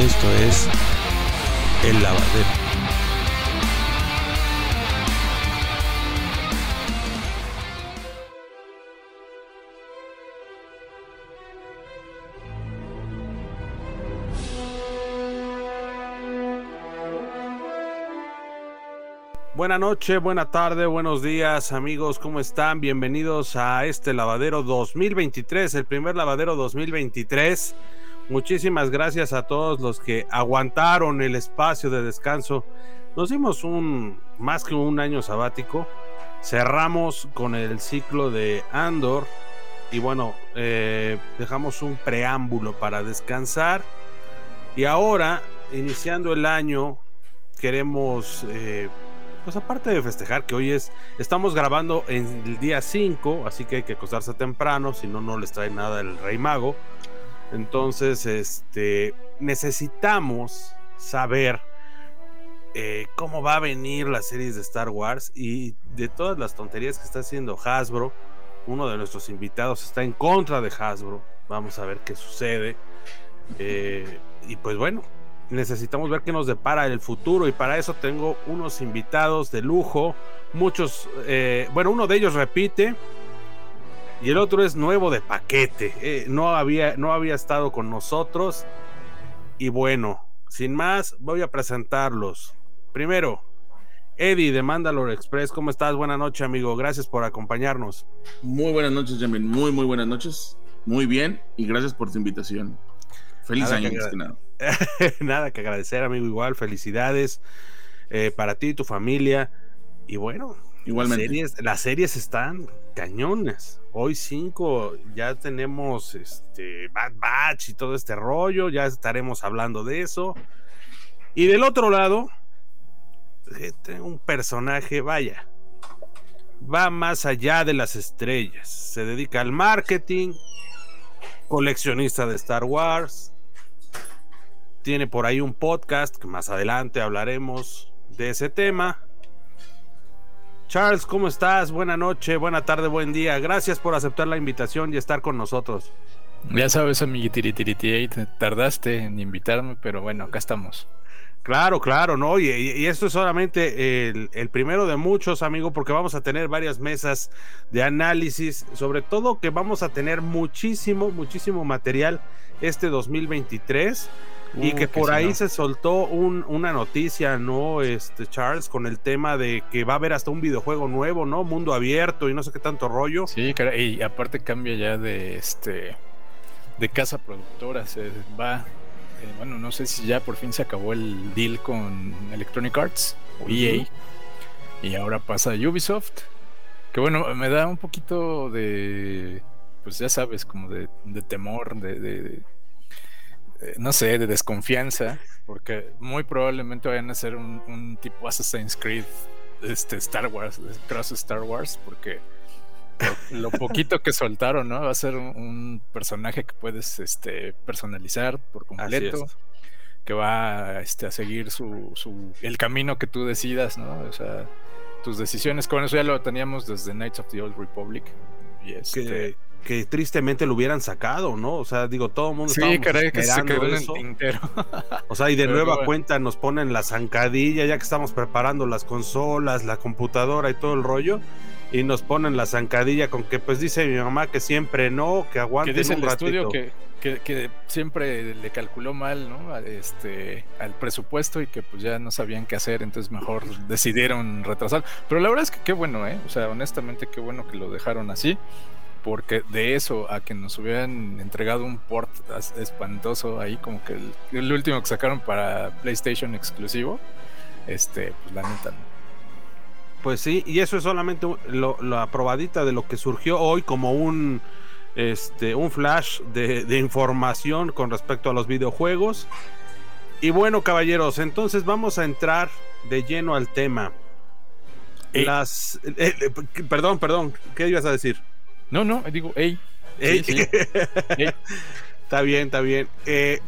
Esto es El Lavadero. Buena noche, buena tarde, buenos días amigos, ¿cómo están? Bienvenidos a este lavadero 2023, el primer lavadero 2023. Muchísimas gracias a todos los que aguantaron el espacio de descanso. Nos dimos un más que un año sabático. Cerramos con el ciclo de Andor y bueno, eh, dejamos un preámbulo para descansar. Y ahora, iniciando el año, queremos, eh, pues aparte de festejar que hoy es, estamos grabando en el día 5, así que hay que acostarse temprano, si no, no les trae nada el Rey Mago. Entonces, este, necesitamos saber eh, cómo va a venir las series de Star Wars y de todas las tonterías que está haciendo Hasbro. Uno de nuestros invitados está en contra de Hasbro. Vamos a ver qué sucede. Eh, y pues bueno, necesitamos ver qué nos depara el futuro y para eso tengo unos invitados de lujo. Muchos, eh, bueno, uno de ellos repite, y el otro es nuevo de paquete. Eh, no, había, no había estado con nosotros. Y bueno, sin más, voy a presentarlos. Primero, Eddie de Mandalore Express. ¿Cómo estás? Buenas noches, amigo. Gracias por acompañarnos. Muy buenas noches, Jamin. Muy, muy buenas noches. Muy bien. Y gracias por tu invitación. Feliz Nada año, que más que nada. Nada que agradecer, amigo. Igual, felicidades eh, para ti y tu familia. Y bueno, Igualmente. Las series, las series están cañones. Hoy 5 ya tenemos este Bad Batch y todo este rollo. Ya estaremos hablando de eso. Y del otro lado, eh, un personaje, vaya, va más allá de las estrellas. Se dedica al marketing, coleccionista de Star Wars. Tiene por ahí un podcast que más adelante hablaremos de ese tema. Charles, ¿cómo estás? Buena noche, buena tarde, buen día. Gracias por aceptar la invitación y estar con nosotros. Ya sabes, amiguitiritiriti, te tardaste en invitarme, pero bueno, acá estamos. Claro, claro, ¿no? Y, y- y esto es solamente el, el primero de muchos, amigo, porque vamos a tener varias mesas de análisis, sobre todo que vamos a tener muchísimo, muchísimo material este 2023 y que por ahí se soltó un- una noticia, ¿no? Este, Charles, con el tema de que va a haber hasta un videojuego nuevo, ¿no? Mundo abierto y no sé qué tanto rollo. Sí, y aparte cambia ya de este de casa productora, se va eh, bueno, no sé si ya por fin se acabó el deal con Electronic Arts o EA y ahora pasa a Ubisoft. Que bueno, me da un poquito de pues ya sabes, como de, de temor, de, de- de- no sé, de desconfianza, porque muy probablemente vayan a hacer un, un tipo Assassin's Creed, este Star Wars, cross Star Wars, porque lo, lo poquito que soltaron, ¿no? Va a ser un, un personaje que puedes este, personalizar por completo, que va este, a seguir su, su, el camino que tú decidas, ¿no? O sea, tus decisiones, con eso ya lo teníamos desde Knights of the Old Republic. Y este, Que, que tristemente lo hubieran sacado, ¿no? O sea, digo, todo el mundo Sí, caray, que se quedó en el eso. tintero. O sea, y de Pero nueva bueno. cuenta nos ponen la zancadilla, ya que estamos preparando las consolas, la computadora y todo el rollo, y nos ponen la zancadilla con que, pues dice mi mamá que siempre no, que que aguanten dice un el ratito. estudio que, que, que siempre le calculó mal ¿no? A este, al presupuesto y que pues ya no sabían qué hacer, entonces mejor decidieron retrasar. Pero la verdad es que qué bueno, ¿eh? O sea, honestamente qué bueno que lo dejaron así, porque de eso a que nos hubieran entregado un port espantoso ahí, como que el, el último que sacaron para PlayStation exclusivo, este, pues la neta, ¿no? Pues sí, y eso es solamente lo- la probadita de lo que surgió hoy como un, este, un flash de, de información con respecto a los videojuegos. Y bueno, caballeros, entonces vamos a entrar de lleno al tema. Ey. Las, eh, eh, perdón, perdón, ¿qué ibas a decir? No, no, digo, hey, Ey. sí. Ey. Está bien, está bien. Eh,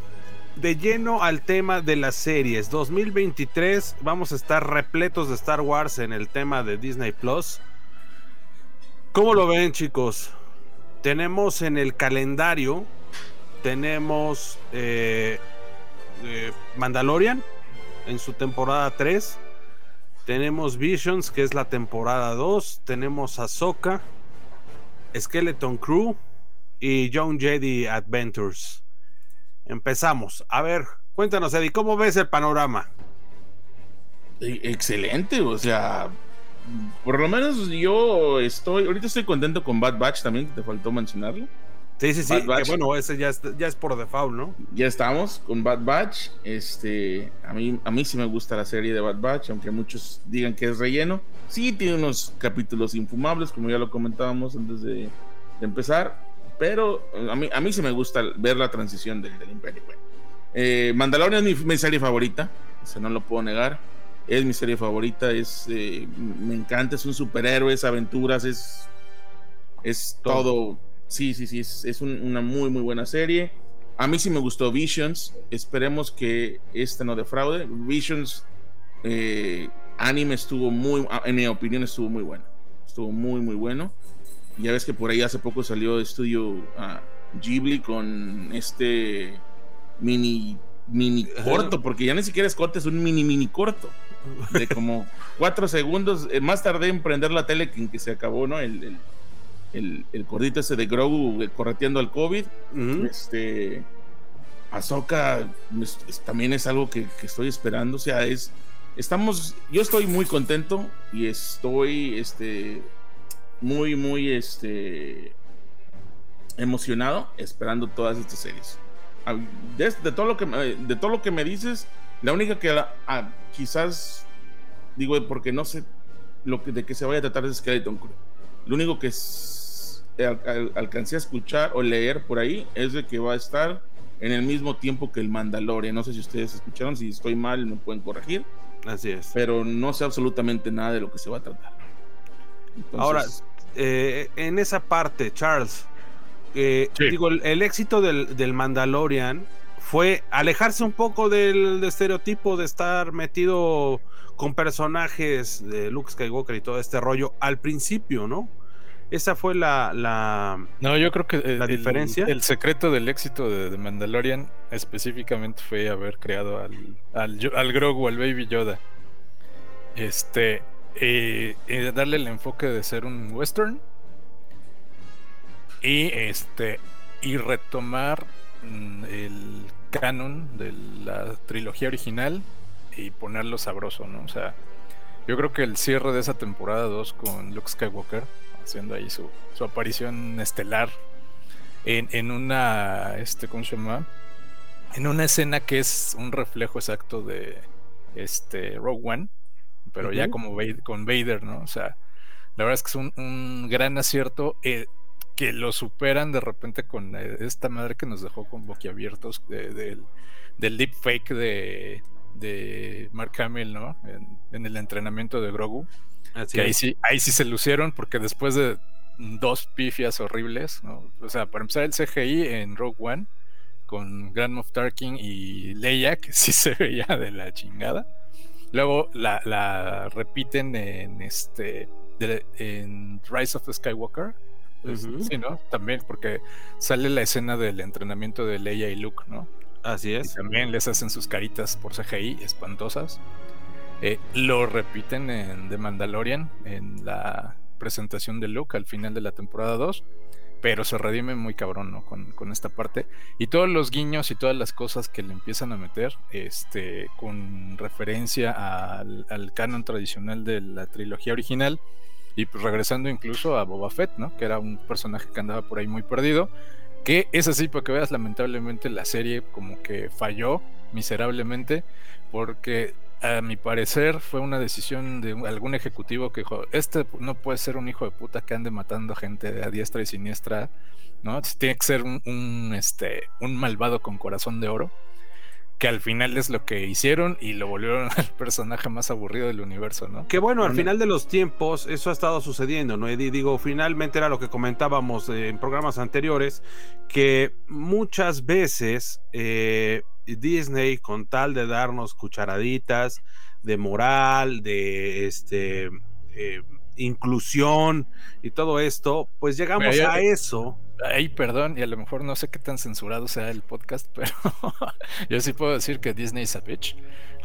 de lleno al tema de las series. 2023 vamos a estar repletos de Star Wars en el tema de Disney Plus. ¿Cómo lo ven, chicos? Tenemos en el calendario, tenemos eh, eh, Mandalorian en su temporada 3. Tenemos Visions, que es la temporada 2. Tenemos Ahsoka, Skeleton Crew y Young Jedi Adventures. Empezamos. A ver, cuéntanos, Eddie, ¿cómo ves el panorama? E, excelente, o sea, por lo menos yo estoy, ahorita estoy contento con Bad Batch también, que te faltó mencionarlo. Sí, sí, sí. bueno, ese ya es, ya es por default, ¿no? Ya estamos con Bad Batch. Este, a mí, a mí sí me gusta la serie de Bad Batch, aunque muchos digan que es relleno. Sí, tiene unos capítulos infumables, como ya lo comentábamos antes de, empezar. Pero a mí, a mí sí me gusta ver la transición del, Imperio. Eh, Mandalorian es mi, serie favorita, o no lo puedo negar. Es mi serie favorita, es, eh, me encanta, es un superhéroe, es aventuras, es, es todo Sí, sí, sí, es, una muy, muy buena serie. A mí sí me gustó Visions. Esperemos que esta no defraude. Visions eh, anime estuvo muy, en mi opinión, estuvo muy bueno. Estuvo muy, muy bueno. Ya ves que por ahí hace poco salió estudio uh, Ghibli con este mini, mini corto, porque ya ni siquiera es corto, es un mini, mini corto. De como cuatro segundos. Eh, más tarde en prender la tele que, que se acabó, ¿no? el el, el cordito ese de Grogu eh, correteando al COVID. Este. Ahsoka también es algo que, estoy esperando. O sea, es. Estamos. Yo estoy muy contento y estoy. Este. Muy, muy. Este. Emocionado esperando todas estas series. De, todo, lo que, de todo lo que me dices, la única que quizás digo porque no sé lo que, de qué se vaya a tratar es Skeleton Crew. Lo único que es alcancé a escuchar o leer por ahí es de que va a estar en el mismo tiempo que el Mandalorian. No sé si ustedes escucharon, si estoy mal me pueden corregir. Así es. Pero no sé absolutamente nada de lo que se va a tratar. Ahora, eh, en esa parte, Charles, eh, digo, el, éxito del, del, Mandalorian fue alejarse un poco del estereotipo de estar metido con personajes de Luke Skywalker y todo este rollo al principio, ¿no? Esa fue la, No, yo creo que la el, diferencia. El secreto del éxito de, Mandalorian específicamente fue haber creado al, al, al Grogu, al Baby Yoda. Este. Eh, darle el enfoque de ser un western. Y este. Y retomar mm, el canon de la trilogía original y ponerlo sabroso, ¿no? O sea, yo creo que el cierre de esa temporada 2 con Luke Skywalker haciendo ahí su, aparición estelar en, una, este, ¿cómo se llama? En una escena que es un reflejo exacto de este Rogue One, pero ya como con Vader, ¿no? O sea, la verdad es que es un, gran acierto eh, que lo superan de repente con eh, esta madre que nos dejó con boquiabiertos del, del deepfake de, de Mark Hamill, ¿no? en el entrenamiento de Grogu que ahí sí, ahí sí se lucieron porque después de dos pifias horribles, O sea, para empezar el CGI en Rogue One con Grand Moff Tarkin y Leia, que sí se veía de la chingada. Luego la, repiten en este en Rise of the Skywalker. Pues, sí, ¿no? También porque sale la escena del entrenamiento de Leia y Luke, ¿no? Así es. Y también les hacen sus caritas por CGI espantosas. Eh, lo repiten en The Mandalorian, en la presentación de Luke al final de la temporada 2, pero se redime muy cabrón ¿no? con, esta parte. Y todos los guiños y todas las cosas que le empiezan a meter este, con referencia al, canon tradicional de la trilogía original. Y pues regresando incluso a Boba Fett, ¿no? Que era un personaje que andaba por ahí muy perdido. Que es así, porque veas, lamentablemente la serie como que falló miserablemente. Porque a mi parecer fue una decisión de algún ejecutivo que dijo, este no puede ser un hijo de puta que ande matando gente a diestra y siniestra, ¿no? Tiene que ser un, este, un malvado con corazón de oro, que al final es lo que hicieron y lo volvieron al personaje más aburrido del universo, ¿no? Que bueno, al final de los tiempos eso ha estado sucediendo, ¿no? Y digo, finalmente era lo que comentábamos en programas anteriores, que muchas veces... Eh, Disney con tal de darnos cucharaditas de moral, de este eh, inclusión y todo esto, pues llegamos a eso. Ay, perdón, y a lo mejor no sé qué tan censurado sea el podcast, pero yo sí puedo decir que Disney es a bitch.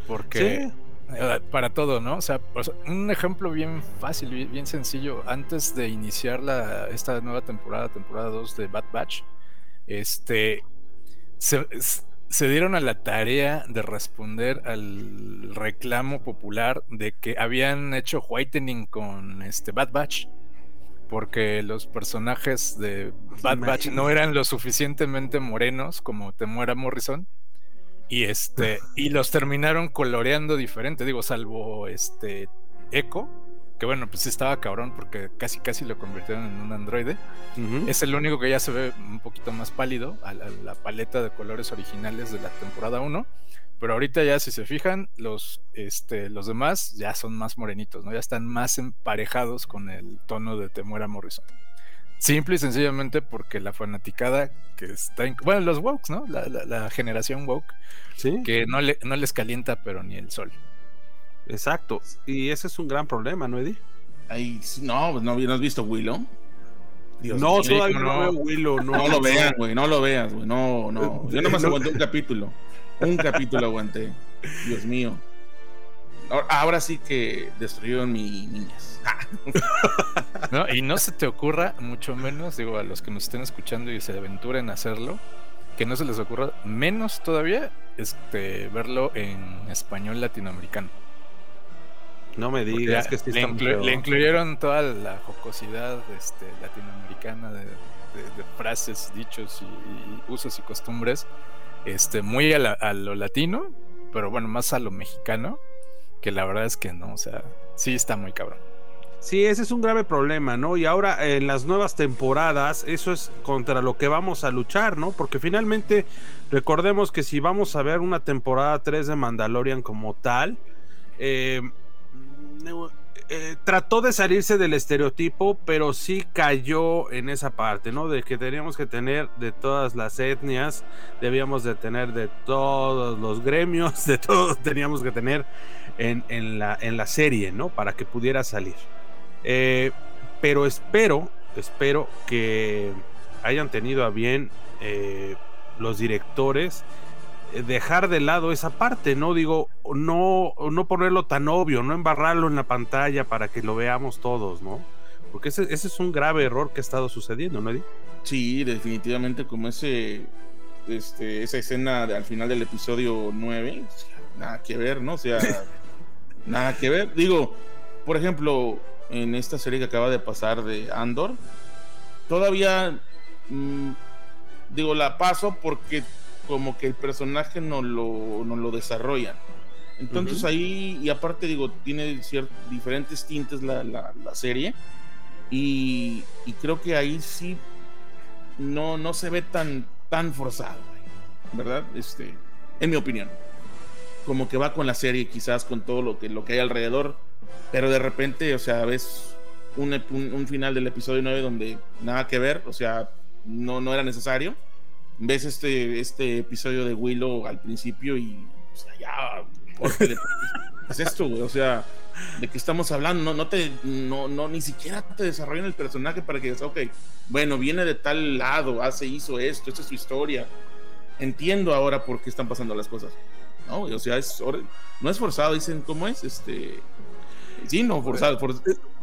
Porque eh, para todo, ¿no? O sea, un ejemplo bien fácil, bien, sencillo. Antes de iniciar la, esta nueva temporada, temporada 2 de Bad Batch, este se, se dieron a la tarea de responder al reclamo popular de que habían hecho whitening con este Bad Batch porque los personajes de Bad Batch no eran lo suficientemente morenos como Temuera Morrison y este y los terminaron coloreando diferente, digo, salvo este Echo, que bueno, pues estaba cabrón porque casi casi lo convirtieron en un androide. Es el único que ya se ve un poquito más pálido a la, paleta de colores originales de la temporada 1. Pero ahorita ya si se fijan, los, este, los demás ya son más morenitos, ¿no? Ya están más emparejados con el tono de Temuera Morrison. Simple y sencillamente porque la fanaticada que está... bueno, los woke, ¿no? La, generación woke. ¿Sí? Que no, le, no les calienta pero ni el sol. Exacto. Y ese es un gran problema, ¿no, Eddie? Ahí, no, pues, no, has visto Willow? no, todavía no, veo Willow. No, no lo veas, güey. No lo veas, güey. No, no. Yo nomás aguanté un capítulo. Un capítulo aguanté. Dios mío. Ahora, sí que destruyeron mi niñas. no, y no se te ocurra, mucho menos, digo, a los que nos estén escuchando y se aventuren a hacerlo, que no se les ocurra menos todavía este verlo en español latinoamericano. No me digas que le, incluyeron toda la jocosidad este, latinoamericana de, frases, dichos y, usos y costumbres, este, muy a, lo latino, pero bueno, más a lo mexicano, que la verdad es que no, o sea, sí está muy cabrón. Sí, ese es un grave problema, ¿no? Y ahora en las nuevas temporadas, eso es contra lo que vamos a luchar, ¿no? Porque finalmente, recordemos que si vamos a ver una temporada 3 de Mandalorian como tal, eh, eh, trató de salirse del estereotipo, pero sí cayó en esa parte, ¿no? De que teníamos que tener de todas las etnias, debíamos de tener de todos los gremios, de todos teníamos que tener en, la, en la serie, ¿no? Para que pudiera salir. Eh, pero espero, espero que hayan tenido a bien eh, los directores dejar de lado esa parte, ¿no? Digo, no, no ponerlo tan obvio, no embarrarlo en la pantalla para que lo veamos todos, ¿no? Porque ese, es un grave error que ha estado sucediendo, ¿no, Eddie? Sí, definitivamente, como ese, este, esa escena al final del episodio 9, nada que ver, ¿no? O sea, nada que ver. Digo, por ejemplo, en esta serie que acaba de pasar de Andor, todavía, mm, digo, la paso porque como que el personaje no lo, no lo desarrollan. Entonces ahí, y aparte digo, tiene diferentes tintes la, la, serie. Y, creo que ahí sí no, no se ve tan, tan forzado, ¿verdad? Este, en mi opinión. Como que va con la serie, quizás con todo lo que, lo que hay alrededor. Pero de repente, o sea, ves un, un, final del episodio 9 donde nada que ver, o sea, no, no era necesario ves este, este episodio de Willow al principio y, o sea, ya, ¿por qué es esto, güey? O sea, ¿de qué estamos hablando? No, no te, no, no, ni siquiera te desarrollan el personaje para que digas, ok, bueno, viene de tal lado, hace, hizo esto, esta es su historia. Entiendo ahora por qué están pasando las cosas. No, o sea, es, no es forzado, dicen, ¿cómo es? Este, sí, no, forzado,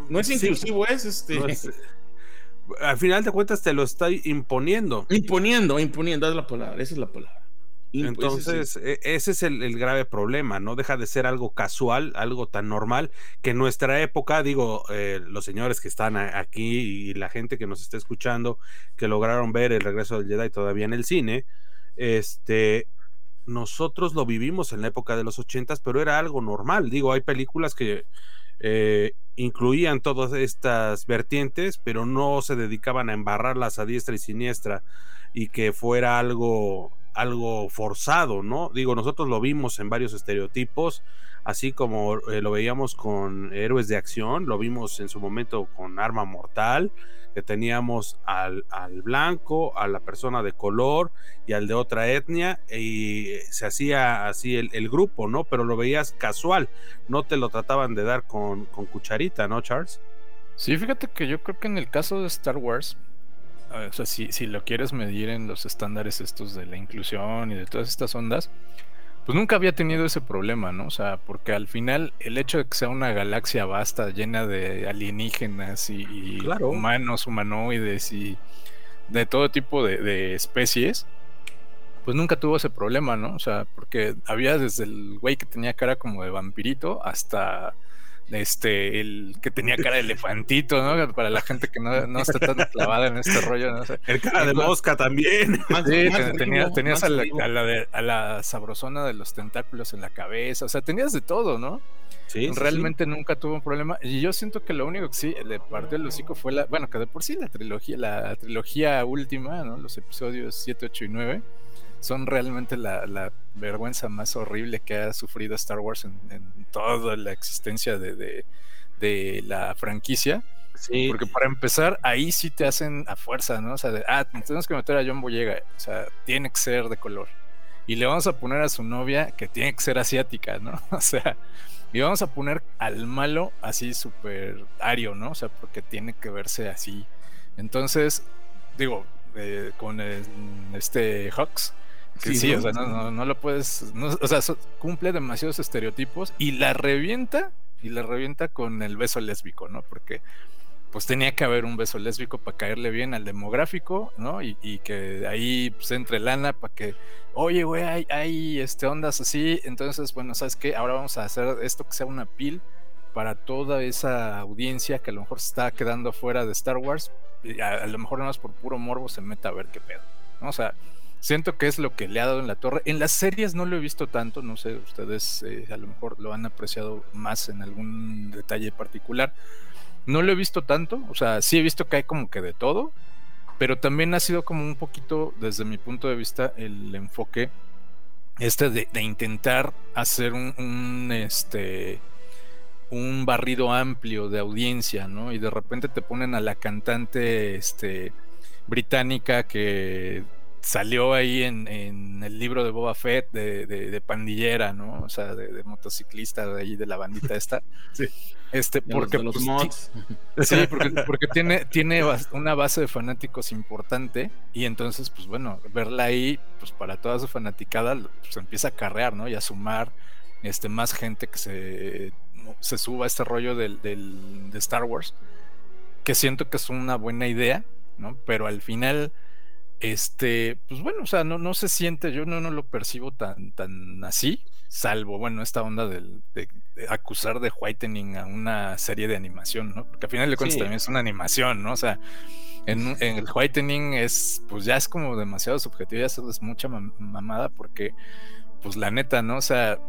no es inclusivo, es este al final de cuentas te lo está imponiendo. Imponiendo, imponiendo, es la palabra, esa es la palabra. Entonces, e, ese es el, grave problema, no deja de ser algo casual, algo tan normal, que en nuestra época, digo, eh, los señores que están aquí y la gente que nos está escuchando, que lograron ver el regreso del Jedi todavía en el cine, este, nosotros lo vivimos en la época de los ochentas, pero era algo normal. Digo, hay películas que eh, incluían todas estas vertientes, pero no se dedicaban a embarrarlas a diestra y siniestra y que fuera algo, algo forzado, ¿no? Digo, nosotros lo vimos en varios estereotipos, así como eh, lo veíamos con héroes de acción, lo vimos en su momento con Arma Mortal, que teníamos al, blanco, a la persona de color y al de otra etnia, y se hacía así el, grupo, ¿no? Pero lo veías casual, no te lo trataban de dar con, cucharita, ¿no, Charles? Sí, fíjate que yo creo que en el caso de Star Wars, o sea, si, si lo quieres medir en los estándares estos de la inclusión y de todas estas ondas, pues nunca había tenido ese problema, ¿no? O sea, porque al final el hecho de que sea una galaxia vasta, llena de alienígenas y, humanos, humanoides y de todo tipo de, especies, pues nunca tuvo ese problema, ¿no? O sea, porque había desde el güey que tenía cara como de vampirito hasta este, el que tenía cara de elefantito, ¿no? Para la gente que no, no está tan clavada en este rollo, ¿no? el cara de mosca también. sí, tenías a la, a, la sabrosona de los tentáculos en la cabeza, o sea, tenías de todo, ¿no? Sí, Realmente nunca tuvo un problema. Y yo siento que lo único que sí le partió el hocico fue la. Bueno, que de por sí la trilogía, la trilogía última, ¿no? Los episodios 7, 8 y 9 son realmente la, vergüenza más horrible que ha sufrido Star Wars en, toda la existencia de, la franquicia. Sí. Porque para empezar, ahí sí te hacen a fuerza, ¿no? O sea, de, ah, tenemos que meter a John Boyega, o sea, tiene que ser de color. Y le vamos a poner a su novia que tiene que ser asiática, ¿no? O sea, y vamos a poner al malo así súper ario, ¿no? O sea, porque tiene que verse así. Entonces, digo, eh, con este Hawks, sí, o sea, no, lo puedes. o sea, cumple demasiados estereotipos y la revienta. Y la revienta con el beso lésbico, ¿no? Porque pues tenía que haber un beso lésbico para caerle bien al demográfico, ¿no? Y, que ahí pues entre lana para que, oye, güey, hay, hay este, ondas así. Entonces, bueno, ¿sabes qué? Ahora vamos a hacer esto que sea una pil para toda esa audiencia que a lo mejor se está quedando fuera de Star Wars. Y a, lo mejor nada más por puro morbo se meta a ver qué pedo, ¿no? O sea, Siento que es lo que le ha dado en la torre. En las series no lo he visto tanto, no sé, ustedes eh, a lo mejor lo han apreciado más en algún detalle particular. No lo he visto tanto, o sea, sí he visto que hay como que de todo, pero también ha sido como un poquito, desde mi punto de vista, el enfoque este de, intentar hacer un, un, este un barrido amplio de audiencia, ¿no? Y de repente te ponen a la cantante este británica que salió ahí en, el libro de Boba Fett de, pandillera, ¿no? O sea, de, motociclista de ahí de la bandita esta. Sí. Este, porque, los, pues, mods. Sí, porque, tiene, tiene una base de fanáticos importante y entonces, pues bueno, verla ahí, pues para toda su fanaticada, pues empieza a carrear, ¿no? Y a sumar este, más gente que se, se suba a este rollo del, del, de Star Wars, que siento que es una buena idea, ¿no? Pero al final este, pues bueno, o sea, no, no se siente, yo no, no lo percibo tan, tan así, salvo, bueno, esta onda del, de, acusar de whitening a una serie de animación, ¿no? Porque al final de cuentas también es una animación, ¿no? O sea, en, el whitening es, pues ya es como demasiado subjetivo, ya es mucha mamada porque, pues la neta, ¿no? O sea,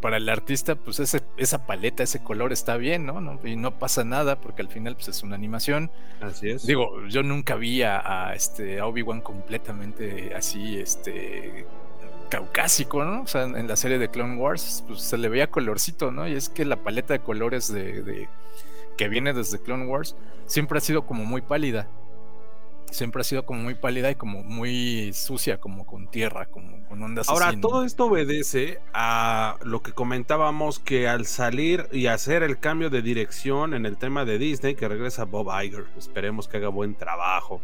para el artista, pues ese, esa paleta, ese color está bien, ¿no? Y no pasa nada porque al final pues, es una animación. Así es. Digo, yo nunca vi a, este, Obi-Wan completamente así, este caucásico, ¿no? O sea, en la serie de Clone Wars, pues se le veía colorcito, ¿no? Y es que la paleta de colores de que viene desde Clone Wars siempre ha sido como muy pálida siempre ha sido como muy pálida y como muy sucia, como con tierra, como con ondas Ahora, todo esto obedece a lo que comentábamos que al salir y hacer el cambio de dirección en el tema de Disney, que regresa Bob Iger, esperemos que haga buen trabajo,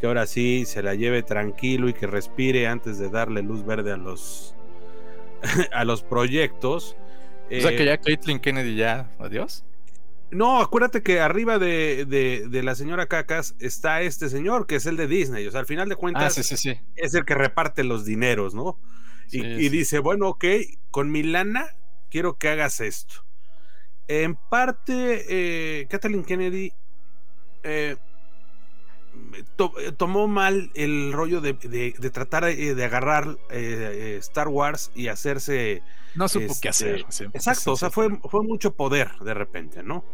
que ahora sí se la lleve tranquilo y que respire antes de darle luz verde a los a los proyectos. O sea que eh, ya Caitlyn Kennedy ya, adiós. No, acuérdate que arriba de, la señora Cacas está este señor, que es el de Disney. O sea, al final de cuentas, ah, es el que reparte los dineros, ¿no? Y, dice, bueno, ok, con mi lana quiero que hagas esto. En parte, eh, Kathleen Kennedy eh, tomó mal el rollo de, tratar eh, de agarrar Star Wars y hacerse no supo qué hacer. Este, exacto, o sea, fue, fue mucho poder de repente, ¿no?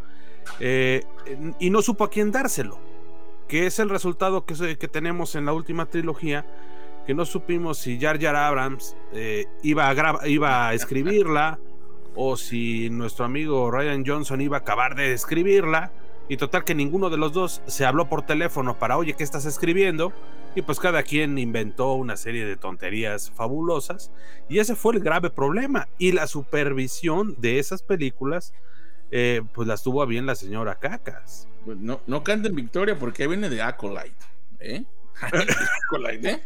Eh, y no supo a quién dárselo, que es el resultado que, que tenemos en la última trilogía, que no supimos si Jar Jar Abrams eh, iba, a iba a escribirla o si nuestro amigo Ryan Johnson iba a acabar de escribirla. Y total que ninguno de los dos se habló por teléfono para, oye, ¿qué estás escribiendo? Y pues cada quien inventó una serie de tonterías fabulosas. Y ese fue el grave problema. Y la supervisión de esas películas, eh, pues las tuvo bien la señora Cacas. Pues no, no canten victoria porque viene de Acolyte. ¿eh? ¿eh?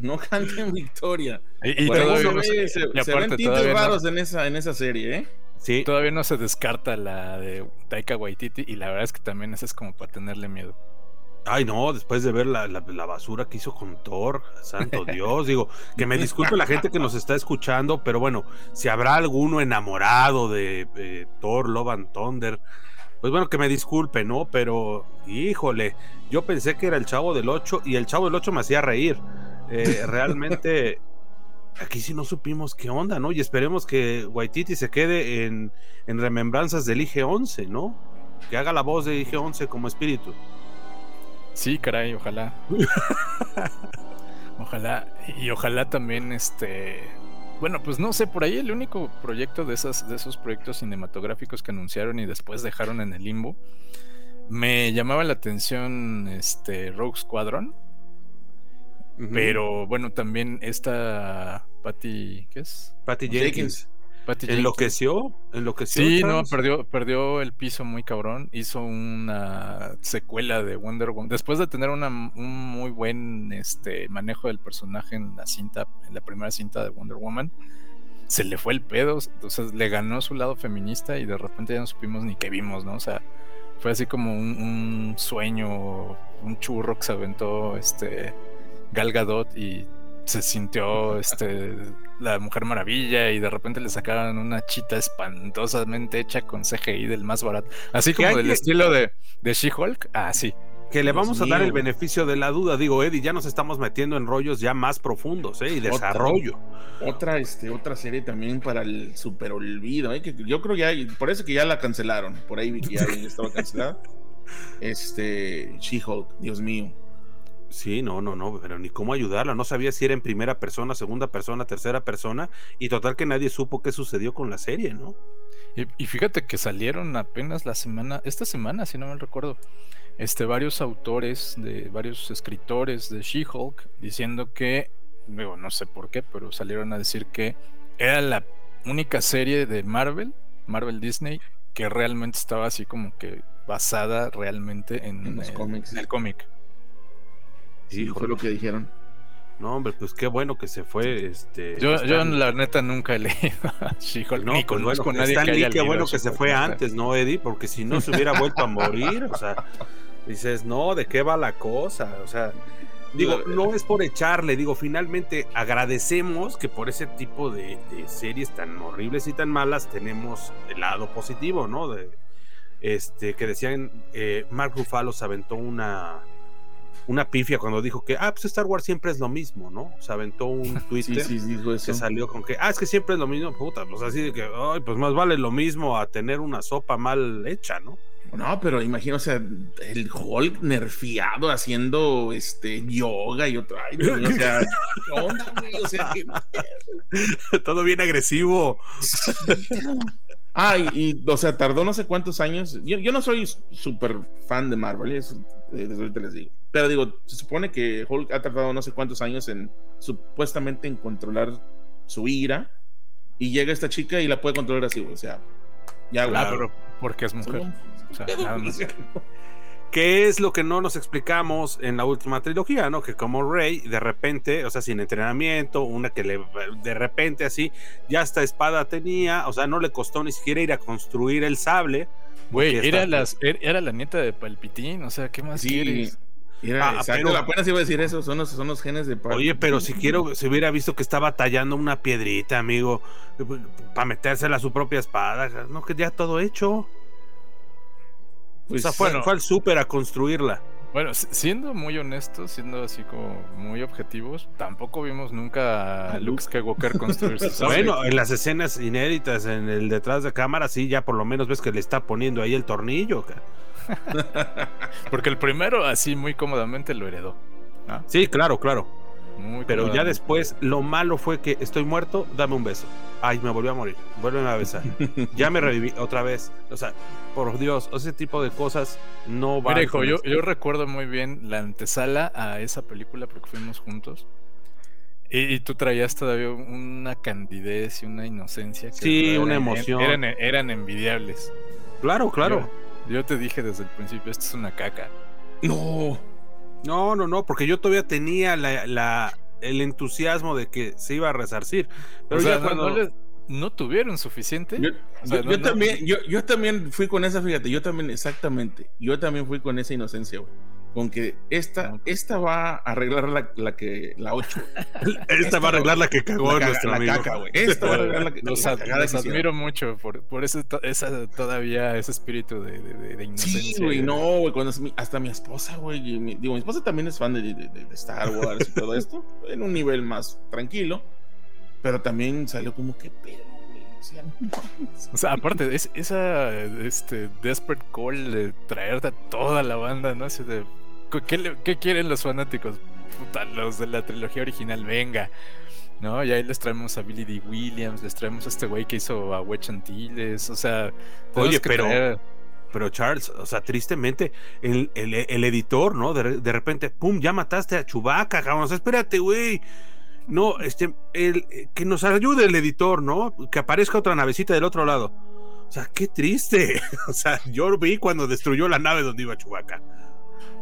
No canten victoria. Y, y todavía se, y se ven tintes raros en, esa, en esa serie, ¿eh? Sí, todavía no se descarta la de Taika Waititi y la verdad es que también esa es como para tenerle miedo. Ay, no, después de ver la, la- la basura que hizo con Thor, santo Dios, digo, que me disculpe la gente que nos está escuchando, pero bueno, si habrá alguno enamorado de eh, Thor, Love and Thunder, pues bueno, que me disculpe, ¿no? Pero, híjole, yo pensé que era el Chavo del 8 y el Chavo del 8 me hacía reír. Eh, realmente, aquí sí no supimos qué onda, ¿no? Y esperemos que Waititi se quede en, en remembranzas del IG-11, ¿no? Que haga la voz de IG-11 como espíritu. Sí, caray, ojalá. ojalá. Y ojalá también este. Bueno, pues no sé, por ahí el único proyecto de esas, de esos proyectos cinematográficos que anunciaron y después dejaron en el limbo. Me llamaba la atención este Rogue Squadron. Pero bueno, también esta Patty. ¿Qué es? Patty Jenkins. Patty Jenkins. Enloqueció, enloqueció. Sí, no, perdió, perdió el piso muy cabrón. Hizo una secuela de Wonder Woman. Después de tener una- un muy buen este, manejo del personaje en la cinta, en la primera cinta de Wonder Woman, se le fue el pedo. Entonces le ganó su lado feminista y de repente ya no supimos ni qué vimos, ¿no? O sea, fue así como un, un sueño, un churro que se aventó este Gal Gadot y se sintió este la Mujer Maravilla y de repente le sacaron una chita espantosamente hecha con CGI del más barato. Así Que como del que- estilo de, de She-Hulk. Ah, sí. Que le Dios vamos a dar el beneficio de la duda. Digo, Eddie, ya nos estamos metiendo en rollos ya más profundos, ¿eh? Y Otra. desarrollo. Otra, este, otra serie también para el super olvido, ¿eh? que yo creo ya, por eso que ya la cancelaron, por ahí vi que ya estaba cancelada. Este, She-Hulk, Dios mío. Sí, no, no, no, pero ni cómo ayudarla. No sabía si era en primera persona, segunda persona, tercera persona. Y total que nadie supo qué sucedió con la serie, ¿no? Y, y fíjate que salieron apenas la semana, esta semana, si no me recuerdo, este, varios autores, de varios escritores de She-Hulk diciendo que, digo, no sé por qué, pero salieron a decir que era la única serie de Marvel, Marvel Disney, que realmente estaba así como que basada realmente en, En los cómics. en el cómic. Sí, fue lo que dijeron. No, hombre, pues qué bueno que se fue. Este, Yo, yo la neta nunca he leído a She-Hulk, No, ni pues conozco bueno, nadie Stan que Lee, haya qué bueno que se fue antes, ¿no, Eddie? Porque si no se hubiera vuelto a morir, o sea, dices, no, ¿de qué va la cosa? O sea, digo, no es por echarle, digo, finalmente agradecemos que por ese tipo de, de series tan horribles y tan malas tenemos el lado positivo, ¿no? De, este, que decían, eh, Mark Ruffalo se aventó una una pifia cuando dijo que, ah, pues Star Wars siempre es lo mismo, ¿no? Se aventó un Twitter sí, que salió con que, ah, es que siempre es lo mismo, puta, pues así de que, ay, pues más vale lo mismo a tener una sopa mal hecha, ¿no? No, pero imagino, o sea, el Hulk nerfiado haciendo este yoga y mío, o sea, ¿qué onda, güey? O sea, que- Todo bien agresivo. Ah, y, y, o sea, tardó no sé cuántos años. Yo, yo no soy súper fan de Marvel, eso eh, desde ahorita les digo. Pero digo, se supone que Hulk ha tardado no sé cuántos años en supuestamente en controlar su ira. Y llega esta chica y la puede controlar así. O sea, ya, güey. Ah, pero porque es mujer. O sea, nada más. ¿Qué es lo que no nos explicamos en la última trilogía, no? Que como Rey, de repente, o sea, sin entrenamiento, una que le, de repente así, ya hasta espada tenía, o sea, no le costó ni siquiera ir a construir el sable. Güey, era, las, er- era la nieta de Palpitín, o sea, ¿qué más Sí, quieres? Ah, exacto, pero- apenas iba a decir eso, son los, son los genes de. Oye, pero si quiero, se hubiera visto que estaba tallando una piedrita, amigo, para metérsela a su propia espada, no, que ya todo hecho. Pues, o sea, fue, bueno. fue al súper a construirla. Bueno, si- siendo muy honestos, siendo así como muy objetivos, tampoco vimos nunca a Luke. Skywalker construir su. Bueno, en las escenas inéditas, en el detrás de cámara, sí, ya por lo menos ves que le está poniendo ahí el tornillo. ca. Porque el primero así muy cómodamente lo heredó. ¿no? Sí, claro, claro. Muy Pero ya después, lo malo fue que estoy muerto, dame un beso. Ay, me volvió a morir. Vuélveme a besar. ya me reviví otra vez. O sea, por Dios, ese tipo de cosas no van. Mira, hijo, yo, recuerdo muy bien la antesala a esa película porque fuimos juntos. Y, y tú traías todavía una candidez y una inocencia. que Sí, una emoción. Eran, eran Claro, claro. Yo, te dije desde el principio, esto es una caca. No. No, no, no, porque yo todavía tenía la, la, el entusiasmo de que se iba a resarcir. Pero O sea, ya no- cuando... no, tuvieron suficiente. Yo, O sea, yo- no- yo no- también, yo, yo también fui con esa, fíjate, yo también, exactamente, yo también fui con esa inocencia, güey. Con que esta, esta va a arreglar la, la que, la 8. Esta va a arreglar la que cagó la, caga- nuestro la amigo. caca. Esta va a arreglar la, que- los, la ad- cagada los admiro mucho por, por ese, to- esa, todavía ese espíritu de, de- de- inocencia. Sí, güey, no, güey, hasta mi esposa, güey, mi- digo, mi esposa también es fan de, de- Star Wars y todo esto, en un nivel más tranquilo, pero también salió como que pedo, güey, o sea, no mames. O sea, aparte, es, esa este, desperate call de traerte a toda la banda, ¿no? Así de, ¿qué, quieren los fanáticos? Puta, los de la trilogía original, venga. ¿No? Y ahí les traemos a Billy D. Williams, les traemos a este güey que hizo a Wedge Antilles, o sea... Oye, que pero- traer- Pero Charles, o sea, tristemente, el, el- el editor, ¿no? De, de repente, pum, ya mataste a Chubaca, cabrón. O sea, espérate, güey. No, este, el, que nos ayude el editor, ¿no? Que aparezca otra navecita del otro lado. O sea, qué triste. O sea, yo vi cuando destruyó la nave donde iba Chubaca.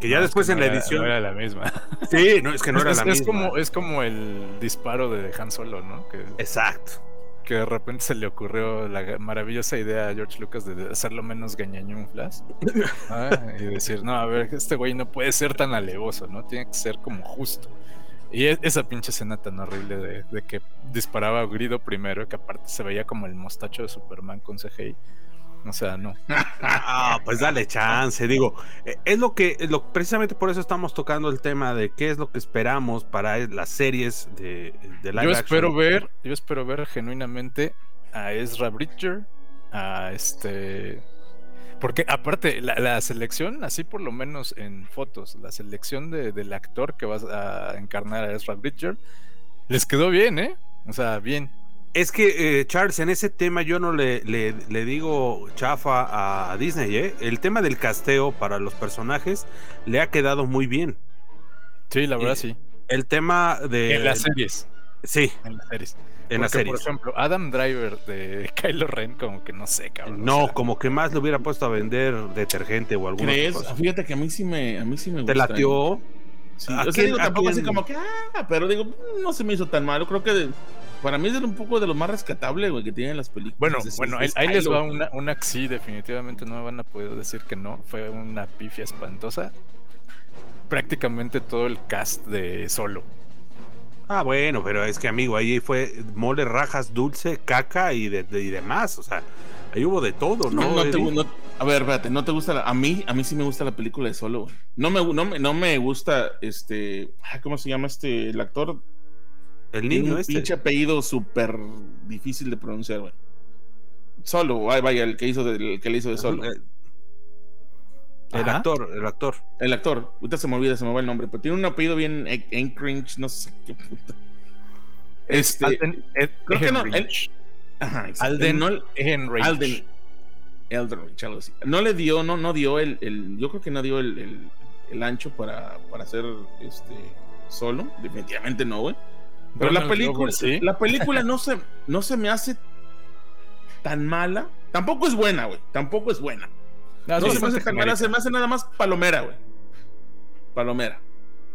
Que ya No, es después que en no la era- edición. No era la misma. Sí, no, es que no era es, la es misma. como, es como el disparo de Han Solo, ¿no? Que, Exacto. que de repente se le ocurrió la maravillosa idea a George Lucas de hacerlo menos gañañón Flash. ¿ah? Y decir, no, a ver, este güey no puede ser tan alevoso, ¿no? Tiene que ser como justo. Y es- esa pinche escena tan horrible de, de que disparaba a Grido primero, que aparte se veía como el mostacho de Superman con CGI. O sea, no. Ah, pues dale chance, digo, eh, es lo que, es lo, precisamente por eso estamos tocando el tema de qué es lo que esperamos para las series de, de live Yo action. espero ver, yo espero ver genuinamente a Ezra Bridger, a este. Porque aparte, la, la selección, así por lo menos en fotos, la selección de- del actor que vas a encarnar a Ezra Bridger, les quedó bien, ¿eh? O sea, bien. Es que, eh, Charles, en ese tema yo no le, le, le digo chafa a Disney, ¿eh? El tema del casteo para los personajes le ha quedado muy bien. Sí, la verdad Eh, sí. El tema de... En las series. Sí, En las series. en las Porque, series. Por ejemplo, Adam Driver de Kylo Ren, como que no sé, cabrón. o No, sea, como que más le hubiera puesto a vender detergente o alguna ¿Crees? cosa. Fíjate que a mí sí me, a mí sí me gusta. ¿Te latió? Sí, ¿A o sea, quién- digo, tampoco así como que, ah, pero digo, no se me hizo tan malo. Creo que de- para mí es de un poco de lo más rescatable, güey, que tienen las películas. Bueno, Es- bueno, ahí, es ahí les va una, una sí, definitivamente no me van a poder decir que no. Fue una pifia espantosa. Prácticamente todo el cast de solo. Ah, bueno, pero es que amigo, ahí fue mole, rajas, dulce, caca y, de, de- y demás. O sea, ahí hubo de todo, ¿no? No, no te, no- a ver, espérate, ¿no te gusta? la- a mí, a mí sí me gusta la película de Solo, güey. No me, no me, no me gusta, este, ay, ¿cómo se llama este, el actor? El Tiene niño un este. pinche apellido súper difícil de pronunciar, güey. Solo, ay, vaya, el que hizo, de- el que le hizo de Solo. Eh, El Ajá. actor, el actor. El actor, ahorita se me olvida, se me va el nombre, pero tiene un apellido bien en- Enkrinch, no sé qué puta. Este, Alden Ed- creo que no, Ehrenreich. ajá, exacto, Alden no, Ehrenreich. Alden Eldenreich, algo así. No le dio, no, no dio el, el- yo creo que no dio el, el- el ancho para, para hacer este solo, definitivamente no, güey. Pero la película, sí. la película no se, no se me hace tan mala. Tampoco es buena, güey. Tampoco es buena. No, se me hace tan mala, se me hace nada más palomera, güey. Palomera.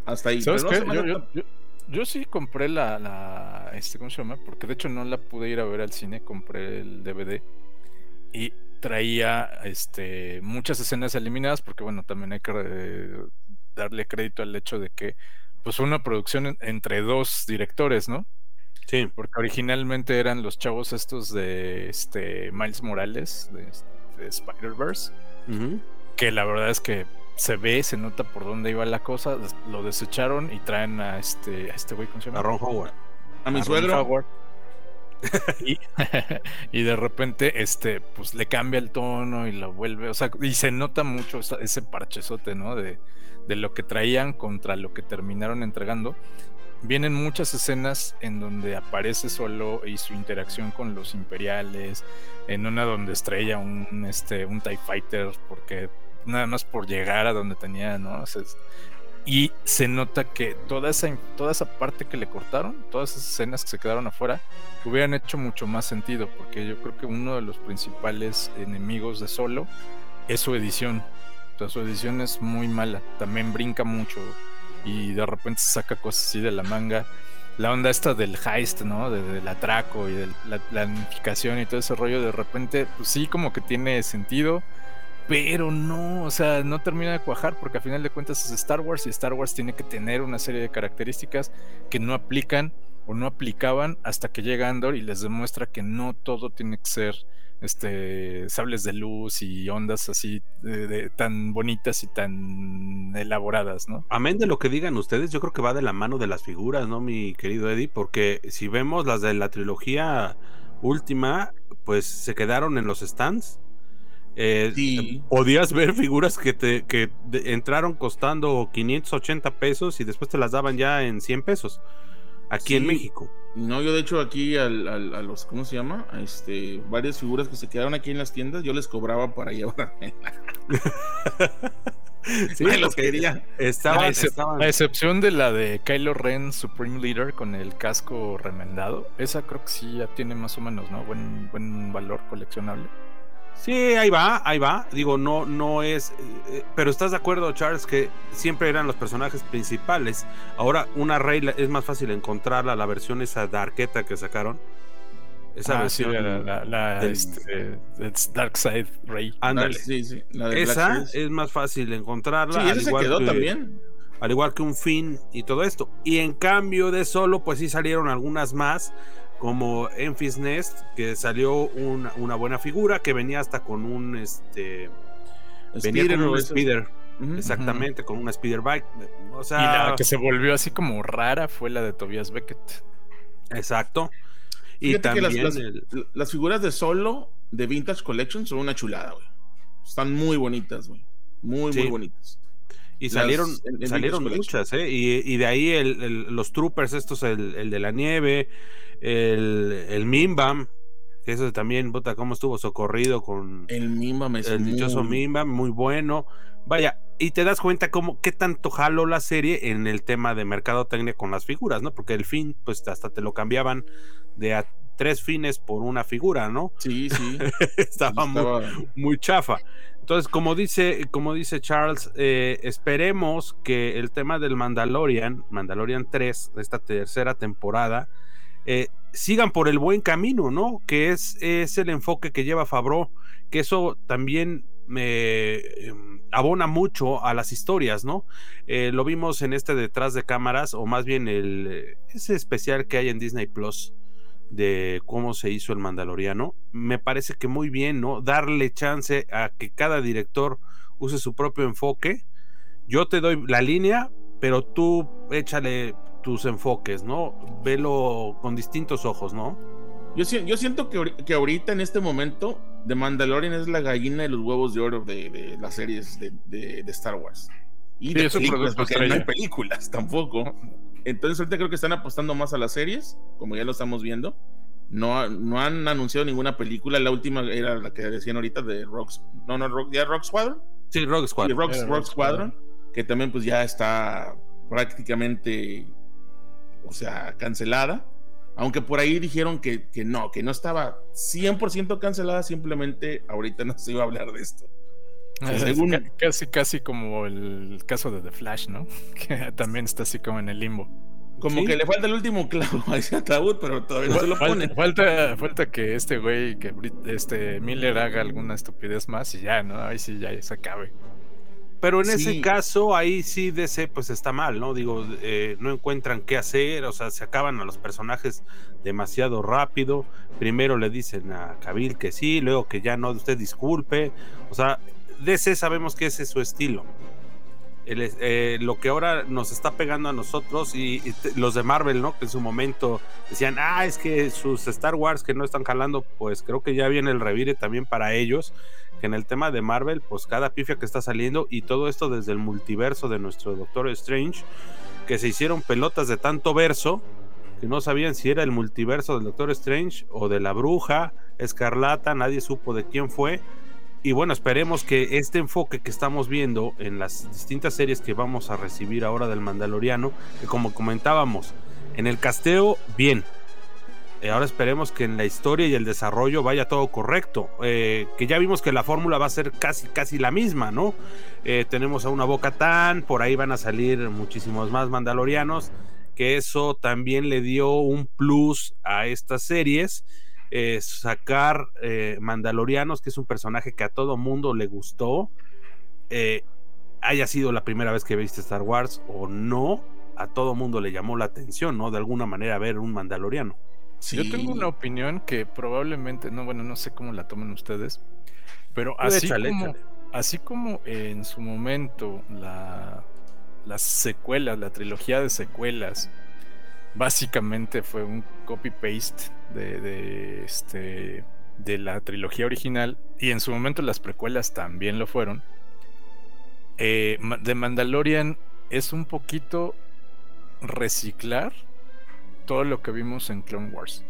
Hasta ahí. ¿Sabes pero no qué? se me Yo, hace yo- tan- yo- yo sí compré la, la- este, ¿cómo se llama? Porque de hecho no la pude ir a ver al cine, compré el DVD y traía este muchas escenas eliminadas porque bueno, también hay que eh, darle crédito al hecho de que pues fue una producción en- entre dos directores, ¿no? Sí. Porque originalmente eran los chavos estos de este Miles Morales de, de Spider-Verse que la verdad es que se ve, se nota por dónde iba la cosa, lo desecharon y traen a este, a este güey, ¿cómo se llama? A Ron Howard. a mi a Ron suegro. Howard. y, y de repente, este, pues le cambia el tono y lo vuelve, o sea, y se nota mucho ese parchezote, ¿no? De, de lo que traían contra lo que terminaron entregando. Vienen muchas escenas en donde aparece solo y su interacción con los imperiales, en una donde estrella un, este, un TIE Fighter, porque nada más por llegar a donde tenía, ¿no? Y se nota que toda esa, toda esa parte que le cortaron, todas esas escenas que se quedaron afuera, hubieran hecho mucho más sentido, porque yo creo que uno de los principales enemigos de Solo es su edición. O su edición es muy mala, también brinca mucho y de repente saca cosas así de la manga. La onda esta del heist, ¿no? del atraco y de la planificación y todo ese rollo, de repente, pues sí, como que tiene sentido, pero no, o sea, no termina de cuajar porque a final de cuentas es Star Wars y Star Wars tiene que tener una serie de características que no aplican o no aplicaban hasta que llega Andor y les demuestra que no todo tiene que ser este sables de luz y ondas así de, tan bonitas y tan elaboradas, ¿no? Amén de lo que digan ustedes, yo creo que va de la mano de las figuras, ¿no, mi querido Eddie? Porque si vemos las de la trilogía última, pues se quedaron en los stands. Eh, podías ver figuras que te que entraron costando 580 pesos y después te las daban ya en 100 pesos aquí en México. No, yo de hecho aquí a los, ¿cómo se llama? este, varias figuras que se quedaron aquí en las tiendas, yo les cobraba para llevarme. sí, los quería. Estaban, a, excepción de la de Kylo Ren Supreme Leader con el casco remendado, esa creo que sí ya tiene más o menos, ¿no? Buen, buen valor coleccionable. Sí, ahí va, ahí va. Digo, no, no es. Eh, pero estás de acuerdo, Charles, que siempre eran los personajes principales. Ahora, una Rey es más fácil encontrarla, la versión esa de Arqueta que sacaron. Esa ah, versión. la, la, este, Dark Side Rey. Ándale. Sí, sí, esa es más fácil encontrarla. Sí, esa se quedó también. Al igual que un fin y todo esto. Y en cambio de solo, pues sí salieron algunas más como Enfys Nest, que salió una, buena figura, que venía hasta con un este venía con un speeder. exactamente, con una speeder bike. O sea, y la que se volvió así como rara fue la de Tobias Beckett. Exacto. Y también las, figuras de solo de Vintage Collection son una chulada, güey. Están muy bonitas, güey. Muy, muy bonitas. Y salieron, salieron muchas, ¿eh? Y, de ahí los troopers, estos, el, de la nieve, el, el Mimbam, que eso también, puta, cómo estuvo socorrido con el Mimbam, es el dichoso Mimbam, muy bueno. Vaya, y te das cuenta cómo qué tanto jaló la serie en el tema de mercadotecnia con las figuras, ¿no? Porque el fin, pues hasta te lo cambiaban de a tres fines por una figura, ¿no? Sí, sí. Estaba, Muy, muy, chafa. Entonces, como dice, como dice Charles, eh, esperemos que el tema del Mandalorian, Mandalorian 3, de esta tercera temporada, eh, sigan por el buen camino, ¿no? Que es, es el enfoque que lleva Fabro, que eso también me em, abona mucho a las historias, ¿no? Eh, lo vimos en este detrás de cámaras, o más bien el, ese especial que hay en Disney Plus de cómo se hizo el Mandaloriano. Me parece que muy bien, ¿no? Darle chance a que cada director use su propio enfoque. Yo te doy la línea, pero tú échale tus enfoques, ¿no? Velo con distintos ojos, ¿no? Yo, yo siento que, que ahorita en este momento The Mandalorian es la gallina de los huevos de oro de, las series de, Star Wars. Y de películas, porque no hay películas tampoco. Entonces ahorita creo que están apostando más a las series, como ya lo estamos viendo. No, no han anunciado ninguna película. La última era la que decían ahorita de Rocks. No, no, Rock, ¿ya Rock Squadron? Sí, Rock Squadron. Rock, Squadron, que también pues ya está prácticamente o sea, cancelada. Aunque por ahí dijeron que, que no, que no estaba 100% cancelada, simplemente ahorita no se iba a hablar de esto. Casi, casi como el caso de The Flash, ¿no? Que también está así como en el limbo. Como que le falta el último clavo a ese ataúd, pero todavía no se lo pone. Falta, falta que este güey, que este Miller haga alguna estupidez más y ya, ¿no? Ahí sí ya se acabe. Pero en ese caso, ahí sí DC pues está mal, ¿no? Digo, eh, no encuentran qué hacer, o sea, se acaban a los personajes demasiado rápido. Primero le dicen a Kabil que sí, luego que ya no, usted disculpe. O sea, DC sabemos que ese es su estilo. Eh, lo que ahora nos está pegando a nosotros y, los de Marvel, ¿no? Que en su momento decían, ah, es que sus Star Wars que no están jalando, pues creo que ya viene el revire también para ellos en el tema de Marvel, pues cada pifia que está saliendo y todo esto desde el multiverso de nuestro Doctor Strange, que se hicieron pelotas de tanto verso que no sabían si era el multiverso del Doctor Strange o de la bruja escarlata, nadie supo de quién fue. Y bueno, esperemos que este enfoque que estamos viendo en las distintas series que vamos a recibir ahora del Mandaloriano, que como comentábamos, en el casteo, bien, Eh, ahora esperemos que en la historia y el desarrollo vaya todo correcto. Eh, que ya vimos que la fórmula va a ser casi, casi la misma, ¿no? Eh, tenemos a una Boca Tan, por ahí van a salir muchísimos más mandalorianos. Que eso también le dio un plus a estas series. Sacar Mandalorianos, que es un personaje que a todo mundo le gustó. haya sido la primera vez que viste Star Wars o no, a todo mundo le llamó la atención, ¿no? De alguna manera ver un Mandaloriano. Yo tengo una opinión que probablemente, no, bueno, no sé cómo la toman ustedes, pero así, como, así como en su momento la, las secuelas, la trilogía de secuelas, básicamente fue un copy-paste de, de, este, de la trilogía original, y en su momento las precuelas también lo fueron. Eh, de Mandalorian es un poquito reciclar todo lo que vimos en Clone Wars.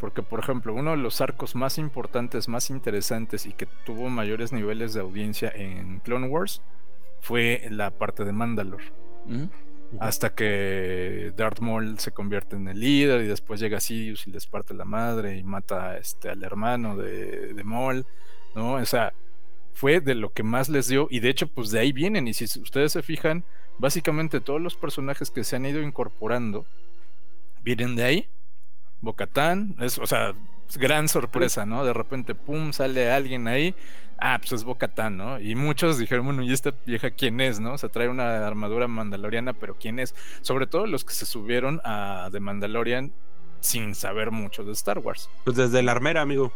Porque, por ejemplo, uno de los arcos más importantes, más interesantes y que tuvo mayores niveles de audiencia en Clone Wars fue la parte de Mandalore. Hasta que Darth Maul se convierte en el líder y después llega Sidious y les parte la madre y mata este, al hermano de, de Maul. ¿no? O sea, fue de lo que más les dio y de hecho pues de ahí vienen y si ustedes se fijan, básicamente todos los personajes que se han ido incorporando vienen de ahí. Bocatán, o sea, gran sorpresa, ¿no? De repente, pum, sale alguien ahí. Ah, pues es Bocatán, ¿no? Y muchos dijeron, bueno, ¿y esta vieja quién es, no? O sea, trae una armadura mandaloriana, pero ¿quién es? Sobre todo los que se subieron a The Mandalorian sin saber mucho de Star Wars. Pues desde la armera, amigo.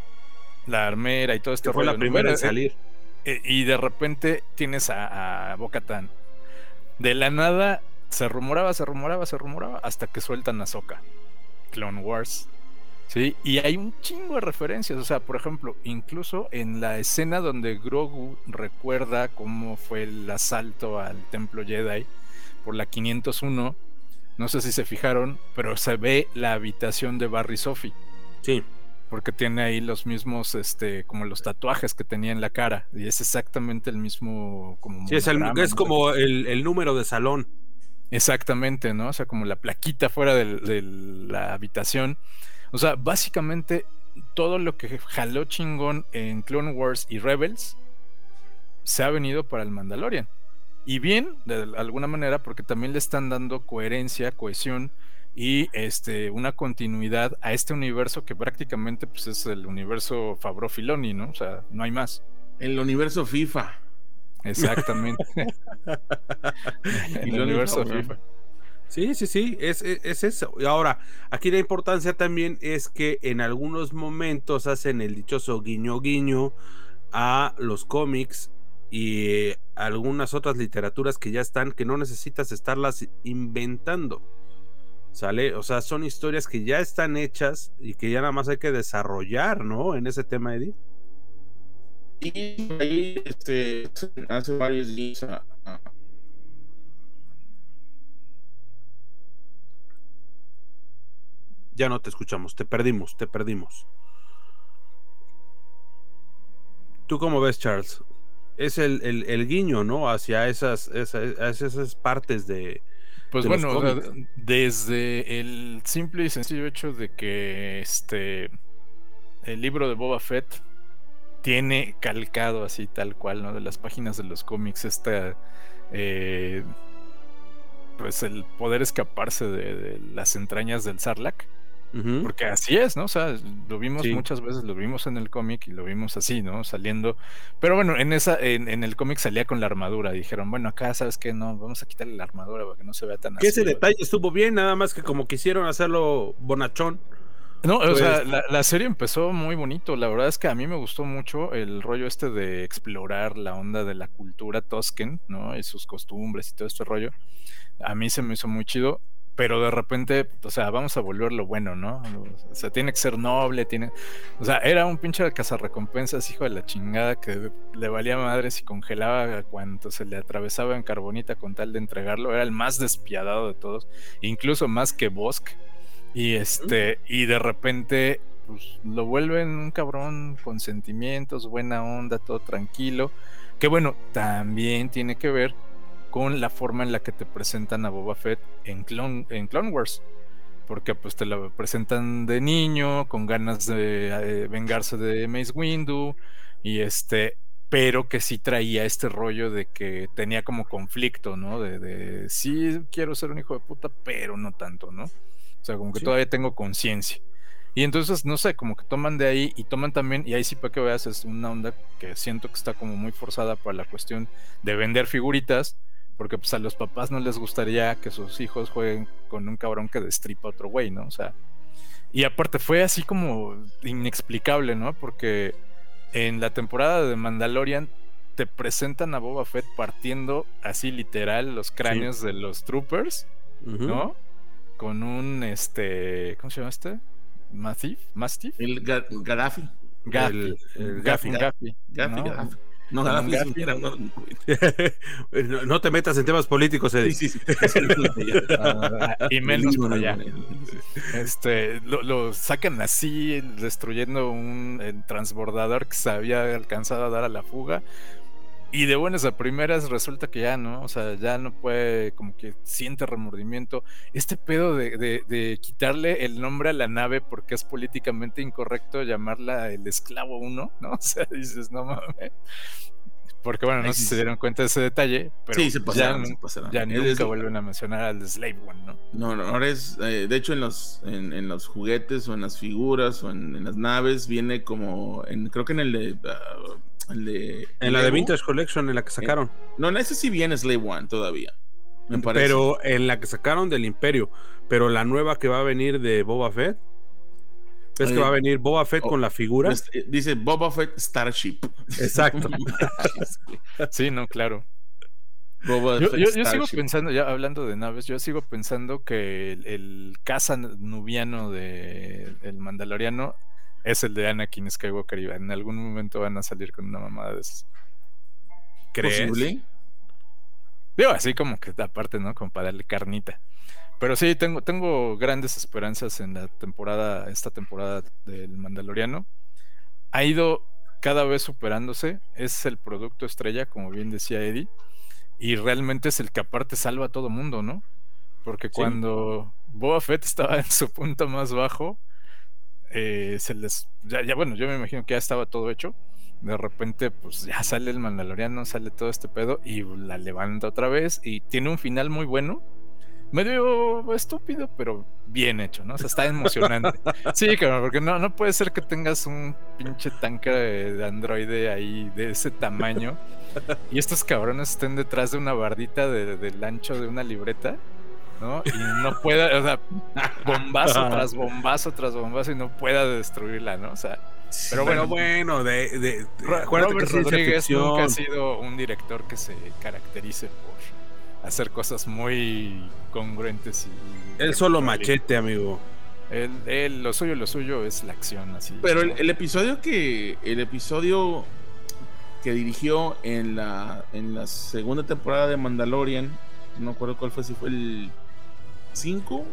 La armera y todo esto. Fue la primera en salir. Eh, y de repente tienes a, a Bocatán. De la nada se rumoraba, se rumoraba, se rumoraba, hasta que sueltan a Soka. Clone Wars. Sí, y hay un chingo de referencias. O sea, por ejemplo, incluso en la escena donde Grogu recuerda cómo fue el asalto al templo Jedi por la 501. No sé si se fijaron, pero se ve la habitación de Barry Sophie. Sí. Porque tiene ahí los mismos, este, como los tatuajes que tenía en la cara. Y es exactamente el mismo. Como sí, es, es como el, el número de salón. Exactamente, ¿no? O sea, como la plaquita fuera de, la habitación. O sea, básicamente todo lo que jaló chingón en Clone Wars y Rebels se ha venido para el Mandalorian. Y bien, de alguna manera, porque también le están dando coherencia, cohesión y este, una continuidad a este universo que prácticamente pues, es el universo Fabro Filoni, ¿no? O sea, no hay más. El universo FIFA. Exactamente. el universo FIFA. Sí, sí, sí, es, es, eso. Y ahora, aquí la importancia también es que en algunos momentos hacen el dichoso guiño guiño a los cómics y algunas otras literaturas que ya están, que no necesitas estarlas inventando. ¿Sale? O sea, son historias que ya están hechas y que ya nada más hay que desarrollar, ¿no? En ese tema, Eddie. Y ahí, este, hace varios días. Ah. Ya no te escuchamos, te perdimos, te perdimos. ¿Tú cómo ves, Charles? Es el, el, guiño, ¿no? Hacia esas, esas, esas partes de. Pues bueno, desde el simple y sencillo hecho de que este el libro de Boba Fett tiene calcado así tal cual, ¿no? De las páginas de los cómics, esta... Eh, pues el poder escaparse de, las entrañas del Sarlacc. Porque así es, ¿no? O sea, lo vimos muchas veces, lo vimos en el cómic y lo vimos así, ¿no? Saliendo. Pero bueno, en esa, en, el cómic salía con la armadura. Dijeron, bueno, acá, ¿sabes qué? No, vamos a quitarle la armadura para que no se vea tan así. ese detalle estuvo bien, nada más que como quisieron hacerlo bonachón. No, o sea, pues, la, serie empezó muy bonito. La verdad es que a mí me gustó mucho el rollo este de explorar la onda de la cultura Tosken, ¿no? Y sus costumbres y todo este rollo. A mí se me hizo muy chido, pero de repente, o sea, vamos a volverlo bueno, ¿no? O sea, tiene que ser noble, tiene. O sea, era un pinche cazarrecompensas, hijo de la chingada, que le valía madre si congelaba cuando se le atravesaba en carbonita con tal de entregarlo. Era el más despiadado de todos, incluso más que Bosk y este, y de repente, pues lo vuelven un cabrón con sentimientos, buena onda, todo tranquilo. Que bueno, también tiene que ver con la forma en la que te presentan a Boba Fett en Clone, en Clone Wars. porque pues te lo presentan de niño, con ganas de eh, vengarse de Mace Windu, y este, pero que sí traía este rollo de que tenía como conflicto, ¿no? De, de sí quiero ser un hijo de puta, pero no tanto, ¿no? O sea, como que todavía tengo conciencia. Y entonces, no sé, como que toman de ahí y toman también, y ahí sí para que veas, es una onda que siento que está como muy forzada para la cuestión de vender figuritas, porque pues a los papás no les gustaría que sus hijos jueguen con un cabrón que destripa a otro güey, ¿no? O sea, y aparte fue así como inexplicable, ¿no? Porque en la temporada de Mandalorian te presentan a Boba Fett partiendo así literal los cráneos de los troopers, ¿no? Con un este, ¿cómo se llama este? Mastiff, Mastiff. El Gaddafi. Gaddafi. El, Gaddafi. Gaddafi. No, no, te metas en temas políticos, Eddie. Sí, sí, ah, y menos por allá. Este, lo, sacan así, destruyendo un transbordador que se había alcanzado a dar a la fuga. Y de buenas a primeras resulta que ya no, o sea, ya no puede, como que siente remordimiento. Este pedo de, de, quitarle el nombre a la nave porque es políticamente incorrecto llamarla el esclavo 1, ¿no? O sea, dices, no mames. Porque bueno, no sé si se dieron cuenta de ese detalle, pero sí, se pasaron, ya, nunca vuelven a mencionar al Slave One, ¿no? No, no, ahora es, eh, de hecho en los, en, los juguetes o en las figuras o en, las naves viene como, en, creo que en el de... En la de Vintage Collection, en la que sacaron. no, en ese sí viene Slave One todavía. Me parece. Pero en la que sacaron del Imperio. Pero la nueva que va a venir de Boba Fett. ¿Ves que va a venir Boba Fett oh, con la figura? Eh, dice Boba Fett Starship. Exacto. sí, no, claro. yo, sigo pensando, ya hablando de naves, yo sigo pensando que el, el caza nubiano de el Mandaloriano es el de Anakin Skywalker y en algún momento van a salir con una mamada de esas. ¿Crees? Digo, así como que aparte, ¿no? Como para darle carnita. Pero sí, tengo, tengo grandes esperanzas en la temporada, esta temporada del Mandaloriano. Ha ido cada vez superándose. Es el producto estrella, como bien decía Eddie. Y realmente es el que aparte salva a todo mundo, ¿no? Porque cuando Boba Fett estaba en su punto más bajo, eh, se les. Ya, bueno, yo me imagino que ya estaba todo hecho. De repente, pues ya sale el Mandaloriano, sale todo este pedo y la levanta otra vez. Y tiene un final muy bueno. Medio estúpido, pero bien hecho, ¿no? O sea, está emocionante. sí, claro, porque no, no puede ser que tengas un pinche tanque de androide ahí de ese tamaño y estos cabrones estén detrás de una bardita del ancho de una libreta ¿no? Y no pueda, o sea, bombazo tras bombazo tras bombazo y no pueda destruirla, ¿no? O sea, pero bueno, bueno, de, de, Robert Rodríguez nunca ha sido un director que se caracterice por hacer cosas muy congruentes y él solo machete, amigo. Él, lo suyo, lo suyo es la acción, así. Pero el, el, episodio que el episodio que dirigió en la en la segunda temporada de Mandalorian, no recuerdo cuál fue, si fue el 5.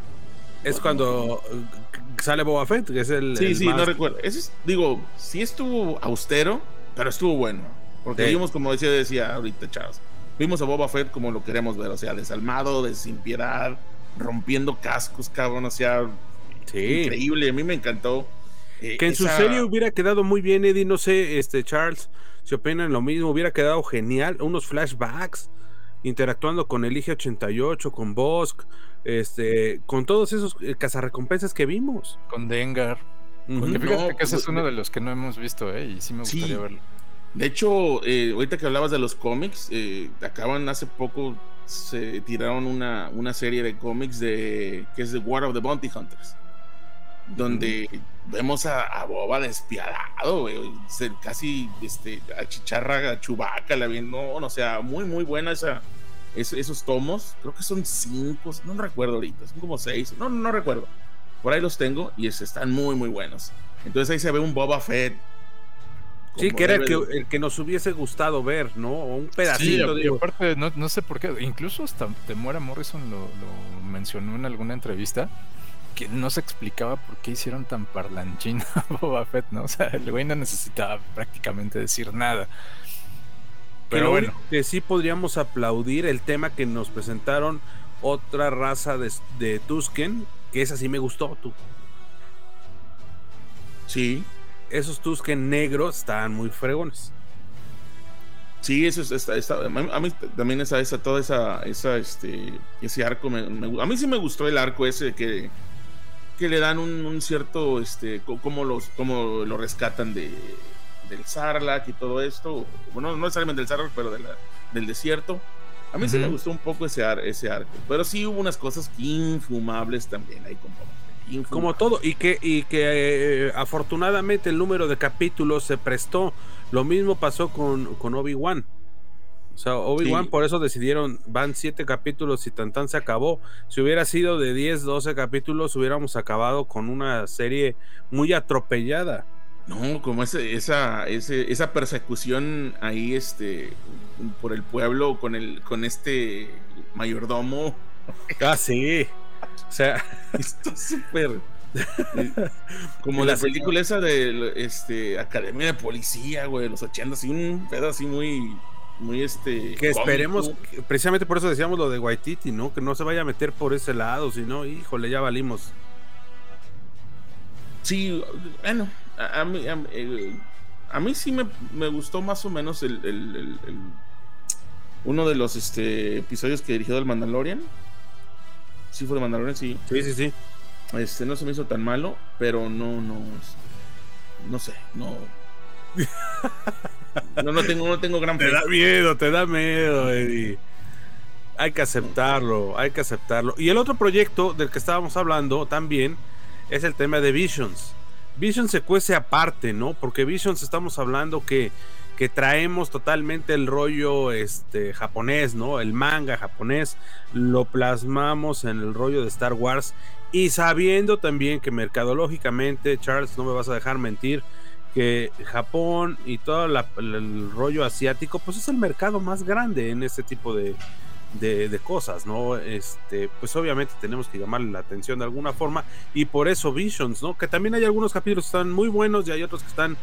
Es cuando uh, sale Boba Fett, que es el. Sí, sí, no recuerdo. Ese digo, sí estuvo austero, pero estuvo bueno. Porque vimos, como decía, decía ahorita Charles, vimos a Boba Fett como lo queremos ver, o sea, desalmado, de sin piedad, rompiendo cascos, cabrón, o sea, increíble, a mí me encantó. Eh, que en su serie hubiera quedado muy bien, Eddie, no sé, este Charles, si opinan lo mismo, hubiera quedado genial, unos flashbacks interactuando con el IG-88, con Bosk, este, con todos esos eh, cazarrecompensas que vimos. Con Dengar. fíjate que ese es uno de los que no hemos visto, ¿eh? Y sí me gustaría verlo. De hecho, eh, ahorita que hablabas de los cómics, eh, acaban hace poco, se tiraron una, una serie de cómics de que es The War of the Bounty Hunters, donde vemos a, Boba despiadado, casi este, a Chicharra, a Chubaca, la bien, no, no, o sea, muy, muy buena esa, esos tomos, creo que son cinco, no recuerdo ahorita, son como seis, no, no recuerdo. Por ahí los tengo y están muy, muy buenos. Entonces ahí se ve un Boba Fett. Sí, que era el que, el que, nos hubiese gustado ver, ¿no? un pedacito. Sí, aparte, no, no, sé por qué, incluso hasta Temora Morrison lo, lo mencionó en alguna entrevista que no se explicaba por qué hicieron tan parlanchina a Boba Fett, ¿no? O sea, el güey no necesitaba prácticamente decir nada. Pero bueno. Que sí podríamos aplaudir el tema que nos presentaron otra raza de, Tusken, que esa sí me gustó, tú. Sí. Esos Tusken negros estaban muy fregones. Sí, eso está, está, a mí también esa, esa, toda esa, esa, este, ese arco, me, a mí sí me gustó el arco ese que, que le dan un, cierto, este, como los, como lo rescatan de, del Sarlacc y todo esto, bueno, no necesariamente del Sarlacc, pero de la, del desierto. A mí sí me gustó un poco ese, ese arco, pero sí hubo unas cosas infumables también ahí como como todo, y que, y que eh, afortunadamente el número de capítulos se prestó. Lo mismo pasó con, con Obi-Wan. O sea, Obi-Wan por eso decidieron, van siete capítulos y tan se acabó. Si hubiera sido de 10, 12 capítulos, hubiéramos acabado con una serie muy atropellada. No, como ese, esa, ese, esa persecución ahí este, por el pueblo con, el, con este mayordomo. Ah, sí. O sea, está súper. Como la película esa de este, Academia de Policía, güey, de los 80, así un pedo así muy. Muy este. Que esperemos, precisamente por eso decíamos lo de Waititi, ¿no? Que no se vaya a meter por ese lado, si no, híjole, ya valimos. Sí, bueno, a, mí, a, mí sí me, gustó más o menos el, uno de los este, episodios que dirigió del Mandalorian sí fue de Mandalorian, sí. Sí, sí, sí. Este, no se me hizo tan malo, pero no, no, no sé, no. no, no tengo, no tengo gran Te da miedo, te da miedo, Eddie. Hay que aceptarlo, hay que aceptarlo. Y el otro proyecto del que estábamos hablando también es el tema de Visions. Visions se cuece aparte, ¿no? Porque Visions estamos hablando que que traemos totalmente el rollo este, japonés, ¿no? El manga japonés, lo plasmamos en el rollo de Star Wars y sabiendo también que mercadológicamente, Charles, no me vas a dejar mentir, que Japón y todo el rollo asiático, pues es el mercado más grande en este tipo de, de, cosas, ¿no? Este, pues obviamente tenemos que llamarle la atención de alguna forma y por eso Visions, ¿no? Que también hay algunos capítulos que están muy buenos y hay otros que están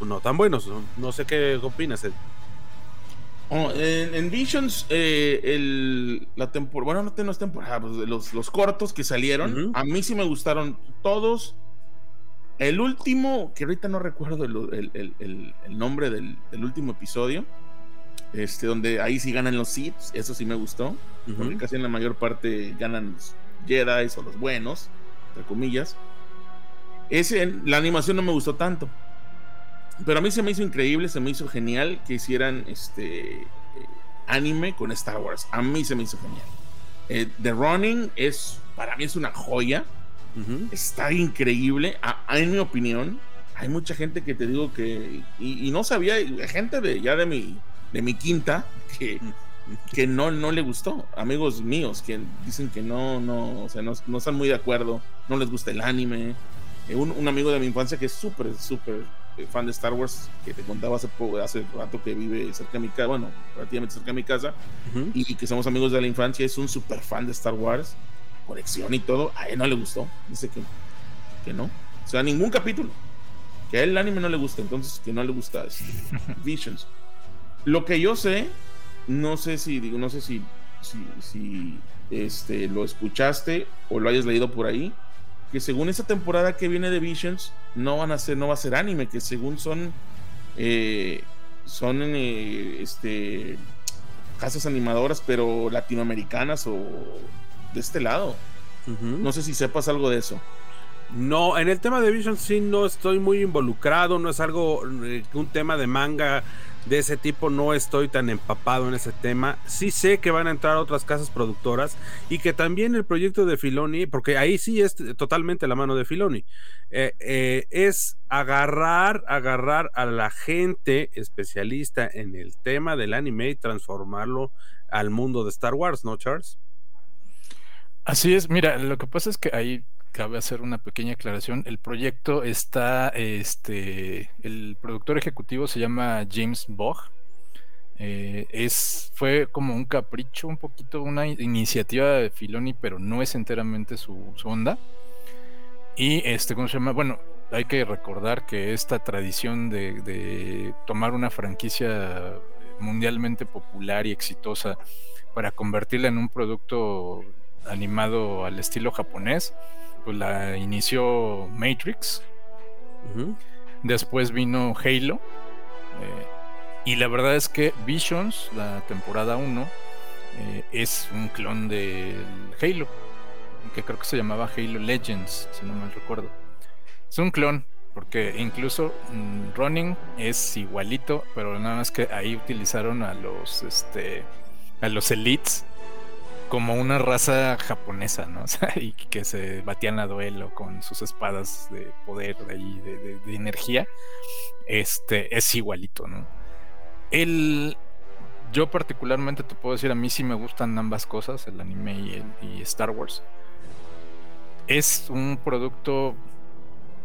no tan buenos. No, sé qué opinas. Oh, en, Visions, eh, el, la temporada, bueno, no tenemos temporada, pues, los, los cortos que salieron, a mí sí me gustaron todos. El último, que ahorita no recuerdo el, el, nombre del, último episodio, este, donde ahí sí ganan los Sith, eso sí me gustó, porque casi en la mayor parte ganan los Jedi o los buenos, entre comillas. Ese, la animación no me gustó tanto. Pero a mí se me hizo increíble, se me hizo genial que hicieran este eh, anime con Star Wars. A mí se me hizo genial. Eh, The Running es, para mí es una joya. Está increíble. en mi opinión, hay mucha gente que te digo que, y, no sabía, gente de ya de mi, de mi quinta, que, que no, no le gustó. Amigos míos que dicen que no, no, o sea, no, no están muy de acuerdo, no les gusta el anime. Eh, un, un, amigo de mi infancia que es súper, súper eh, fan de Star Wars que te contaba hace, hace rato que vive cerca de mi casa, bueno, relativamente cerca de mi casa, y que somos amigos de la infancia, es un super fan de Star Wars, colección y todo, a él no le gustó, dice que, que no, o sea, ningún capítulo, que a él el anime no le gusta, entonces que no le gusta este, Visions. Lo que yo sé, no sé si, digo, no sé si, si, si este, lo escuchaste o lo hayas leído por ahí, que según esa temporada que viene de Visions no van a ser no va a ser anime que según son eh, son eh, este casas animadoras pero latinoamericanas o de este lado no sé si sepas algo de eso no, en el tema de Visions sí no estoy muy involucrado, no es algo, eh, un tema de manga de ese tipo no estoy tan empapado en ese tema. Sí sé que van a entrar otras casas productoras y que también el proyecto de Filoni, porque ahí sí es totalmente la mano de Filoni, eh, eh, es agarrar, agarrar a la gente especialista en el tema del anime y transformarlo al mundo de Star Wars, ¿no, Charles? Así es, mira, lo que pasa es que ahí cabe hacer una pequeña aclaración. El proyecto está, este, el productor ejecutivo se llama James Bogg. Eh, es, fue como un capricho, un poquito una iniciativa de Filoni, pero no es enteramente su, onda. Y este, ¿cómo se llama? Bueno, hay que recordar que esta tradición de, de tomar una franquicia mundialmente popular y exitosa para convertirla en un producto animado al estilo japonés, pues la inició Matrix. Después vino Halo. Eh, y la verdad es que Visions, la temporada 1, eh, es un clon del Halo. Que creo que se llamaba Halo Legends, si no mal recuerdo. Es un clon, porque incluso mm, Running es igualito, pero nada más que ahí utilizaron a los este a los elites como una raza japonesa, ¿no? O sea, y que se batían a duelo con sus espadas de poder ahí, de, de, energía. Este es igualito, ¿no? El, yo particularmente te puedo decir, a mí sí me gustan ambas cosas, el anime y, el, y Star Wars. Es un producto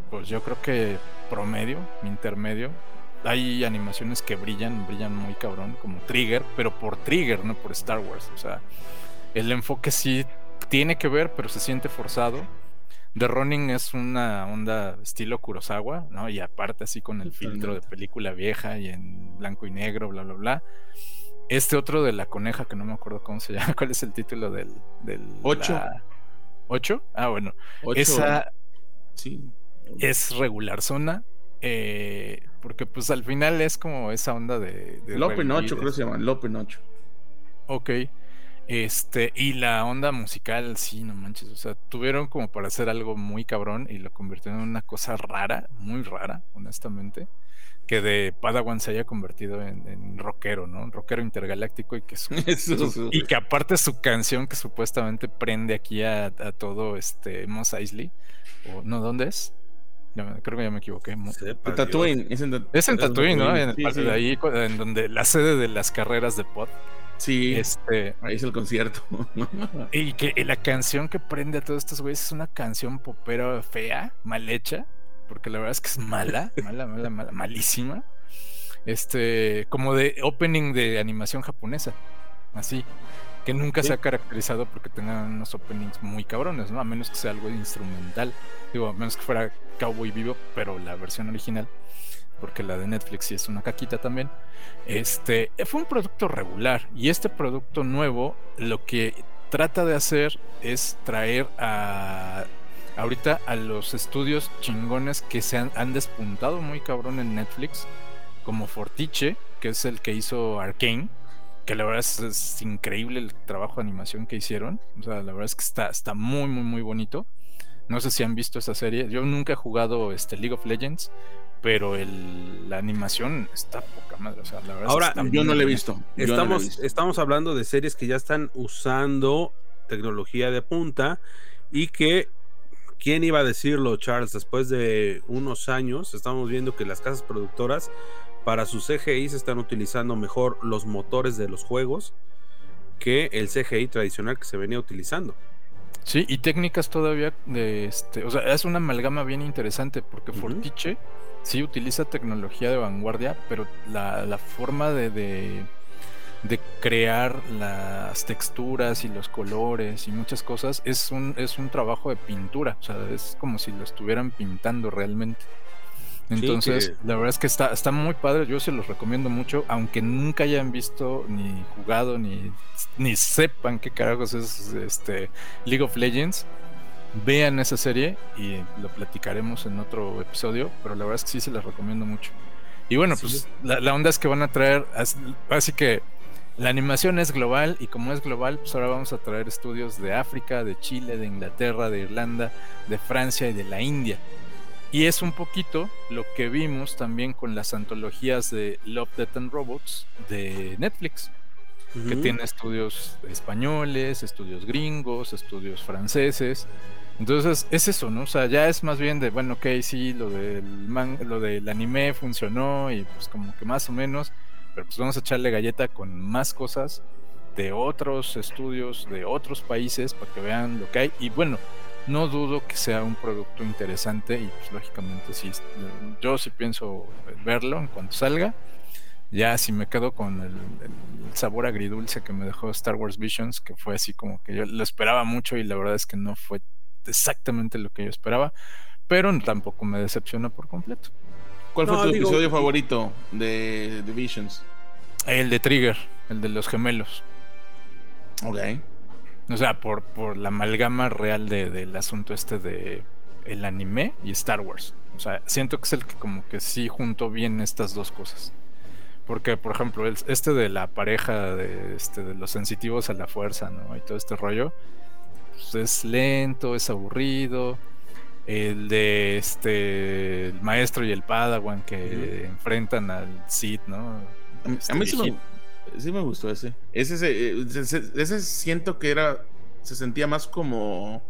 pues yo creo que promedio, intermedio. Hay animaciones que brillan, brillan muy cabrón, como Trigger, pero por Trigger, no por Star Wars. O sea, el enfoque sí tiene que ver, pero se siente forzado. The Running es una onda estilo Kurosawa, ¿no? Y aparte así con el filtro de película vieja y en blanco y negro, bla, bla, bla. Este otro de la coneja, que no me acuerdo cómo se llama, ¿cuál es el título del... del ¿Ocho? ¿Ocho? Ah, bueno. Esa... Sí es regular zona. Eh, porque pues al final es como esa onda de... de Lopen 8 creo que se llama, Lopen 8. Ok. Este, y la onda musical, sí, no manches. O sea, tuvieron como para hacer algo muy cabrón y lo convirtieron en una cosa rara, muy rara, honestamente. Que de Padawan se haya convertido en, rockero, ¿no? rockero intergaláctico y que, y que aparte su canción que supuestamente prende aquí a, todo este Mos Eisley. O, no, ¿dónde es? creo que ya me equivoqué. Tatooine. Es en, Tatooine, ¿no? En, de ahí, en donde la sede de las carreras de pod. Sí. Este, ahí es el concierto. y que la canción que prende a todos estos güeyes es una canción popera fea, mal hecha. Porque la verdad es que es mala, mala, mala, mala, malísima. Este, como de opening de animación japonesa. Así que nunca se ha caracterizado porque tengan unos openings muy cabrones, ¿no? A menos que sea algo instrumental. Digo, a menos que fuera Cowboy Vivo, pero la versión original, porque la de Netflix sí es una caquita también. Este fue un producto regular y este producto nuevo lo que trata de hacer es traer a ahorita a los estudios chingones que se han, han despuntado muy cabrón en Netflix, como Fortiche, que es el que hizo Arkane que la verdad es, increíble el trabajo de animación que hicieron. O sea, la verdad es que está, está muy, muy, muy bonito. No sé si han visto esa serie. Yo nunca he jugado este League of Legends, pero el, la animación está poca madre. O sea, la verdad Ahora, yo no la he visto. Estamos, estamos hablando de series que ya están usando tecnología de punta y que ¿Quién iba a decirlo, Charles? Después de unos años, estamos viendo que las casas productoras para sus CGI se están utilizando mejor los motores de los juegos que el CGI tradicional que se venía utilizando. Sí, y técnicas todavía de este, o sea, es una amalgama bien interesante porque Fortiche sí utiliza tecnología de vanguardia, pero la, forma de, de, de, crear las texturas y los colores y muchas cosas es un, es un trabajo de pintura, o sea, es como si lo estuvieran pintando realmente. Entonces, la verdad es que está, está muy padre, yo se los recomiendo mucho, aunque nunca hayan visto ni jugado ni, ni sepan qué carajos es este League of Legends. Vean esa serie y lo platicaremos en otro episodio, pero la verdad es que sí se los recomiendo mucho. Y bueno, pues la, onda es que van a traer, así que la animación es global y como es global, pues ahora vamos a traer estudios de África, de Chile, de Inglaterra, de Irlanda, de Francia y de la India. Y es un poquito lo que vimos también con las antologías de Love, Death and Robots de Netflix, que tiene estudios españoles, estudios gringos, estudios franceses. Entonces es eso, ¿no? O sea, ya es más bien de, bueno, ok, sí, lo del, lo del anime funcionó y pues como que más o menos, pero pues vamos a echarle galleta con más cosas de otros estudios, de otros países, para que vean lo que hay. Y bueno, no dudo que sea un producto interesante y pues lógicamente sí, yo sí pienso verlo en cuanto salga. Ya si me quedo con el, sabor agridulce que me dejó Star Wars Visions, que fue así como que yo lo esperaba mucho y la verdad es que no fue exactamente lo que yo esperaba, pero tampoco me decepciona por completo. ¿Cuál fue tu episodio favorito de, de Visions? El de Trigger, el de los gemelos. Ok. O sea, por, por la amalgama real de, del asunto este de el anime y Star Wars. O sea, siento que es el que como que sí juntó bien estas dos cosas. Porque, por ejemplo, este de la pareja de, este, de los sensitivos a la fuerza, ¿no? Y todo este rollo, pues es lento, es aburrido. El de este el maestro y el padawan que enfrentan al Sith, ¿no? a mí este, sí me, gustó ese. Ese, ese. ese, siento que era. Se sentía más como.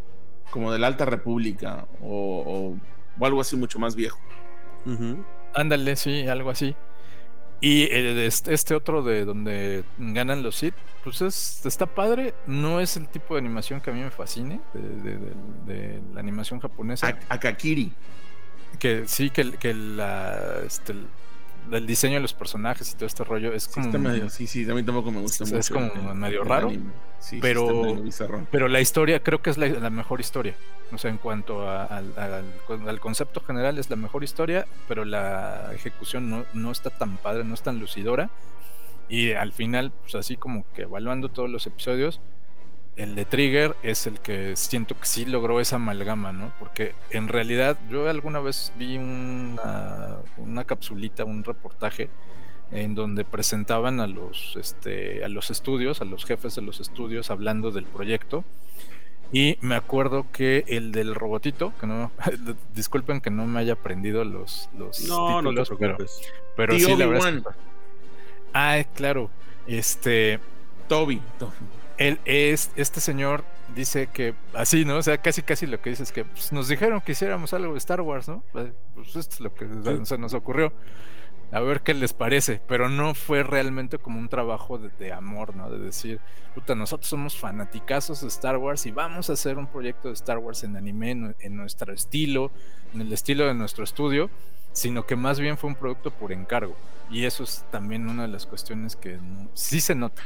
Como de la Alta República. O, o, algo así mucho más viejo. Ándale, sí, algo así. Y este otro de donde ganan los Sith, pues es, está padre. No es el tipo de animación que a mí me fascine, de, la animación japonesa. Akakiri. Que sí, que, que la, este, el diseño de los personajes y todo este rollo es como. Sí, sí, a mí tampoco me gusta mucho. Es como medio raro. pero, pero la historia creo que es la, mejor historia. O sea, en cuanto al, concepto general es la mejor historia, pero la ejecución no, no está tan padre, no es tan lucidora. Y al final, pues así como que evaluando todos los episodios, el de Trigger es el que siento que sí logró esa amalgama, ¿no? Porque en realidad yo alguna vez vi una, una capsulita, un reportaje en donde presentaban a los, este, a los estudios, a los jefes de los estudios hablando del proyecto. Y me acuerdo que el del robotito, que no, disculpen que no me haya aprendido los, los no, títulos, no pero, pero sí la verdad. Ah, claro. Este. Toby. Toby él es, este señor dice que así, ¿no? O sea, casi casi lo que dice es que pues, nos dijeron que hiciéramos algo de Star Wars, ¿no? Pues, pues esto es lo que se nos ocurrió. A ver qué les parece, pero no fue realmente como un trabajo de, amor, ¿no? De decir, puta, nosotros somos fanaticazos de Star Wars y vamos a hacer un proyecto de Star Wars en anime, en, nuestro estilo, en el estilo de nuestro estudio, sino que más bien fue un producto por encargo. Y eso es también una de las cuestiones que sí se nota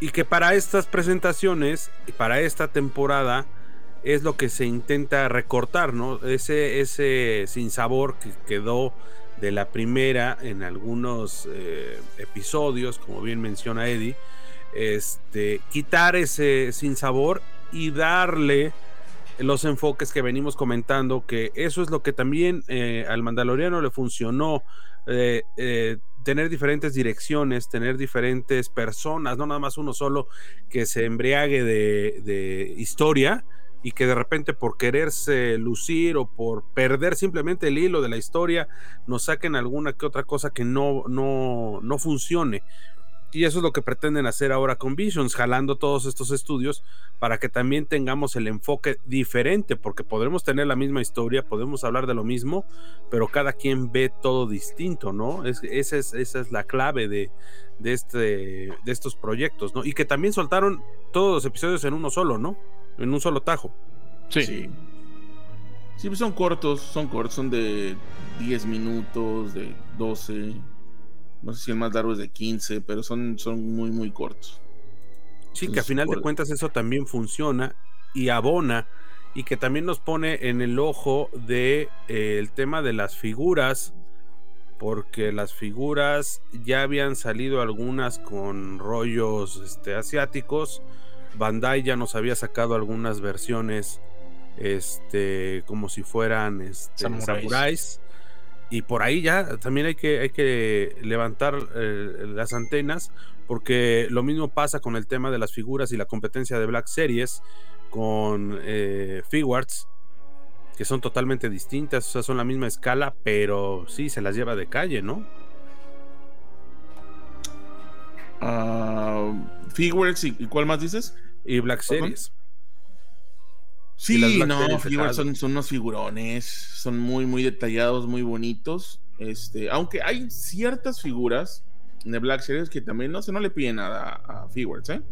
y que para estas presentaciones, para esta temporada, es lo que se intenta recortar, ¿no? Ese, ese sinsabor que quedó de la primera en algunos eh, episodios, como bien menciona Eddie, este, quitar ese sinsabor y darle los enfoques que venimos comentando, que eso es lo que también eh, al Mandaloriano le funcionó. Eh, tener diferentes direcciones, tener diferentes personas, no nada más uno solo que se embriague de, historia y que de repente por quererse lucir o por perder simplemente el hilo de la historia nos saquen alguna que otra cosa que no, no, no funcione. Y eso es lo que pretenden hacer ahora con Visions, jalando todos estos estudios para que también tengamos el enfoque diferente, porque podremos tener la misma historia, podemos hablar de lo mismo, pero cada quien ve todo distinto, ¿no? Es, esa, es, esa es la clave de, de, este, de estos proyectos, ¿no? Y que también soltaron todos los episodios en uno solo, ¿no? En un solo tajo. Sí. Sí, sí pues son cortos, son cortos, son de 10 minutos, de 12 no sé si el más largo es de 15, pero son, son muy, muy cortos. Sí, que a final de cuentas eso también funciona y abona y que también nos pone en el ojo de eh, el tema de las figuras porque las figuras ya habían salido algunas con rollos este, asiáticos. Bandai ya nos había sacado algunas versiones este como si fueran este, samuráis y por ahí ya también hay que, hay que levantar eh, las antenas porque lo mismo pasa con el tema de las figuras y la competencia de Black Series con eh, Figuarts que son totalmente distintas, o sea, son la misma escala, pero sí se las lleva de calle, ¿no? Uh, Figuarts y, cuál más dices? Y Black Series. Sí, no, son, son, unos figurones, son muy, muy detallados, muy bonitos. Este, aunque hay ciertas figuras de Black Series que también no se no le piden nada a, Figuarts, ¿eh?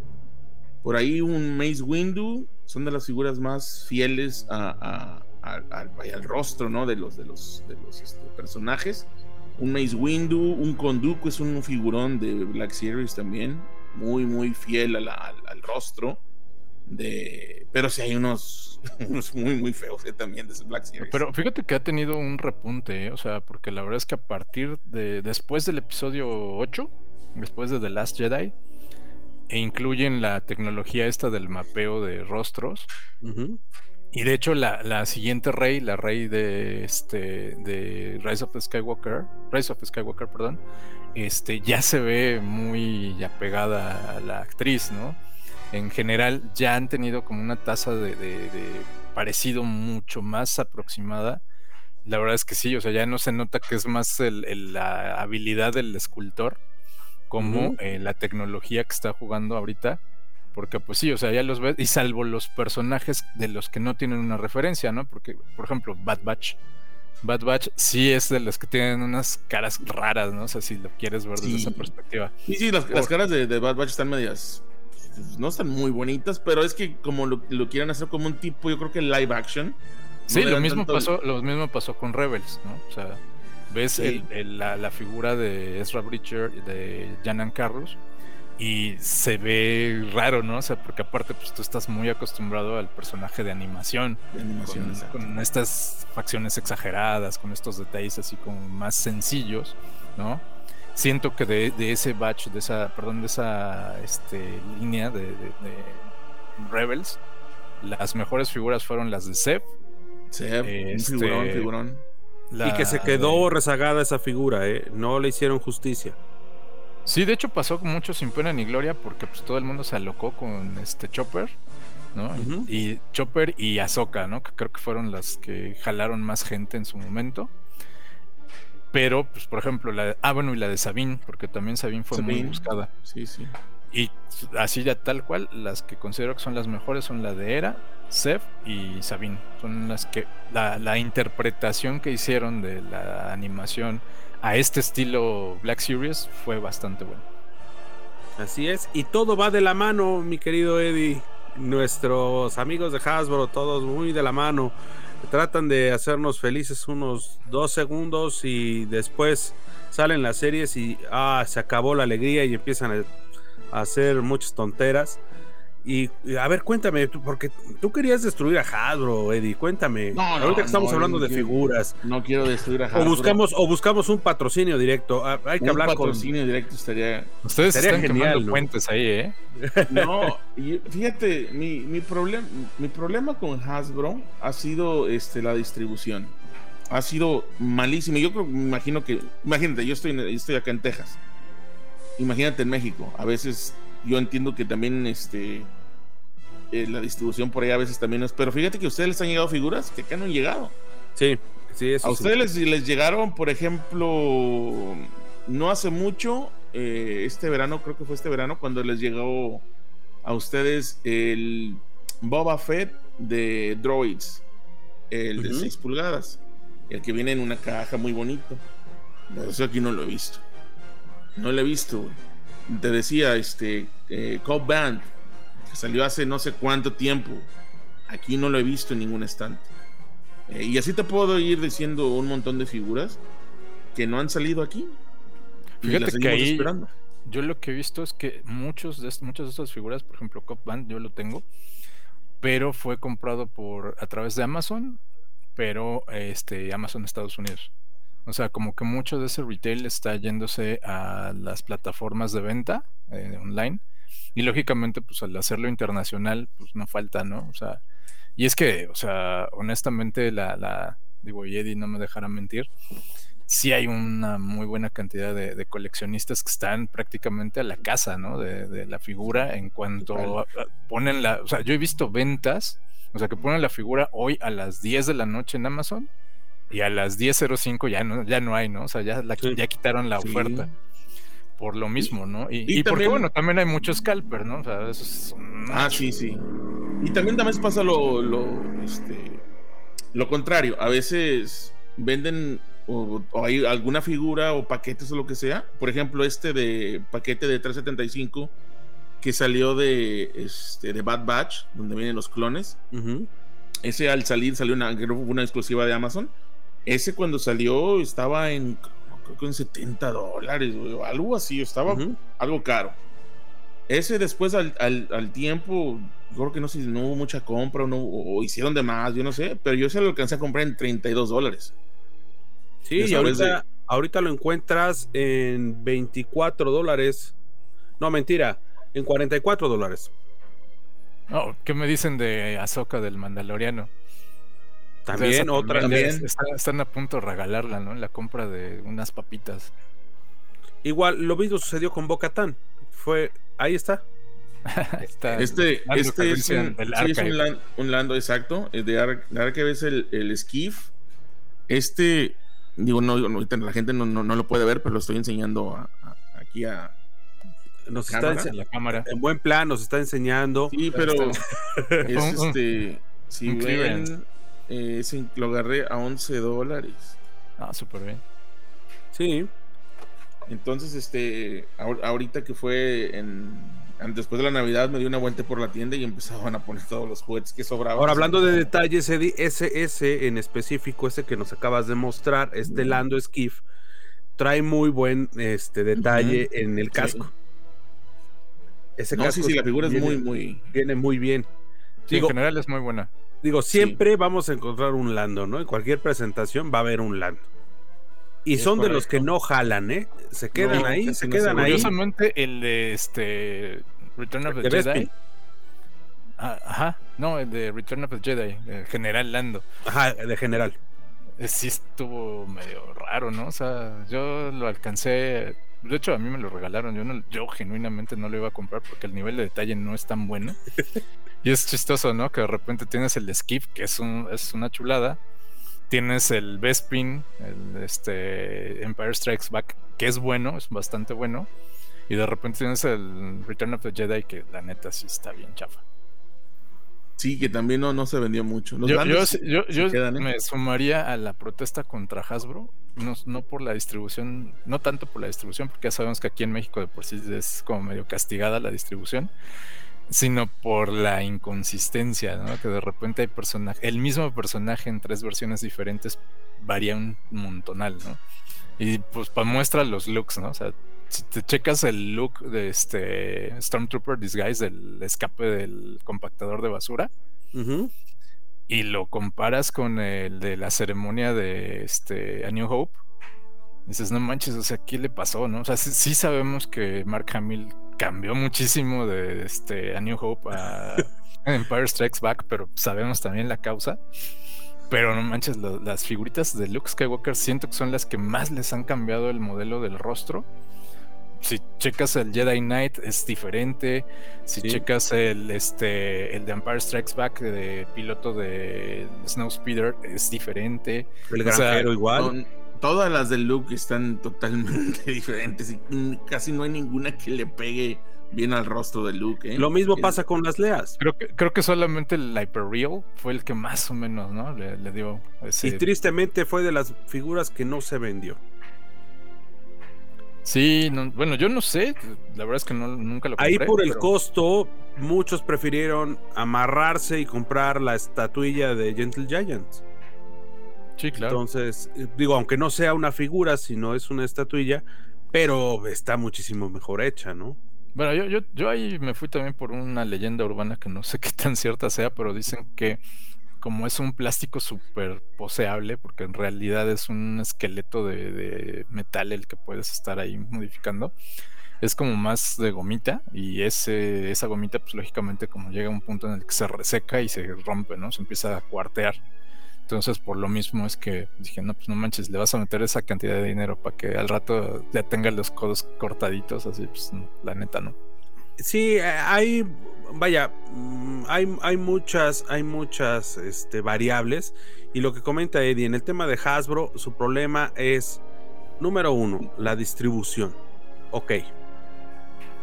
Por ahí un Maze Windu son de las figuras más fieles a, al rostro, ¿no? De los, de los, de los este, personajes. Un Maze Windu, un Konduku es un figurón de Black Series también, muy, muy fiel al rostro de pero si hay unos, muy muy feos eh, también de Black Series. Pero fíjate que ha tenido un repunte, eh, o sea, porque la verdad es que a partir de después del episodio 8, después de The Last Jedi, e incluyen la tecnología esta del mapeo de rostros. Y de hecho, la, siguiente rey, la rey de este de Rise of Skywalker, Rise of Skywalker, perdón, este, ya se ve muy apegada a la actriz, ¿no? En general, ya han tenido como una tasa de, parecido mucho más aproximada. La verdad es que sí, o sea, ya no se nota que es más la habilidad del escultor como eh, la tecnología que está jugando ahorita porque pues sí, o sea, ya los ves, y salvo los personajes de los que no tienen una referencia, ¿no? Porque, por ejemplo, Bad Batch. Bad Batch sí es de los que tienen unas caras raras, ¿no? O sea, si lo quieres ver desde esa perspectiva. Sí, sí, las, caras de, Bad Batch están medias. Pues, no están muy bonitas, pero es que como lo, lo quieren hacer como un tipo, yo creo que live action. Sí, lo mismo, pasó, lo mismo pasó con Rebels, ¿no? O sea, ves la, la, figura de Ezra Bridger, de Janan Carlos y se ve raro, ¿no? O sea, porque aparte pues tú estás muy acostumbrado al personaje de animación, con, estas facciones exageradas, con estos detalles así como más sencillos, ¿no? Siento que de, ese batch, de esa, perdón, de esa este, línea de, Rebels, las mejores figuras fueron las de Seb. Seb, este, figurón, figurón. y que se quedó rezagada esa figura, ¿eh? No le hicieron justicia. Sí, de hecho pasó mucho sin pena ni gloria porque pues todo el mundo se alocó con este Chopper, ¿no? Y Chopper y Ahsoka, ¿no? Que creo que fueron las que jalaron más gente en su momento. Pero, pues, por ejemplo, la ah, bueno, y la de Sabine, porque también Sabine fue muy buscada. Sí, sí. Y así ya tal cual, las que considero que son las mejores son la de Era, Seth y Sabine. Son las que la, la interpretación que hicieron de la animación a este estilo Black Series fue bastante bueno. Así es, y todo va de la mano, mi querido Eddie. Nuestros amigos de Hasbro, todos muy de la mano. Tratan de hacernos felices unos dos segundos y después salen las series y ah, se acabó la alegría y empiezan a hacer muchas tonteras. Y a ver, cuéntame, porque tú querías destruir a Hasbro, Eddie, cuéntame. No, Ahorita que estamos hablando de figuras. No quiero destruir a Hasbro. O buscamos, o buscamos un patrocinio directo. Ah, hay que hablar con. Un patrocinio directo estaría. Ustedes estaría están genial, puentes ahí, ¿eh? No, fíjate, mi, mi, problem, mi problema con Hasbro ha sido este, la distribución. Ha sido malísimo. Yo creo, me imagino que. Imagínate, yo estoy, yo estoy acá en Texas. Imagínate en México. A veces yo entiendo que también este eh, la distribución por ahí a veces también es. Pero fíjate que a ustedes les han llegado figuras que acá no han llegado. Sí, sí, eso A ustedes Les, llegaron, por ejemplo, no hace mucho, eh, este verano, creo que fue este verano, cuando les llegó a ustedes el Boba Fett de Droids, el de 6 pulgadas, el que viene en una caja muy bonito. Eso aquí no lo he visto. No lo he visto, güey te decía, este, eh, Band, que salió hace no sé cuánto tiempo. Aquí no lo he visto en ningún estante. Eh, y así te puedo ir diciendo un montón de figuras que no han salido aquí. Fíjate que ahí yo lo que he visto es que muchos de, muchas de estas figuras, por ejemplo, Cop Band, yo lo tengo, pero fue comprado por a través de Amazon, pero este Amazon Estados Unidos. O sea, como que mucho de ese retail está yéndose a las plataformas de venta eh, online. Y lógicamente, pues al hacerlo internacional, pues no falta, ¿no? O sea, y es que, o sea, honestamente, la, la digo, y Eddie no me dejará mentir, sí hay una muy buena cantidad de, coleccionistas que están prácticamente a la casa, ¿no? De, la figura en cuanto ponen la, o sea, yo he visto ventas, o sea, que ponen la figura hoy a las 10 de la noche en Amazon y a las 10.05 ya no, ya no hay, ¿no? O sea, ya, ya quitaron la oferta. Por lo mismo, ¿no? Y, porque, bueno, también hay muchos scalper, ¿no? O sea, eso es... Ah, sí, sí. Y también también pasa lo, lo, este, lo contrario. A veces venden o, hay alguna figura o paquetes o lo que sea. Por ejemplo, este de paquete de 375 que salió de, este, de Bad Batch, donde vienen los clones. Ese al salir salió una, una exclusiva de Amazon ese cuando salió estaba en, creo que en 70 dólares, o algo así, estaba algo caro. Ese después al, al, tiempo, creo que no sé si no hubo mucha compra o, no, o hicieron de más, yo no sé, pero yo se lo alcancé a comprar en 32 dólares. Sí, y ahorita, ahorita lo encuentras en 24 dólares. No, mentira. En 44 dólares. Oh, ¿Qué me dicen de Azoka del Mandaloriano? También otra. También. Están, a punto de regalarla, ¿no? La compra de unas papitas. Igual, lo mismo sucedió con Bocatán. Fue. Ahí está. está este este es, un, un, lando exacto. De Archive es el, el skiff. Este, digo, no, la gente no, no, lo puede ver, pero lo estoy enseñando aquí a, nos está en la cámara. En buen plan nos está enseñando. Sí, pero es este. Si ven, eh, lo agarré a 11 dólares. Ah, súper bien. Sí. Entonces, este, ahorita que fue en, después de la Navidad, me di una vuelta por la tienda y empezaban a poner todos los juguetes que sobraban. Ahora, hablando de detalles, ese, ese en específico, ese que nos acabas de mostrar, este Lando Skiff, trae muy buen este detalle en el casco. Ese no, sí, sí, la figura es muy, muy. Viene muy bien. en general es muy buena. Digo, siempre vamos a encontrar un Lando, ¿no? En cualquier presentación va a haber un Lando. Y son de los que no jalan, ¿eh? Se quedan ahí, se quedan ahí. Curiosamente, el de este Return of the, Jedi. Ah, ajá, no, el de Return of the Jedi, el General Lando. Ajá, de General. Eh, sí estuvo medio raro, ¿no? O sea, yo lo alcancé de hecho, a mí me lo regalaron. Yo, no, yo genuinamente no lo iba a comprar porque el nivel de detalle no es tan bueno. y es chistoso, ¿no? Que de repente tienes el Skip, que es, un, es una chulada. Tienes el Bespin, el este, Empire Strikes Back, que es bueno, es bastante bueno. Y de repente tienes el Return of the Jedi, que la neta sí está bien chafa. Sí, que también no, no se vendió mucho. yo, ¿eh? me sumaría a la protesta contra Hasbro, no, no, por la distribución, no tanto por la distribución, porque ya sabemos que aquí en México de por sí es como medio castigada la distribución, sino por la inconsistencia, ¿no? Que de repente hay personaje, el mismo personaje en tres versiones diferentes varía un montonal, ¿no? Y pues para muestra los looks, ¿no? O sea, si te checas el look de este Stormtrooper Disguise del escape del compactador de basura y lo comparas con el de la ceremonia de este A New Hope, dices, no manches, o sea, ¿qué le pasó? ¿no? O sea, sí, sabemos que Mark Hamill cambió muchísimo de este A New Hope a Empire Strikes Back, pero sabemos también la causa. Pero no manches, las figuritas de Luke Skywalker siento que son las que más les han cambiado el modelo del rostro si checas el Jedi Knight es diferente. Si checas el este el de Empire Strikes Back de piloto de Snowspeeder es diferente. El granjero igual. Todas las de Luke están totalmente diferentes y casi no hay ninguna que le pegue bien al rostro de Luke. ¿eh? Lo mismo pasa con las Leas. Creo que, creo que solamente el Hyper Real fue el que más o menos, ¿no? Le, dio ese... Y tristemente fue de las figuras que no se vendió. Sí, bueno, yo no sé, la verdad es que nunca lo compré. Ahí por el costo, muchos prefirieron amarrarse y comprar la estatuilla de Gentle Giants. Sí, claro. Entonces, eh, digo, aunque no sea una figura, sino es una estatuilla, pero está muchísimo mejor hecha, ¿no? Bueno, yo, yo, yo ahí me fui también por una leyenda urbana que no sé qué tan cierta sea, pero dicen que como es un plástico súper poseable, porque en realidad es un esqueleto de, metal el que puedes estar ahí modificando, es como más de gomita y ese, esa gomita pues lógicamente como llega a un punto en el que se reseca y se rompe, ¿no? Se empieza a cuartear. Entonces por lo mismo es que dije, no, pues no manches, le vas a meter esa cantidad de dinero para que al rato ya tenga los codos cortaditos, así pues la neta no. Sí, hay vaya, mm, hay, hay muchas, hay muchas este, variables. Y lo que comenta Eddie, en el tema de Hasbro, su problema es, número uno, la distribución. Ok.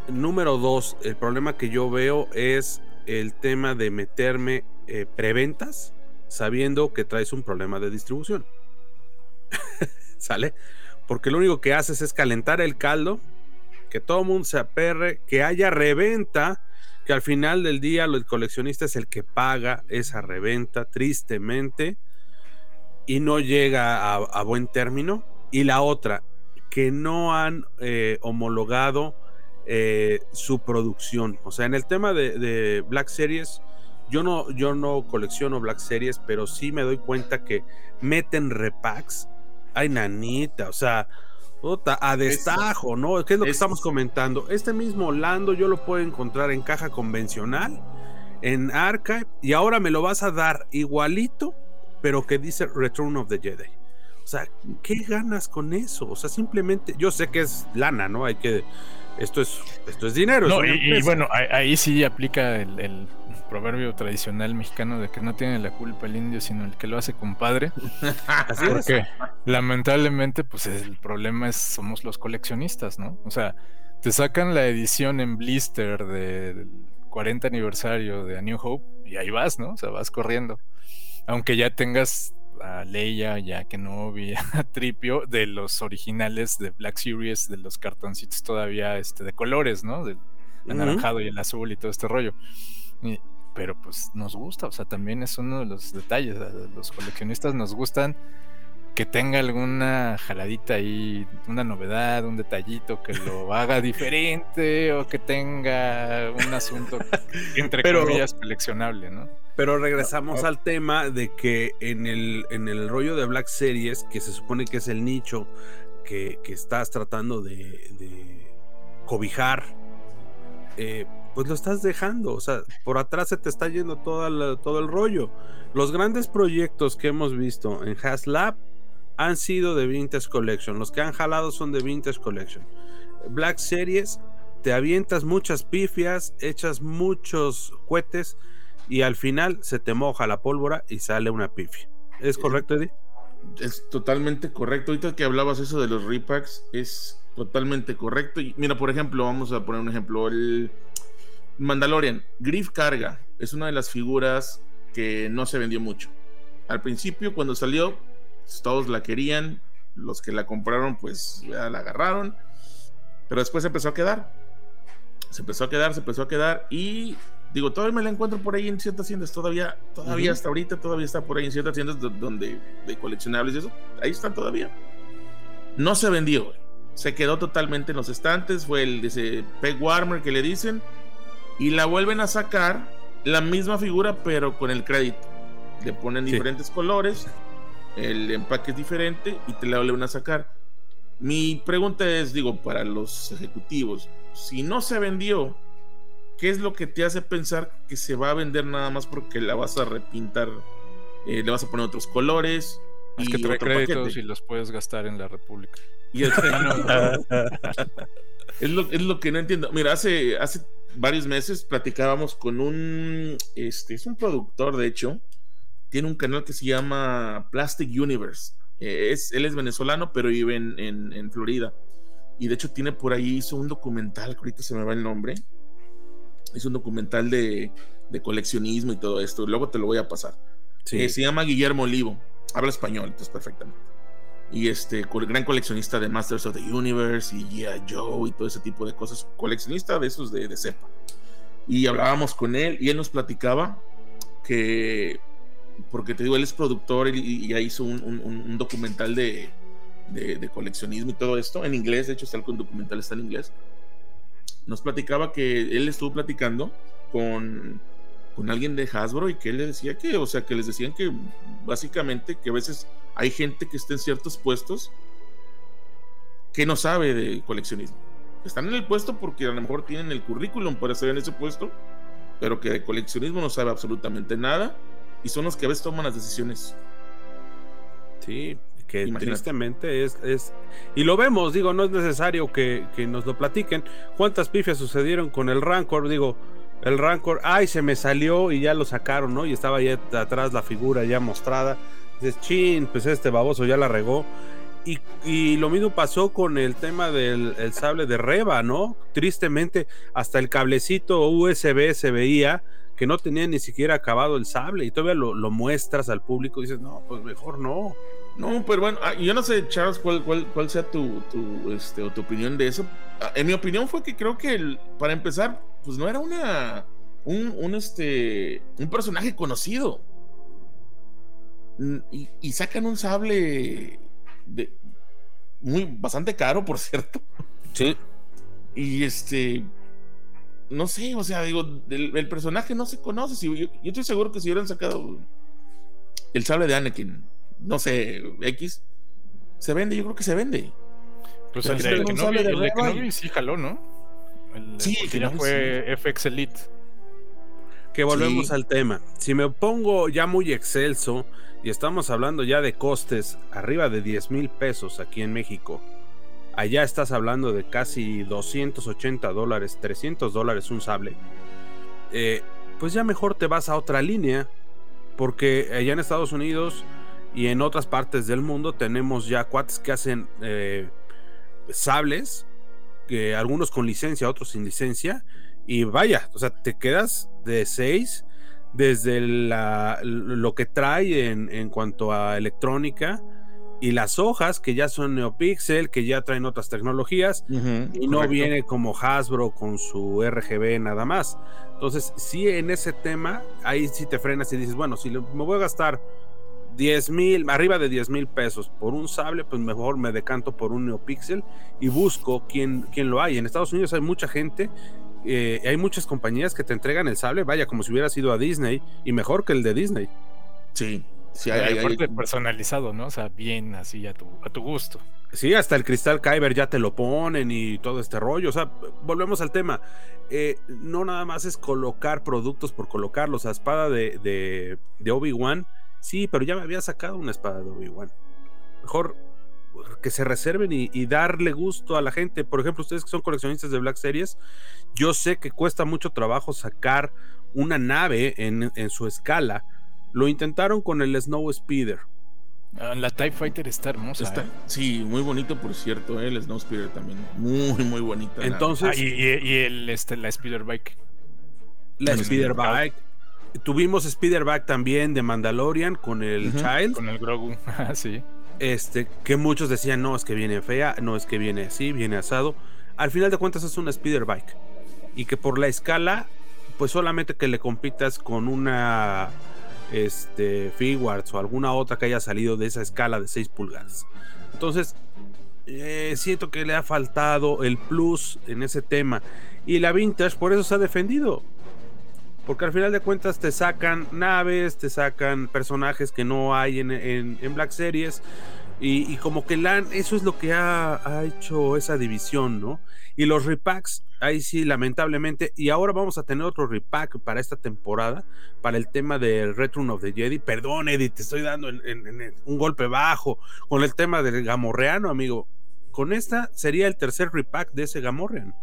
Número dos, el problema que yo veo es el tema de meterme eh, preventas sabiendo que traes un problema de distribución. ¿Sale? Porque lo único que haces es calentar el caldo, que todo el mundo se aperre, que haya reventa que al final del día el coleccionista es el que paga esa reventa, tristemente, y no llega a, buen término. Y la otra, que no han eh, homologado eh, su producción. O sea, en el tema de, Black Series, yo no, yo no colecciono Black Series, pero sí me doy cuenta que meten repacks. Ay, nanita, o sea, a destajo, ¿no? ¿Qué es lo que estamos comentando? Este mismo Lando yo lo puedo encontrar en caja convencional, en Archive, y ahora me lo vas a dar igualito, pero que dice Return of the Jedi. O sea, ¿qué ganas con eso? O sea, simplemente, yo sé que es lana, ¿no? Hay que, esto es, esto es dinero. y, bueno, ahí, sí aplica el, proverbio tradicional mexicano de que no tiene la culpa el indio, sino el que lo hace compadre. Así Porque lamentablemente, pues el problema es somos los coleccionistas, ¿no? O sea, te sacan la edición en blister del 40 aniversario de A New Hope y ahí vas, ¿no? O sea, vas corriendo. Aunque ya tengas a Leia, ya que no vi a Tripio, de los originales de Black Series, de los cartoncitos todavía este, de colores, ¿no? Del anaranjado y el azul y todo este rollo. pero pues nos gusta, o sea, también es uno de los detalles. Los coleccionistas nos gustan que tenga alguna jaladita ahí, una novedad, un detallito que lo haga diferente o que tenga un asunto entre comillas coleccionable, ¿no? Pero regresamos al tema de que en el, en el rollo de Black Series, que se supone que es el nicho que, estás tratando de, cobijar, eh, pues lo estás dejando. O sea, por atrás se te está yendo todo todo el rollo. Los grandes proyectos que hemos visto en HasLab han sido de Vintage Collection. Los que han jalado son de Vintage Collection. Black Series, te avientas muchas pifias, echas muchos cohetes y al final se te moja la pólvora y sale una pifia. ¿Es correcto, Eddie? Es totalmente correcto. Ahorita que hablabas eso de los repacks, es totalmente correcto. Y mira, por ejemplo, vamos a poner un ejemplo. El Mandalorian, Griff Carga, es una de las figuras que no se vendió mucho. Al principio, cuando salió, pues, todos la querían. Los que la compraron, pues ya la agarraron. Pero después se empezó a quedar. Se empezó a quedar, se empezó a quedar. Y Digo, todavía me la encuentro por ahí en ciertas tiendas, todavía, todavía hasta ahorita, todavía está por ahí en ciertas tiendas donde, de coleccionables y eso, ahí están todavía. No se vendió, se quedó totalmente en los estantes, fue el ese peg warmer que le dicen, y la vuelven a sacar, la misma figura, pero con el crédito. Le ponen diferentes colores, el empaque es diferente y te la vuelven a sacar. Mi pregunta es, digo, para los ejecutivos, si no se vendió, ¿qué es lo que te hace pensar que se va a vender nada más porque la vas a repintar? Eh, le vas a poner otros colores. Es que trae créditos y los puedes gastar en la República. es, lo, que no entiendo. Mira, hace, hace varios meses platicábamos con un. Este, es un productor, de hecho. Tiene un canal que se llama Plastic Universe. Eh, es, él es venezolano, pero vive en, en, Florida. Y de hecho tiene por ahí, hizo un documental, que ahorita se me va el nombre es un documental de, coleccionismo y todo esto. Luego te lo voy a pasar. Eh, se llama Guillermo Olivo. Habla español, entonces perfectamente. Y este, gran coleccionista de Masters of the Universe y yeah, Joe y todo ese tipo de cosas. Coleccionista de esos de, de cepa. Y hablábamos con él y él nos platicaba que, porque te digo, él es productor y, ya hizo un, documental de, de, coleccionismo y todo esto. En inglés, de hecho, está el documental, está en inglés nos platicaba que él estuvo platicando con, con alguien de Hasbro y que él le decía que, o sea, que les decían que básicamente que a veces hay gente que está en ciertos puestos que no sabe de coleccionismo. Están en el puesto porque a lo mejor tienen el currículum para estar en ese puesto, pero que de coleccionismo no sabe absolutamente nada y son los que a veces toman las decisiones. Sí, que tristemente es, es, y lo vemos, digo, no es necesario que, nos lo platiquen. ¿Cuántas pifias sucedieron con el Rancor? Digo, el Rancor, ay, se me salió y ya lo sacaron, ¿no? Y estaba ahí atrás la figura ya mostrada. Dices, chin, pues este baboso ya la regó. Y, y, lo mismo pasó con el tema del sable de Reba, ¿no? Tristemente, hasta el cablecito USB se veía que no tenía ni siquiera acabado el sable y todavía lo, lo muestras al público y dices, no, pues mejor no. No, pero bueno, ah, yo no sé, Charles, cuál, cuál, sea tu, tu, este, o tu opinión de eso. Ah, en mi opinión fue que creo que para empezar, pues no era una un, este un personaje conocido. Y, y, sacan un sable de muy bastante caro, por cierto. Sí. Y este no sé, o sea, digo, el, personaje no se conoce. Si, yo, yo, estoy seguro que si hubieran sacado el sable de Anakin no sé, X, se vende, yo creo que se vende. Pues el, de, Kenobi, el de Kenobi sí jaló, ¿no? El, sí, que ya fue FX Elite. Que volvemos al tema. Si me pongo ya muy excelso y estamos hablando ya de costes arriba de 10 mil pesos aquí en México, allá estás hablando de casi 280 dólares, 300 dólares un sable. Eh, pues ya mejor te vas a otra línea, porque allá en Estados Unidos y en otras partes del mundo tenemos ya cuates que hacen eh, sables, algunos con licencia, otros sin licencia, y vaya, o sea, te quedas de 6 desde lo que trae en, cuanto a electrónica y las hojas que ya son NeoPixel, que ya traen otras tecnologías y no viene como Hasbro con su RGB nada más. Entonces, sí, en ese tema, ahí sí te frenas y dices, bueno, si me voy a gastar 10 mil, arriba de 10 mil pesos por un sable, pues mejor me decanto por un NeoPixel y busco quién, quién lo hay. En Estados Unidos hay mucha gente eh, hay muchas compañías que te entregan el sable, vaya, como si hubiera sido a Disney y mejor que el de Disney. Sí, sí, hay, hay, personalizado, ¿no? O sea, bien así a tu, a tu gusto. Sí, hasta el cristal Kyber ya te lo ponen y todo este rollo. O sea, volvemos al tema. Eh, no nada más es colocar productos por colocarlos. La espada de, de, de Obi-Wan, sí, pero ya me había sacado una espada de Obi-Wan. Mejor que se reserven y, darle gusto a la gente. Por ejemplo, ustedes que son coleccionistas de Black Series, yo sé que cuesta mucho trabajo sacar una nave en, su escala. Lo intentaron con el Snow Speeder. Ah, la TIE Fighter está hermosa. Está, ¿eh? Sí, muy bonito, por cierto, ¿eh? el Snow Speeder también. Muy, muy bonita. Entonces. Ah, y, el, este, la Speeder Bike. La Speeder Bike. Tuvimos Speeder Bike también de Mandalorian con el Child. Con el Grogu, sí este, que muchos decían, no, es que viene fea, no es que viene así, viene asado. Al final de cuentas es una speeder bike. Y que por la escala, pues solamente que le compitas con una este, Figuarts o alguna otra que haya salido de esa escala de 6 pulgadas. Entonces, eh, siento que le ha faltado el plus en ese tema. Y la Vintage por eso se ha defendido. Porque al final de cuentas te sacan naves, te sacan personajes que no hay en, Black Series. Y, como que la, eso es lo que ha, hecho esa división, ¿no? Y los repacks, ahí sí, lamentablemente. Y ahora vamos a tener otro repack para esta temporada, para el tema del Return of the Jedi. Perdón, Eddie, te estoy dando un golpe bajo con el tema del Gamorreano, amigo. Con esta sería el tercer repack de ese Gamorrean.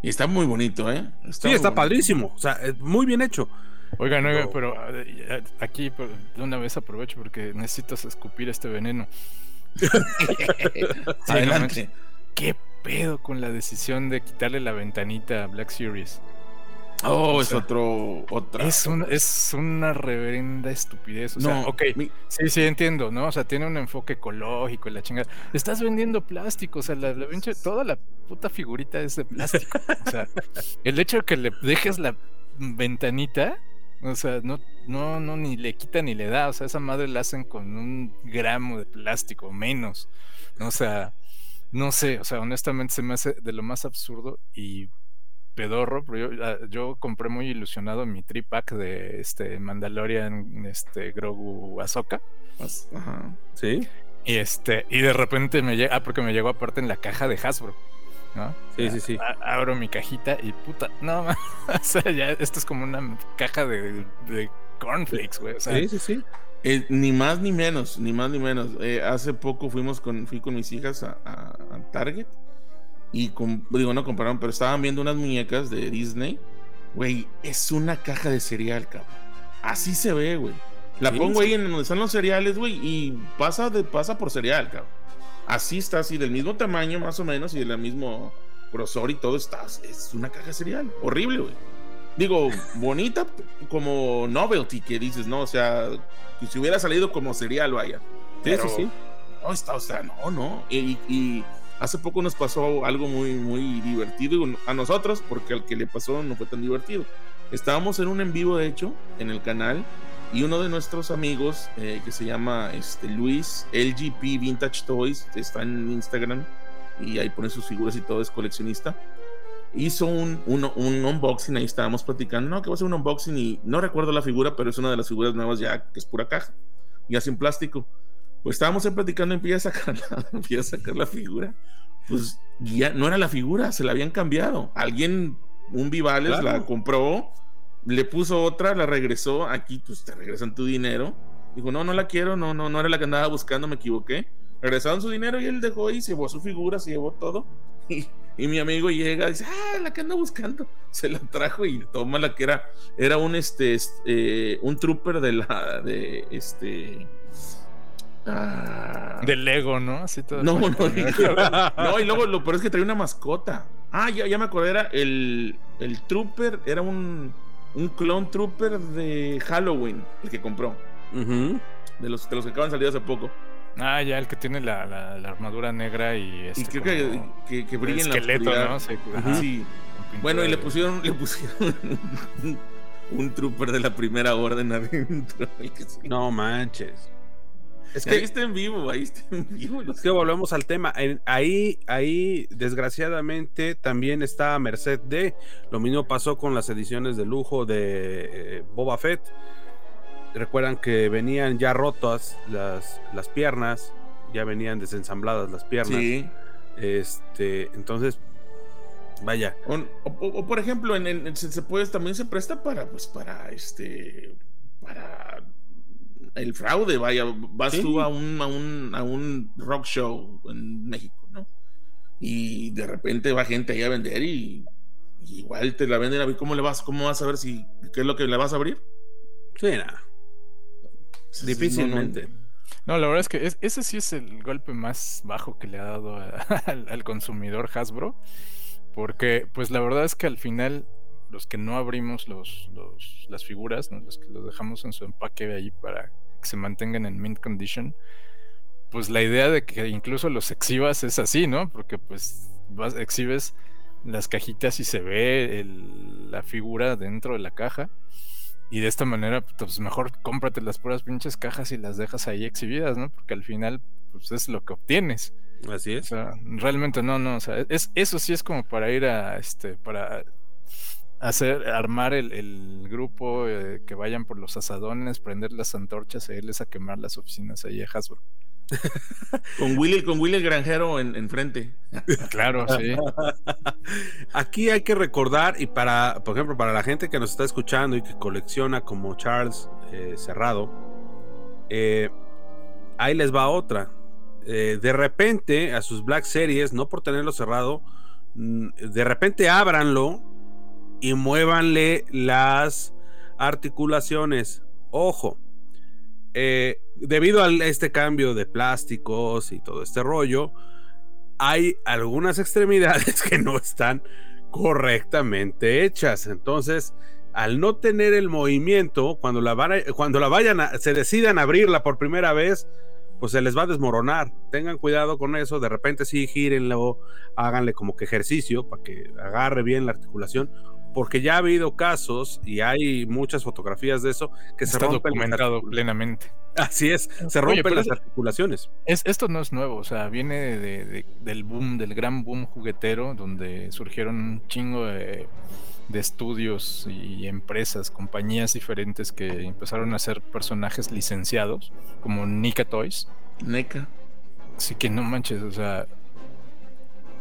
Y está muy bonito, ¿eh? sí, está padrísimo. O sea, muy bien hecho. Oigan, oigan, pero eh, aquí de una vez aprovecho porque necesitas escupir este veneno. Adelante. ¿Qué pedo con la decisión de quitarle la ventanita a Black Series? Oh, es otro, otra. Es, es una reverenda estupidez. O no, sea, ok, sí, sí, entiendo, ¿no? O sea, tiene un enfoque ecológico y la chingada. Estás vendiendo plástico, o sea, la, toda la puta figurita es de plástico. o sea, el hecho de que le dejes la ventanita, o sea, no, no, no, ni le quita ni le da. O sea, esa madre la hacen con un gramo de plástico, menos. O sea, no sé, o sea, honestamente se me hace de lo más absurdo y pedorro, pero yo, ah, yo, compré muy ilusionado mi tripack de este Mandalorian, este Grogu Ahsoka. Ajá. Sí. Y este, y de repente me llega, ah, porque me llegó aparte en la caja de Hasbro. ¿No? Sí, sí, sí. abro mi cajita y puta, no, o sea, ya esto es como una caja de, cornflakes, güey. sí, sí, sí. Eh, ni más ni menos, ni más ni menos. Eh, hace poco fuimos con, fui con mis hijas a, a Target y digo, no compraron, pero estaban viendo unas muñecas de Disney. Güey, es una caja de cereal, cabrón. Así se ve, güey. La pongo ahí en donde están los cereales, güey, y pasa, de, pasa por cereal, cabrón. Así está, así del mismo tamaño más o menos y del mismo grosor y todo está. Es una caja cereal. Horrible, güey. Digo, bonita como novelty que dices, ¿no? O sea, si hubiera salido como cereal, vaya. Sí, sí, sí. No, está, o sea, no, no. y Hace poco nos pasó algo muy, muy divertido a nosotros, porque al que le pasó no fue tan divertido. Estábamos en un en vivo, de hecho, en el canal, y uno de nuestros amigos, eh, que se llama este, Luis, LGP Vintage Toys, está en Instagram, y ahí pone sus figuras y todo, es coleccionista. Hizo un, un, un unboxing, ahí estábamos platicando, no, que va a ser un unboxing, y no recuerdo la figura, pero es una de las figuras nuevas ya, que es pura caja, y así en plástico Pues estábamos ahí platicando, empieza a sacar la, empieza a sacar la figura. Pues ya no era la figura, se la habían cambiado. Alguien, un Vivales, Claro. la compró, le puso otra, la regresó. Aquí, pues te regresan tu dinero. Dijo, no, no la quiero, no, no, no era la que andaba buscando, me equivoqué. Regresaron su dinero y él dejó y se llevó su figura, se llevó todo. Y, y mi amigo llega y dice, ah, la que anda buscando. Se la trajo y toma la que era, era un este, est- eh, un trooper de la, de este. ah, De Lego, ¿no? Así todo. no, no, no, y luego lo peor es que traía una mascota. Ah, ya, ya me acordé, era el, el trooper, era un, un clone trooper de Halloween, el que compró, de los, de los que acaban de salir hace poco. Ah, ya, el que tiene la, la- la armadura negra y Y este. creo que, que, que el brilla en la esqueleto, oscuridad. ¿no? Sí, pintura Bueno, y le pusieron, le pusieron un, un trooper de la primera orden adentro. el que sí. No manches. Es ahí que, está en vivo, ahí está en vivo. es que volvemos al tema. En- ahí, ahí, desgraciadamente, también está a merced de. Lo mismo pasó con las ediciones de lujo de eh, Boba Fett. Recuerdan que venían ya rotas las, las piernas, ya venían desensambladas las piernas. Sí. Este, entonces, vaya. O, o- o, por ejemplo, en, se puede, también se presta para, pues, para este, para el fraude, vaya, vas Sí. tú a un, a un, a un rock show en México, ¿no? Y de repente va gente ahí a vender y, y igual te la venden a ver cómo le vas, cómo vas a ver si, qué es lo que le vas a abrir. Sí, nada. Sí, Difícilmente. no, no. No, la verdad es que es- ese sí es el golpe más bajo que le ha dado a- al, al consumidor Hasbro. Porque, pues la verdad es que al final, los que no abrimos los, los- las figuras, ¿no? los que los dejamos en su empaque ahí para que se mantengan en mint condition, pues la idea de que incluso los exhibas es así, ¿no? Porque pues vas, exhibes las cajitas y se ve el- la figura dentro de la caja. Y de esta manera, pues mejor cómprate las puras pinches cajas y las dejas ahí exhibidas, ¿no? Porque al final, pues es lo que obtienes. Así O es. sea, realmente no, no. O sea, es, eso sí es como para ir a, este, para hacer, armar el, el grupo, eh, que vayan por los asadones, prender las antorchas e irles a quemar las oficinas ahí a Hasbro. Con Willy, con Willy el granjero en, enfrente. Claro, sí. Aquí hay que recordar, y para, por ejemplo, para la gente que nos está escuchando y que colecciona como Charles eh, Cerrado, eh, ahí les va otra. Eh, de repente, a sus Black Series, no por tenerlo cerrado, mm, de repente ábranlo y muévanle las articulaciones. Ojo, eh, debido a este cambio de plásticos y todo este rollo, hay algunas extremidades que no están correctamente hechas. Entonces, al no tener el movimiento, cuando la, van a- cuando la vayan a, se decidan abrirla por primera vez, pues se les va a desmoronar. Tengan cuidado con eso. De repente sí, gírenlo, háganle como que ejercicio para que agarre bien la articulación. Porque ya ha habido casos y hay muchas fotografías de eso que se rompen las documentado plenamente. Así es, se rompen las articulaciones. Es, esto no es nuevo, o sea, viene de- de- del boom, del gran boom juguetero, donde surgieron un chingo de, de estudios y empresas, compañías diferentes que empezaron a hacer personajes licenciados, como Nika Toys. Neca. Así que no manches, o sea,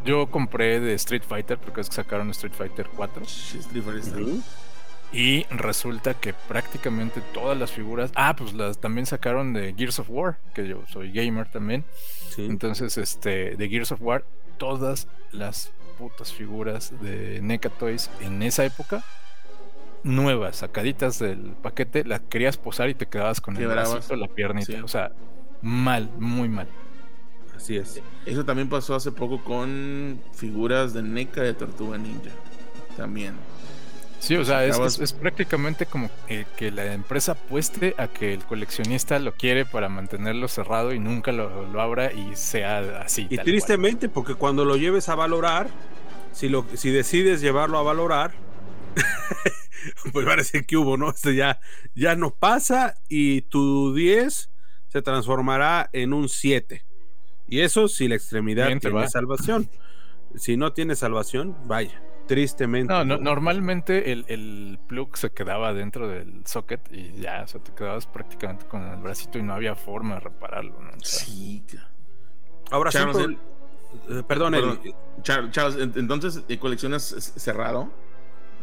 yo compré de Street Fighter, porque es que sacaron Street Fighter 4. Sh, Street Fighter. Y resulta que prácticamente todas las figuras. Ah, pues las también sacaron de Gears of War, que yo soy gamer también. Sí. Entonces, este, de Gears of War, todas las putas figuras de NECA Toys en esa época, nuevas, sacaditas del paquete, las querías posar y te quedabas con el bracito, la piernita. Sí. O sea, mal, muy mal. Así es. Eso también pasó hace poco con figuras de NECA de Tortuga Ninja. También. Sí, o sea, es, Acabas- es- es prácticamente como eh, que la empresa apueste a que el coleccionista lo quiere para mantenerlo cerrado y nunca lo, lo abra y sea así. Y cual. tristemente, porque cuando lo lleves a valorar, si, lo, si decides llevarlo a valorar, pues va a decir que hubo, ¿no? Esto ya, ya no pasa y tu 10 se transformará en un 7. Y eso si la extremidad tiene va. salvación. Si no tiene salvación, vaya. Tristemente. No, no, normalmente el, el plug se quedaba dentro del socket y ya, o sea, te quedabas prácticamente con el bracito y no había forma de repararlo, ¿no? O sea, Sí. Ahora sí, Charles, eh, perdón, Charles, en- entonces, ¿eh, ¿coleccionas cerrado?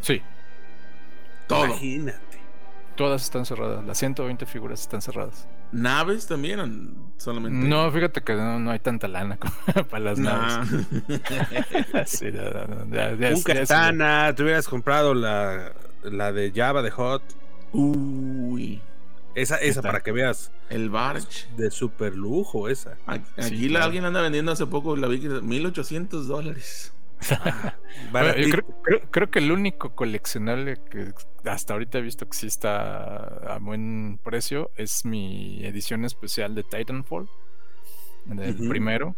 sí, Todo. imagínate. Todas están cerradas, las 120 figuras están cerradas. ¿Naves también? o Solamente. No, fíjate que no, no hay tanta lana como para las Nah. naves. Sí, no, no, no, ya- ya Un ya katana, te hubieras comprado la, la de Java de Hot. Uy. Esa, esa para que veas El Barch. de super lujo esa. Aquí Sí, la- claro. alguien anda vendiendo hace poco, la vi que 1800 dólares. Yo creo, creo- creo que el único coleccionable que hasta ahorita he visto que sí está a buen precio es mi edición especial de Titanfall, del primero,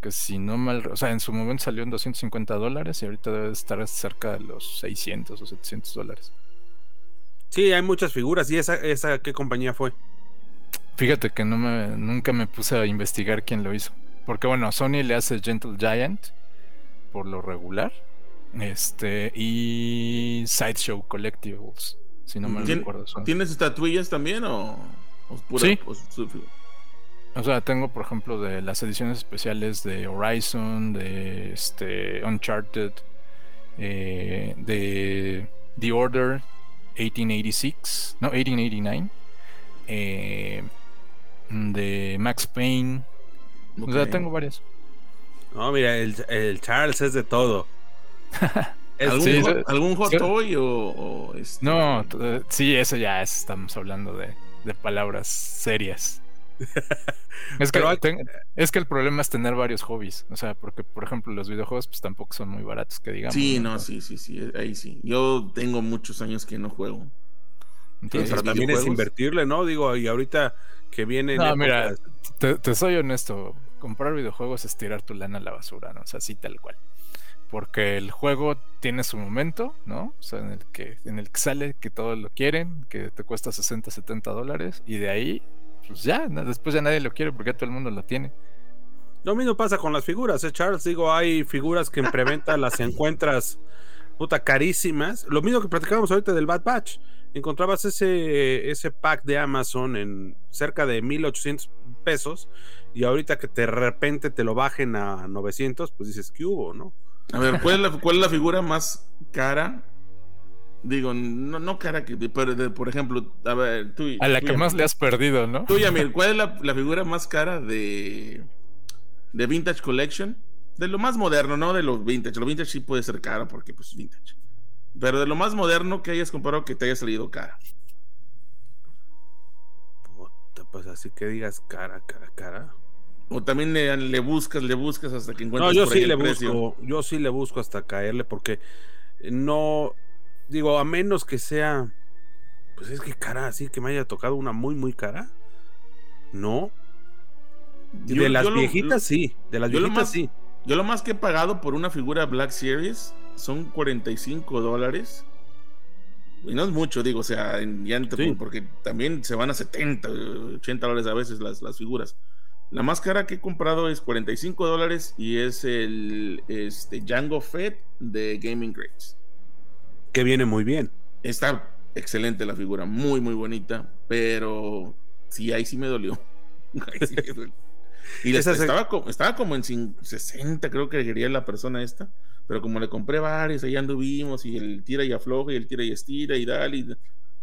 que si no mal, o sea, en su momento salió en 250 dólares y ahorita debe estar cerca de los 600 o 700 dólares. Sí, hay muchas figuras. ¿Y esa, esa qué compañía fue? Fíjate que no me, nunca me puse a investigar quién lo hizo. Porque bueno, Sony le hace Gentle Giant por lo regular. Este, y Sideshow Collectibles, si no me ¿Tien- recuerdo. ¿Tienes estatuillas también o, o pura- Sí. o sea, tengo por ejemplo de las ediciones especiales de Horizon, de este Uncharted, eh, de The Order 1886, no, 1889, eh, de Max Payne. O sea, tengo varias. No, mira, el, el Charles es de todo. Es- ¿Algún, Sí, hot, algún hot Sí. toy o, o este- No, eh, sí, eso ya es, estamos hablando de, de palabras serias. es, que, Pero hay- ten- es que el problema es tener varios hobbies. O sea, porque, por ejemplo, los videojuegos pues tampoco son muy baratos, que digamos. Sí, no, sí, sí, sí, ahí sí. Yo tengo muchos años que no juego. Entonces, pero también es invertirle, ¿no? Digo, y ahorita que viene. No, mira, te, te soy honesto, comprar videojuegos es tirar tu lana a la basura, ¿no? O sea, así tal cual. Porque el juego tiene su momento, ¿no? O sea, en el que, en el que sale, que todos lo quieren, que te cuesta 60, 70 dólares, y de ahí, pues ya, después ya nadie lo quiere porque ya todo el mundo lo tiene. Lo mismo pasa con las figuras, ¿eh, Charles? Digo, hay figuras que en preventa las encuentras puta carísimas. Lo mismo que platicábamos ahorita del Bad Batch. Encontrabas ese, ese pack de Amazon en cerca de 1800 pesos y ahorita que de repente te lo bajen a 900, pues dices, ¿qué hubo, no? A ver, ¿cuál es la, cuál es la figura más cara? Digo, no, no cara, que, pero de- por ejemplo, a ver, tú. A la tú, que Yamil. más le has perdido, ¿no? Tú, Yamil, ¿cuál es la, la figura más cara de, de Vintage Collection? De lo más moderno, no de los vintage. Lo vintage sí puede ser caro porque pues es vintage. Pero de lo más moderno que hayas comprado que te haya salido cara. Puta, pues así que digas cara, cara, cara. O también le, le buscas, le buscas hasta que No, encuentres yo por ahí sí el le busco, yo sí le busco hasta caerle porque no, digo, a menos que sea, pues es que cara, así que me haya tocado una muy, muy cara. No. Yo- de las lo- viejitas sí, de las viejitas más- sí. Yo lo más que he pagado por una figura Black Series son 45 dólares. Y no es mucho, digo, o sea, en- ya entre- Sí. porque también se van a 70, 80 dólares a veces las, las figuras. La más cara que he comprado es 45 dólares y es el este, Django Fett de Gaming Greats. Que viene muy bien. Está excelente la figura, muy, muy bonita, pero sí, ahí sí me dolió. Ahí sí me dolió. Y se- estaba, como, estaba como en cin- 60, creo que quería la persona esta, pero como le compré varios, ahí anduvimos y el tira y afloja y el tira y estira y dale, y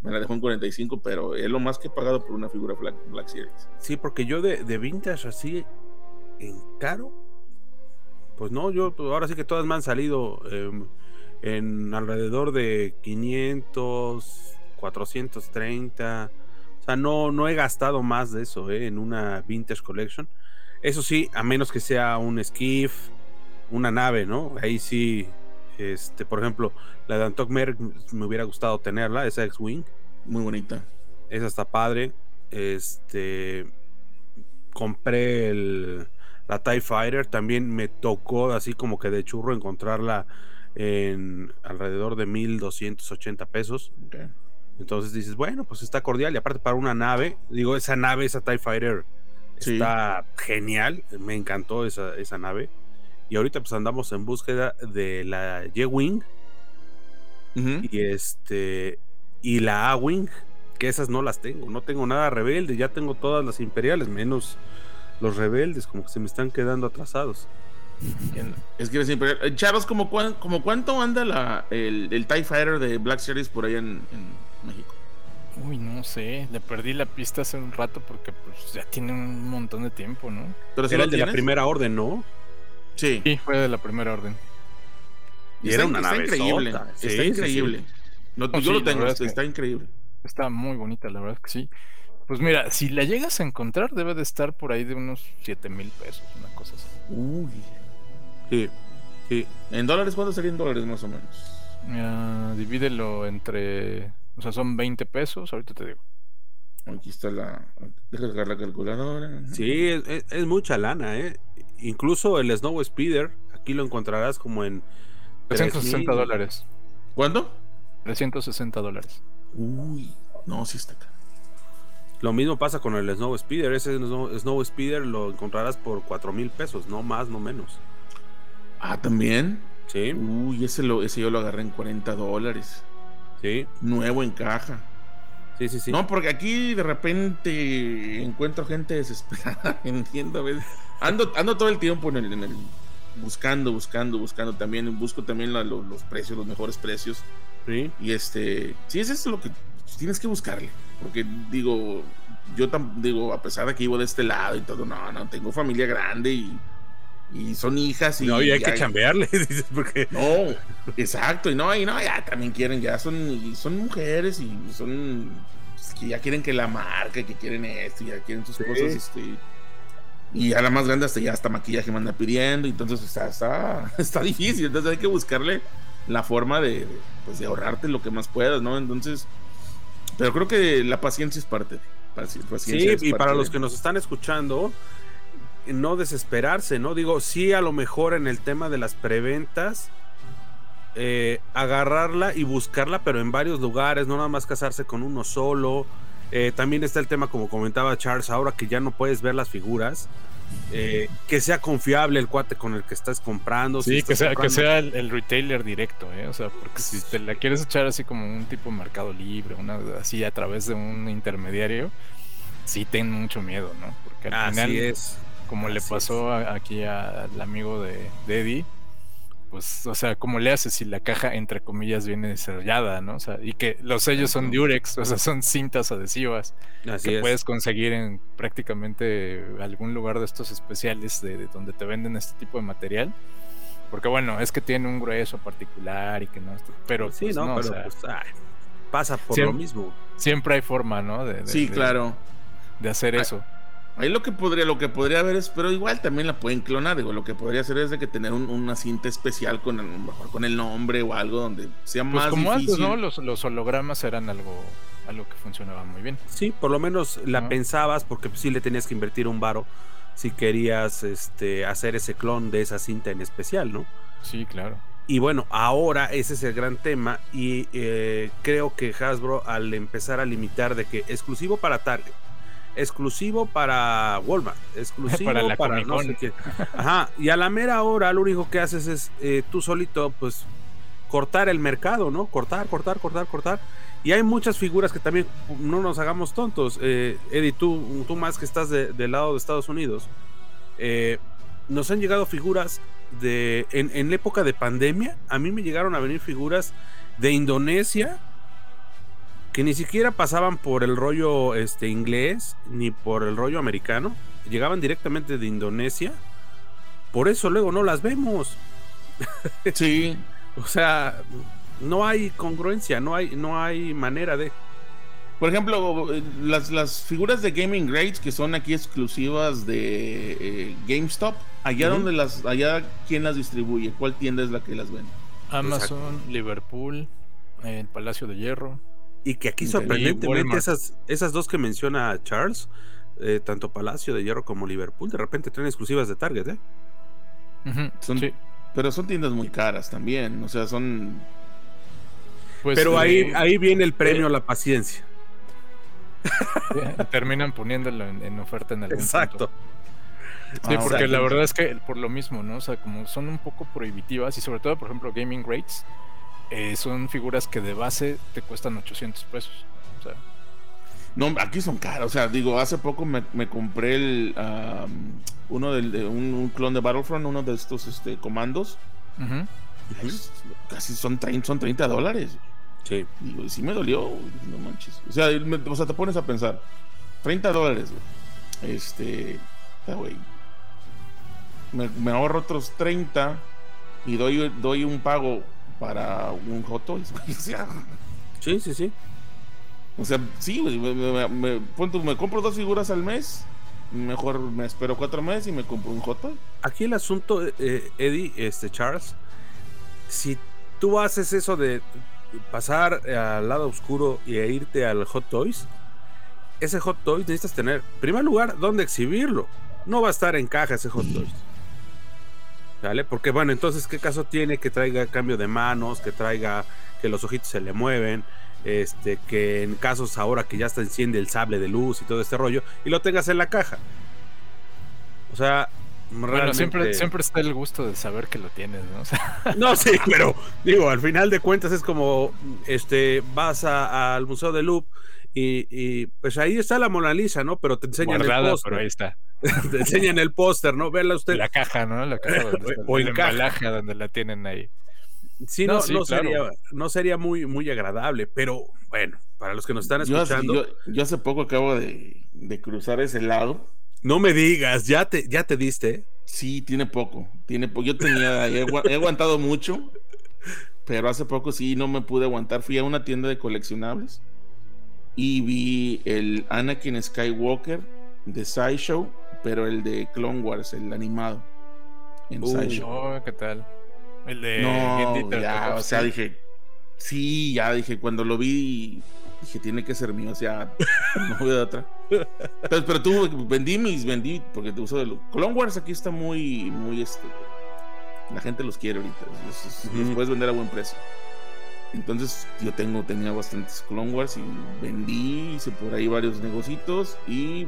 me la dejó en 45, pero es lo más que he pagado por una figura Black, Series. Sí, porque yo de, de vintage así en caro, pues no, yo ahora sí que todas me han salido em, en alrededor de 500, 430. O sea, no, no he gastado más de eso eh, en una vintage collection. Eso sí, a menos que sea un skiff, una nave, ¿no? Ahí sí, este, por ejemplo, la de Antok Merck me hubiera gustado tenerla, esa X-Wing. Muy bonita. Esa está padre. Este. Compré el, la TIE Fighter. También me tocó así como que de churro encontrarla en alrededor de 1280 pesos. Entonces dices, bueno, pues está cordial. Y aparte, para una nave, digo, esa nave, esa TIE Fighter Sí. está genial. Me encantó esa, esa nave. Y ahorita pues andamos en búsqueda de la Y-Wing y este y la A-Wing, que esas no las tengo. No tengo nada rebelde, ya tengo todas las imperiales, menos los rebeldes, como que se me están quedando atrasados. Es que siempre. Eh, Chavos, ¿como, como cuánto anda la, el, el, TIE Fighter de Black Series por allá en, México? Uy, no sé, le perdí la pista hace un rato porque pues ya tiene un montón de tiempo, ¿no? Pero Era el de la primera orden, ¿no? Sí. Sí, fue de la primera orden. Y era una nave increíble. está increíble. No, yo lo tengo, está increíble. Está muy bonita, la verdad es que sí. Pues mira, si la llegas a encontrar, debe de estar por ahí de unos 7 mil pesos, una cosa así. Uy. Sí, sí. ¿En dólares cuánto serían dólares más o menos? divídelo entre. O sea, son 20 pesos, ahorita te digo. Aquí está la. Deja sacar la calculadora. Sí, es, mucha lana, ¿eh? Incluso el Snow Speeder, aquí lo encontrarás como en. 360 dólares. ¿Cuánto? 360 dólares. Uy, no, sí está acá. Lo mismo pasa con el Snow Speeder. Ese Snow, Speeder lo encontrarás por 4 mil pesos, no más, no menos. Ah, también. Sí. Uy, ese, lo, ese yo lo agarré en 40 dólares. Sí. Nuevo en caja. Sí, sí, sí. No, porque aquí de repente encuentro gente desesperada. Entiendo, Ando, ando todo el tiempo en el, en el buscando, buscando, buscando. También busco también los precios, los mejores precios. Sí. Y este, sí, es eso lo que tienes que buscarle. Porque digo, yo digo, a pesar de que vivo de este lado y todo, no, no, tengo familia grande y, y son hijas. Y, no, y hay que chambearle, dices, porque. No, exacto, y no, y no, ya también quieren, ya son, son mujeres y son pues, que ya quieren que la marca, que quieren esto, ya quieren sus cosas, este. Y a la más grande hasta ya hasta maquillaje me anda pidiendo, entonces está, está, está difícil, entonces hay que buscarle la forma de, pues, de ahorrarte lo que más puedas, ¿no? Entonces, pero creo que la paciencia es parte de. Paciencia sí, y para los que nos están escuchando, no desesperarse, ¿no? Digo, sí, a lo mejor en el tema de las preventas, eh, agarrarla y buscarla, pero en varios lugares, no nada más casarse con uno solo. Eh, también está el tema, como comentaba Charles, ahora que ya no puedes ver las figuras. Eh, que sea confiable el cuate con el que estás comprando. Sí, que, sea, que sea el, retailer directo, ¿eh? O sea, porque si te la quieres echar así como un tipo mercado libre, una así a través de un intermediario, sí ten mucho miedo, ¿no? Porque al final, es. Como le pasó aquí al amigo de, de Eddie, pues, o sea, ¿cómo le haces si la caja, entre comillas, viene sellada, ¿no? O sea, y que los sellos son Durex, o sea, son cintas adhesivas que puedes conseguir en prácticamente algún lugar de estos especiales de, donde te venden este tipo de material. Porque bueno, es que tiene un grueso particular y que no, pero sí, pues, no, pero pues, pasa por lo mismo. Siempre hay forma, ¿no? De, sí, claro. De hacer eso. Ahí lo que podría, lo que podría haber es, pero igual también la pueden clonar. Digo, lo que podría hacer es de que tener una cinta especial con el, mejor con el nombre o algo donde sea pues más como difícil. ¿no? Los, los, hologramas eran algo, algo que funcionaba muy bien. Sí, por lo menos la pensabas porque sí le tenías que invertir un varo si querías este, hacer ese clon de esa cinta en especial, ¿no? Sí, claro. Y bueno, ahora ese es el gran tema y eh, creo que Hasbro al empezar a limitar de que exclusivo para Target, exclusivo para Walmart, exclusivo para, la para no sé qué. Ajá, y a la mera hora lo único que haces es eh, tú solito, pues, cortar el mercado, ¿no? Cortar, cortar, cortar, cortar. Y hay muchas figuras que también no nos hagamos tontos. Eh, Eddie, tú, tú más que estás del lado de Estados Unidos, eh, nos han llegado figuras de. En, en la época de pandemia, a mí me llegaron a venir figuras de Indonesia que ni siquiera pasaban por el rollo este, inglés ni por el rollo americano, llegaban directamente de Indonesia, por eso luego no las vemos. Sí. o sea, no hay congruencia, no hay, no hay manera de... Por ejemplo, las, las figuras de Gaming Grades que son aquí exclusivas de eh, GameStop, allá donde las, allá quién las distribuye, cuál tienda es la que las vende. Amazon, Liverpool, el Palacio de Hierro. Y que aquí sorprendentemente esas, esas dos que menciona Charles, eh, tanto Palacio de Hierro como Liverpool, de repente traen exclusivas de Target, ¿eh? Pero son tiendas muy caras también, o sea, son... Pues, pero ahí, eh, ahí viene el premio a la paciencia. Terminan poniéndolo en, oferta en algún Exacto. Sí, Ah, porque o sea, la verdad es que por lo mismo, ¿no? O sea, como son un poco prohibitivas y sobre todo, por ejemplo, Gaming Rates, eh, son figuras que de base te cuestan 800 pesos. O sea, No, aquí son caros. O sea, digo, hace poco me, me compré el um, uno del, de un, un clon de Battlefront, uno de estos este, comandos. Casi son 30, son 30 dólares. Sí. Digo, y sí me dolió, no manches. O sea, me- o sea, te pones a pensar, 30 dólares, güey. Este, ah, güey. Me, me ahorro otros 30 y doy, doy un pago para un Hot Toys, güey. O sea, Sí, sí, sí. o sea, sí, güey, me, me- me- compro dos figuras al mes, mejor me espero cuatro meses y me compro un Hot Toy. Aquí el asunto, eh, Eddie, este Charles, si tú haces eso de pasar al lado oscuro y e irte al Hot Toys, ese Hot Toys necesitas tener, en primer lugar, dónde exhibirlo. No va a estar en caja ese Hot Toys. ¿Vale? Porque bueno, entonces, ¿qué caso tiene que traiga cambio de manos, que traiga que los ojitos se le mueven? Este, que en casos ahora que ya está enciende el sable de luz y todo este rollo, y lo tengas en la caja. O sea, Bueno, siempre, realmente- siempre está el gusto de saber que lo tienes, ¿no? O sea, no, sí, pero digo, al final de cuentas es como, este, vas a- al Museo de Louvre y, y, pues ahí está la Mona Lisa, ¿no? Pero te enseñan guardada, el pero ahí póster, está. te enseñan el póster, ¿no? Verla usted. La caja, ¿no? La caja donde está, O el caja. embalaje donde la tienen ahí. Sí, No, no, sí, no claro. sería, no sería muy, muy agradable, pero bueno, para los que nos están escuchando, yo- yo hace poco acabo de, de cruzar ese lado. no me digas, ya te, ya te diste. Sí, tiene poco. Tiene po- Yo tenía, he aguantado mucho, pero hace poco sí no me pude aguantar. Fui a una tienda de coleccionables y vi el Anakin Skywalker de Sideshow, pero el de Clone Wars, el animado. En Uh, Sideshow. Oh, ¿qué tal? El de No, ya, o sea, dije, sí, ya dije, cuando lo vi, dije, tiene que ser mío, o sea, no veo de otra. Entonces, pero tú vendí mis, vendí, porque te uso de lo- Clone Wars aquí está muy, muy, este, la gente los quiere ahorita, Ujú. los puedes vender a buen precio. Entonces, yo tengo, tenía bastantes Clone Wars y vendí, hice por ahí varios negocitos y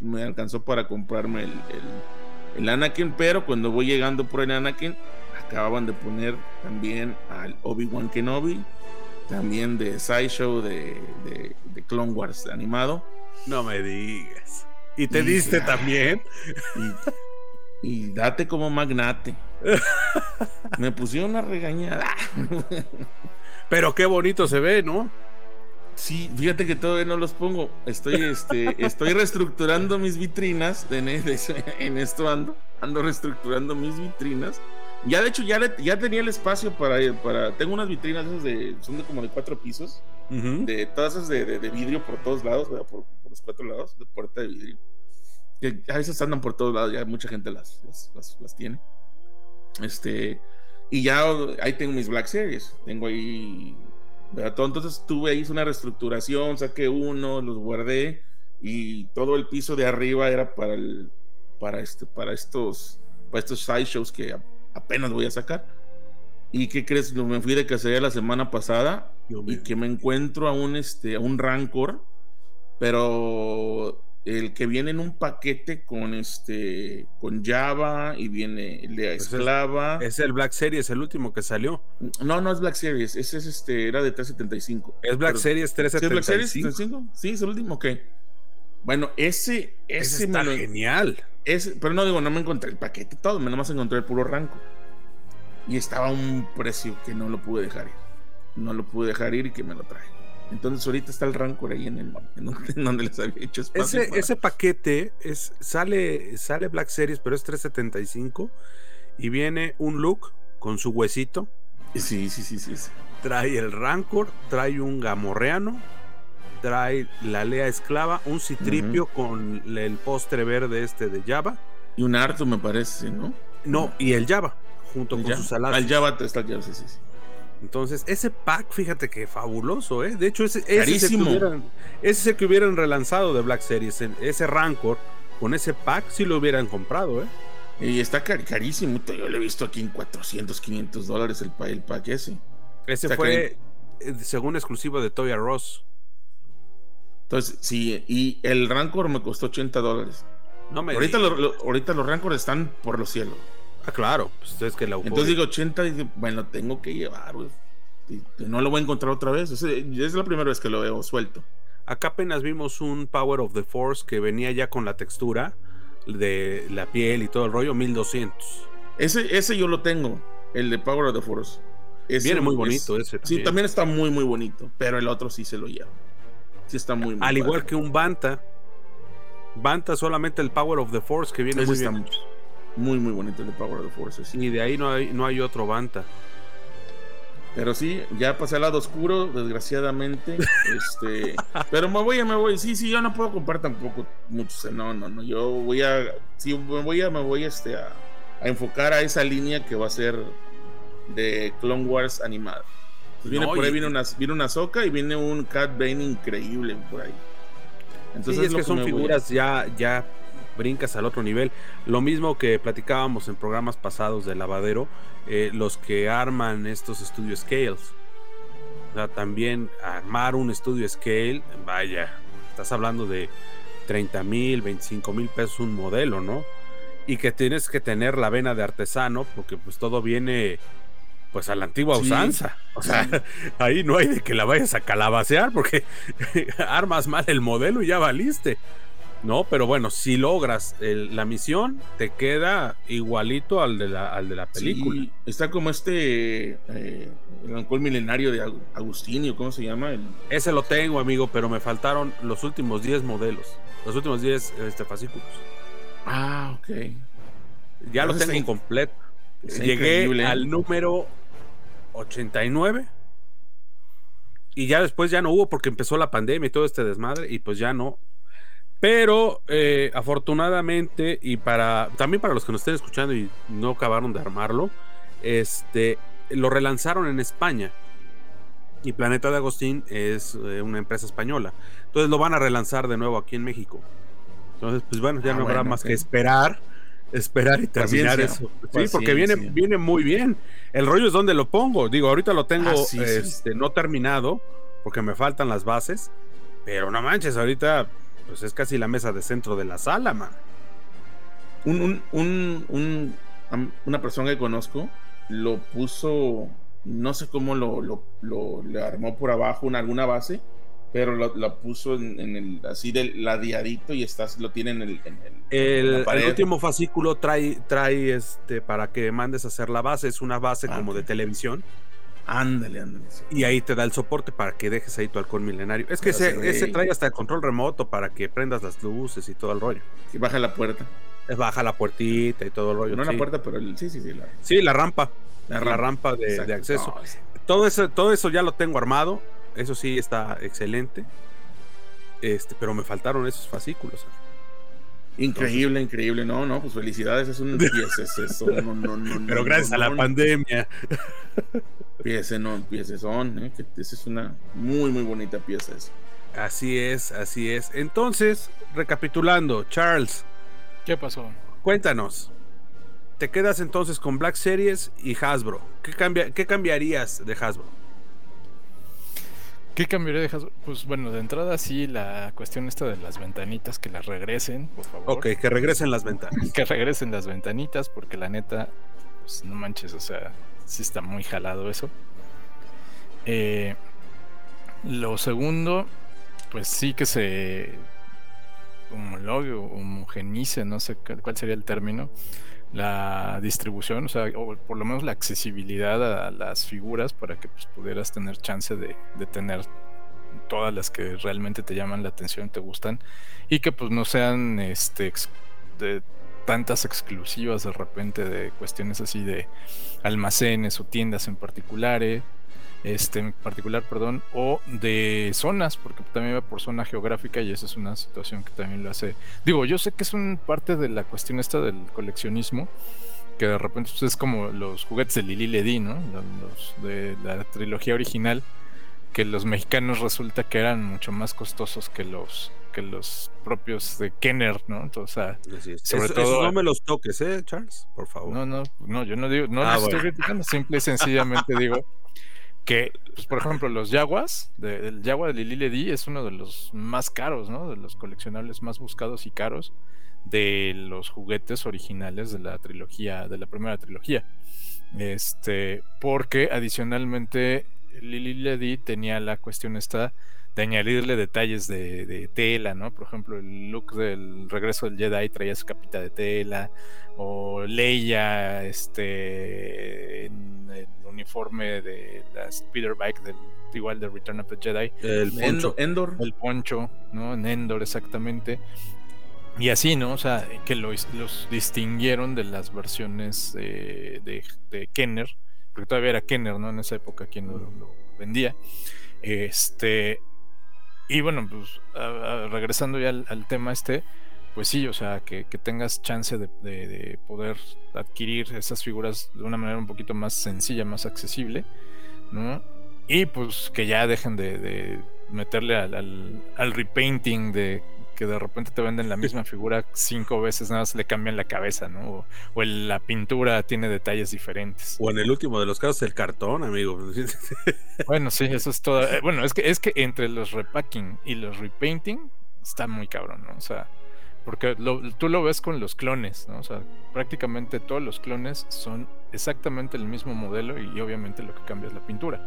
me alcanzó para comprarme el, el, el Anakin, pero cuando voy llegando por el Anakin, acababan de poner también al Obi-Wan Kenobi, también de Sideshow de, de, de Clone Wars animado. No me digas. ¿Y te Y- diste también? Y, y date como magnate. Me pusieron una regañada. Pero qué bonito se ve, ¿no? Sí, fíjate que todavía no los pongo. Estoy, este, estoy reestructurando mis vitrinas. En, en esto ando. Ando reestructurando mis vitrinas. Ya de hecho ya, le- ya tenía el espacio para, para. Tengo unas vitrinas esas de. Son de como de cuatro pisos. Ujú. De todas esas de, de- de vidrio por todos lados. Por, por los cuatro lados, de puerta de vidrio. Que a veces andan por todos lados, ya mucha gente las, las, las- las tiene. Este. Y ya ahí tengo mis Black Series. Tengo ahí. Entonces tuve ahí una reestructuración, saqué uno, los guardé. Y todo el piso de arriba era para el. Para este, para estos. Para estos sideshows que apenas voy a sacar. ¿Y qué crees? Me fui de cacería la semana pasada y que me encuentro a un este a un Rancor, pero el que viene en un paquete con este con Java y viene de Pues es- esclava. Es el Black Series, el último que salió. No, no es Black Series, ese es este era de 375. Es Black Pero- Series ¿Sí es Black Series 375. 375? Sí, es el último, ok. Bueno, ese Ese ese está me lo- genial. ese- pero no digo, no me encontré el paquete todo, me nomás encontré el puro Rancor. Y estaba a un precio que no lo pude dejar ir. No lo pude dejar ir y que me lo traje. Entonces ahorita está el Rancor ahí en, el, en donde, les había hecho espacio. Ese, para- ese paquete es, sale, sale Black Series, pero es 375. Y viene un look con su huesito. Sí, sí, sí, sí. sí. Trae el Rancor, trae un Gamorreano, trae la Lea Esclava, un Citripio con el postre verde este de Java. Y un Arto me parece, ¿no? No, y el Java, junto El con Java. sus alas. Al Java está el Java, sí, sí, sí. Entonces, ese pack, fíjate que fabuloso, ¿eh? De hecho, ese, ese, es el, que hubieran, ese es el que hubieran relanzado de Black Series. Ese Rancor, con ese pack, sí lo hubieran comprado, ¿eh? Y está car- carísimo. Yo lo he visto aquí en 400, 500 dólares el, pa- el pack ese. Ese O sea, fue, eh, según exclusivo de Toy R Us. Entonces, sí, y el Rancor me costó 80 dólares. No me ahorita, ahorita los Rancor están por los cielos. Ah, claro. Pues es que la Entonces digo 80 y bueno, tengo que llevar, no lo voy a encontrar otra vez. Es, es la primera vez que lo veo suelto. Acá apenas vimos un Power of the Force que venía ya con la textura de la piel y todo el rollo, 1200. Ese, ese yo lo tengo, el de Power of the Force. Viene muy bonito ese. También. Sí, también está muy, muy bonito, pero el otro sí se lo lleva. Sí está muy, Al igual que un Banta. Banta solamente el Power of the Force que viene muy bien. Muy, muy bonito el de Power of the Force. Y de ahí no hay, no hay otro Banta. Pero sí, ya pasé al lado oscuro, desgraciadamente. este, pero me voy, me voy. Sí, sí, yo no puedo comprar tampoco mucho. No, no, no. Yo voy a, sí, me voy a, me voy este, a, a enfocar a esa línea que va a ser de Clone Wars animada. Pues viene por ahí, viene una, viene una Soca y viene un Cat Bane increíble por ahí. Entonces es que, son figuras ya, ya brincas al otro nivel. Lo mismo que platicábamos en programas pasados de lavadero, eh, los que arman estos estudios scales. O sea, también armar un estudio scale, vaya, estás hablando de 30 mil, 25 mil pesos un modelo, ¿no? Y que tienes que tener la vena de artesano, porque pues todo viene pues a la antigua usanza. O sea, ahí no hay de que la vayas a calabacear porque armas mal el modelo y ya valiste. No, pero bueno, si logras la misión, te queda igualito al de la, al de la película. está como este eh, el alcohol milenario de Agustinio, ¿cómo se llama? Ese lo tengo, amigo, pero me faltaron los últimos 10 modelos, los últimos 10 este, fascículos. Ah, ok. Ya lo tengo completo. Llegué al número 89. Y ya después ya no hubo porque empezó la pandemia y todo este desmadre y pues ya no. Pero eh, afortunadamente y para también para los que nos estén escuchando y no acabaron de armarlo, este lo relanzaron en España. Y Planeta de Agustín es eh, una empresa española. Entonces lo van a relanzar de nuevo aquí en México. Entonces, pues bueno, ya ah, no habrá más que esperar esperar y terminar eso. Sí, porque viene, viene muy bien. El rollo es donde lo pongo. Digo, ahorita lo tengo ah, este, no terminado porque me faltan las bases. Pero no manches, ahorita pues es casi la mesa de centro de la sala, man. Un, un, una persona que conozco lo puso, no sé cómo lo, lo, armó por abajo en alguna base pero lo, puso en, el así del ladeadito y estás lo tiene en el, el, el, último fascículo trae trae este para que mandes a hacer la base es una base ah, como de televisión ándale ándale y ahí te da el soporte para que dejes ahí tu halcón milenario. Es que ese, ese, trae hasta el control remoto para que prendas las luces y todo el rollo. Y baja la puerta. Baja la puertita y todo el rollo no la puerta pero el, sí sí sí la, sí la rampa. La, rampa, de, acceso. Todo eso todo eso ya lo tengo armado. Eso sí está excelente. Este, pero me faltaron esos fascículos. Increíble, increíble. No, no, pues felicidades. Es un eso. No, no, no, pero gracias a la pandemia. Pieza, no, pieza son. ¿eh? esa es una muy, muy bonita pieza. Así es, así es. Entonces, recapitulando, Charles. ¿Qué pasó? Cuéntanos. Te quedas entonces con Black Series y Hasbro. ¿Qué, cambia, qué cambiarías de Hasbro? ¿Qué cambiaría de Hasbro? Pues bueno, de entrada sí, la cuestión esta de las ventanitas, que las regresen, por favor. Ok, que regresen las ventanas. que regresen las ventanitas, porque la neta, pues no manches, o sea, sí está muy jalado eso. Eh, lo segundo, pues sí que se homologue o homogenice, no sé cuál sería el término, la distribución, o sea, o por lo menos la accesibilidad a las figuras para que pues, pudieras tener chance de, tener todas las que realmente te llaman la atención, te gustan, y que pues no sean este de tantas exclusivas de repente de cuestiones así de almacenes o tiendas en particulares este, en particular, perdón, o de zonas, porque también va por zona geográfica y esa es una situación que también lo hace. Digo, yo sé que es un parte de la cuestión esta del coleccionismo, que de repente pues, es como los juguetes de Lili Ledi, ¿no? Los de la trilogía original, que los mexicanos resulta que eran mucho más costosos que los que los propios de Kenner, ¿no? Entonces, sobre todo no me los toques, ¿eh, Charles? Por favor. No, no, no, yo no digo, no ah, estoy criticando, simple y sencillamente digo que, pues, por ejemplo, los Yaguas, el Yagua de Lili Ledi es uno de los más caros, ¿no? De los coleccionables más buscados y caros de los juguetes originales de la trilogía, de la primera trilogía. Este, porque adicionalmente Lily Ledy tenía la cuestión esta de añadirle detalles de, tela, ¿no? Por ejemplo, el look del regreso del Jedi traía su capita de tela, o Leia, este, en el uniforme de la Speederbike del igual de Return of the Jedi. El poncho. Endor. El poncho, ¿no? En Endor, exactamente. Y así, ¿no? O sea, que los, distinguieron de las versiones de, Kenner, porque todavía era Kenner, ¿no? En esa época quien lo, vendía. Este. Y bueno, pues regresando ya al, tema este, pues sí, o sea, que, tengas chance de, poder adquirir esas figuras de una manera un poquito más sencilla, más accesible, ¿no? Y pues que ya dejen de, meterle al, repainting de que de repente te venden la misma figura cinco veces, nada más le cambian la cabeza, ¿no? O, la pintura tiene detalles diferentes. O en el último de los casos, el cartón, amigo. bueno, sí, eso es todo. Eh, bueno, es que, es que entre los repacking y los repainting está muy cabrón, ¿no? O sea, porque tú lo ves con los clones, ¿no? O sea, prácticamente todos los clones son exactamente el mismo modelo y, obviamente lo que cambia es la pintura,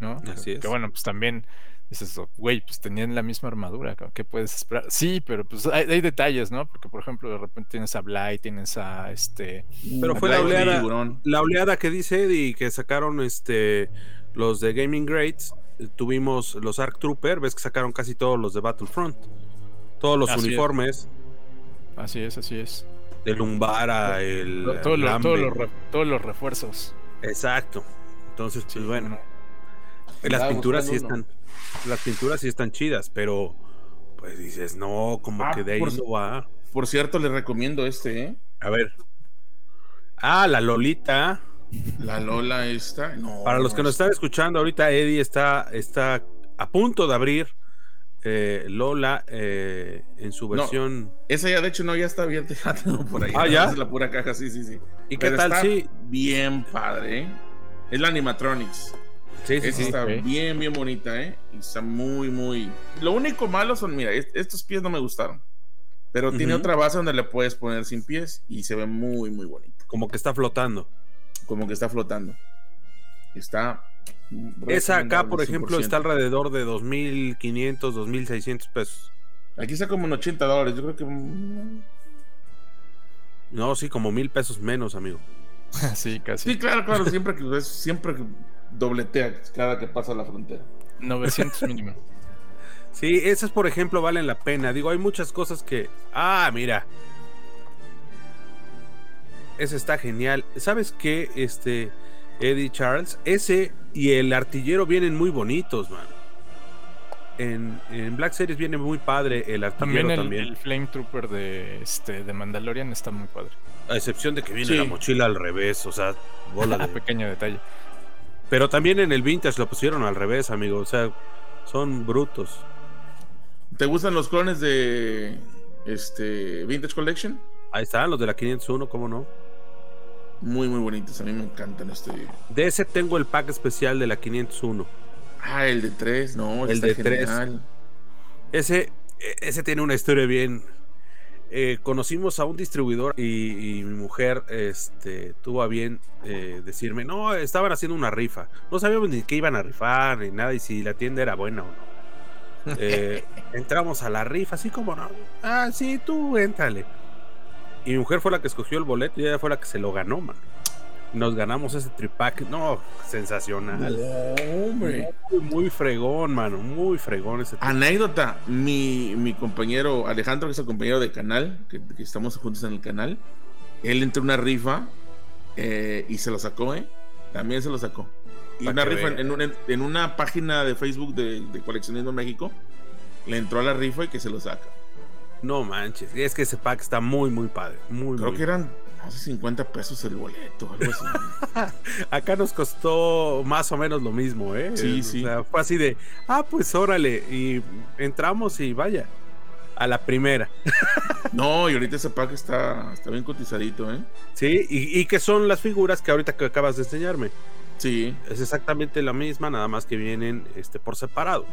¿no? Así es. Que bueno, pues también dices, güey, pues tenían la misma armadura, ¿qué puedes esperar? Sí, pero pues hay, detalles, ¿no? Porque, por ejemplo, de repente tienes a Blight, tienes a este... Pero fue la oleada, la oleada que dice Eddie, que sacaron este los de Gaming Greats, eh, tuvimos los Arc Trooper, ves que sacaron casi todos los de Battlefront, todos los uniformes. Así es, así es. El Lumbara, el... todos, los, refuerzos. Exacto. Entonces, pues bueno. Las pinturas sí están las pinturas sí están chidas, pero pues dices, no, como ah, que de ahí no va. Por cierto, les recomiendo este, ¿eh? A ver. Ah, la Lolita. La Lola esta. No, Para los que nos están escuchando, ahorita Eddie está, está a punto de abrir eh, Lola eh, en su versión. esa ya, de hecho, no, ya está abierta. por ahí. Ah, ya. Es la pura caja, sí, sí, sí. ¿Y qué tal? Sí. Bien padre. ¿eh? Es la animatronics. Sí, sí, está bien, bien bonita, ¿eh? Y está muy, muy. Lo único malo son, mira, estos pies no me gustaron. Pero tiene otra base donde le puedes poner sin pies y se ve muy, muy bonito. Como que está flotando. Como que está flotando. Está. Esa acá, por ejemplo, está alrededor de 2.500, 2.600 pesos. Aquí está como en 80 dólares. Yo creo que. No, sí, como mil pesos menos, amigo. sí, casi. Sí, claro, claro. Siempre que, siempre que dobletea cada que pasa la frontera. 900 mínimo. Sí, esas por ejemplo valen la pena. Digo, hay muchas cosas que... Ah, mira. Ese está genial. ¿Sabes qué? Este, Eddie Charles, ese y el artillero vienen muy bonitos, man. En, Black Series viene muy padre el artillero también. El, también. el Flame Trooper de, este, de Mandalorian está muy padre. A excepción de que viene la mochila al revés, o sea, bola de... pequeño detalle. Pero también en el vintage lo pusieron al revés, amigo. O sea, son brutos. ¿Te gustan los clones de este Vintage Collection? Ahí están, los de la 501, ¿cómo no? Muy, muy bonitos. A mí me encantan este. De ese tengo el pack especial de la 501. Ah, el de 3, no, el de 3. Ese, ese tiene una historia bien, eh, conocimos a un distribuidor y, mi mujer este, tuvo a bien eh, decirme, no, estaban haciendo una rifa. No sabíamos ni qué iban a rifar ni nada y si la tienda era buena o no. Eh, entramos a la rifa, así como no. Ah, sí, tú éntrale. Y mi mujer fue la que escogió el boleto y ella fue la que se lo ganó, man nos ganamos ese tripack. No, sensacional. Muy, muy, fregón, mano. Muy fregón ese Anécdota. Mi, mi, compañero Alejandro, que es el compañero de canal, que, estamos juntos en el canal, él entró una rifa eh, y se lo sacó, ¿eh? También se lo sacó. Y una rifa en, en, una página de Facebook de, de Coleccionismo México. Le entró a la rifa y que se lo saca. No manches, es que ese pack está muy, muy padre. Muy, Creo que eran hace 50 pesos el boleto, algo así. Acá nos costó más o menos lo mismo, ¿eh? Sí, sí. fue así de, ah, pues órale, y entramos y vaya, a la primera. no, y ahorita ese pack está, está bien cotizadito, ¿eh? Sí, y, que son las figuras que ahorita que acabas de enseñarme. Sí. Es exactamente la misma, nada más que vienen este, por separado.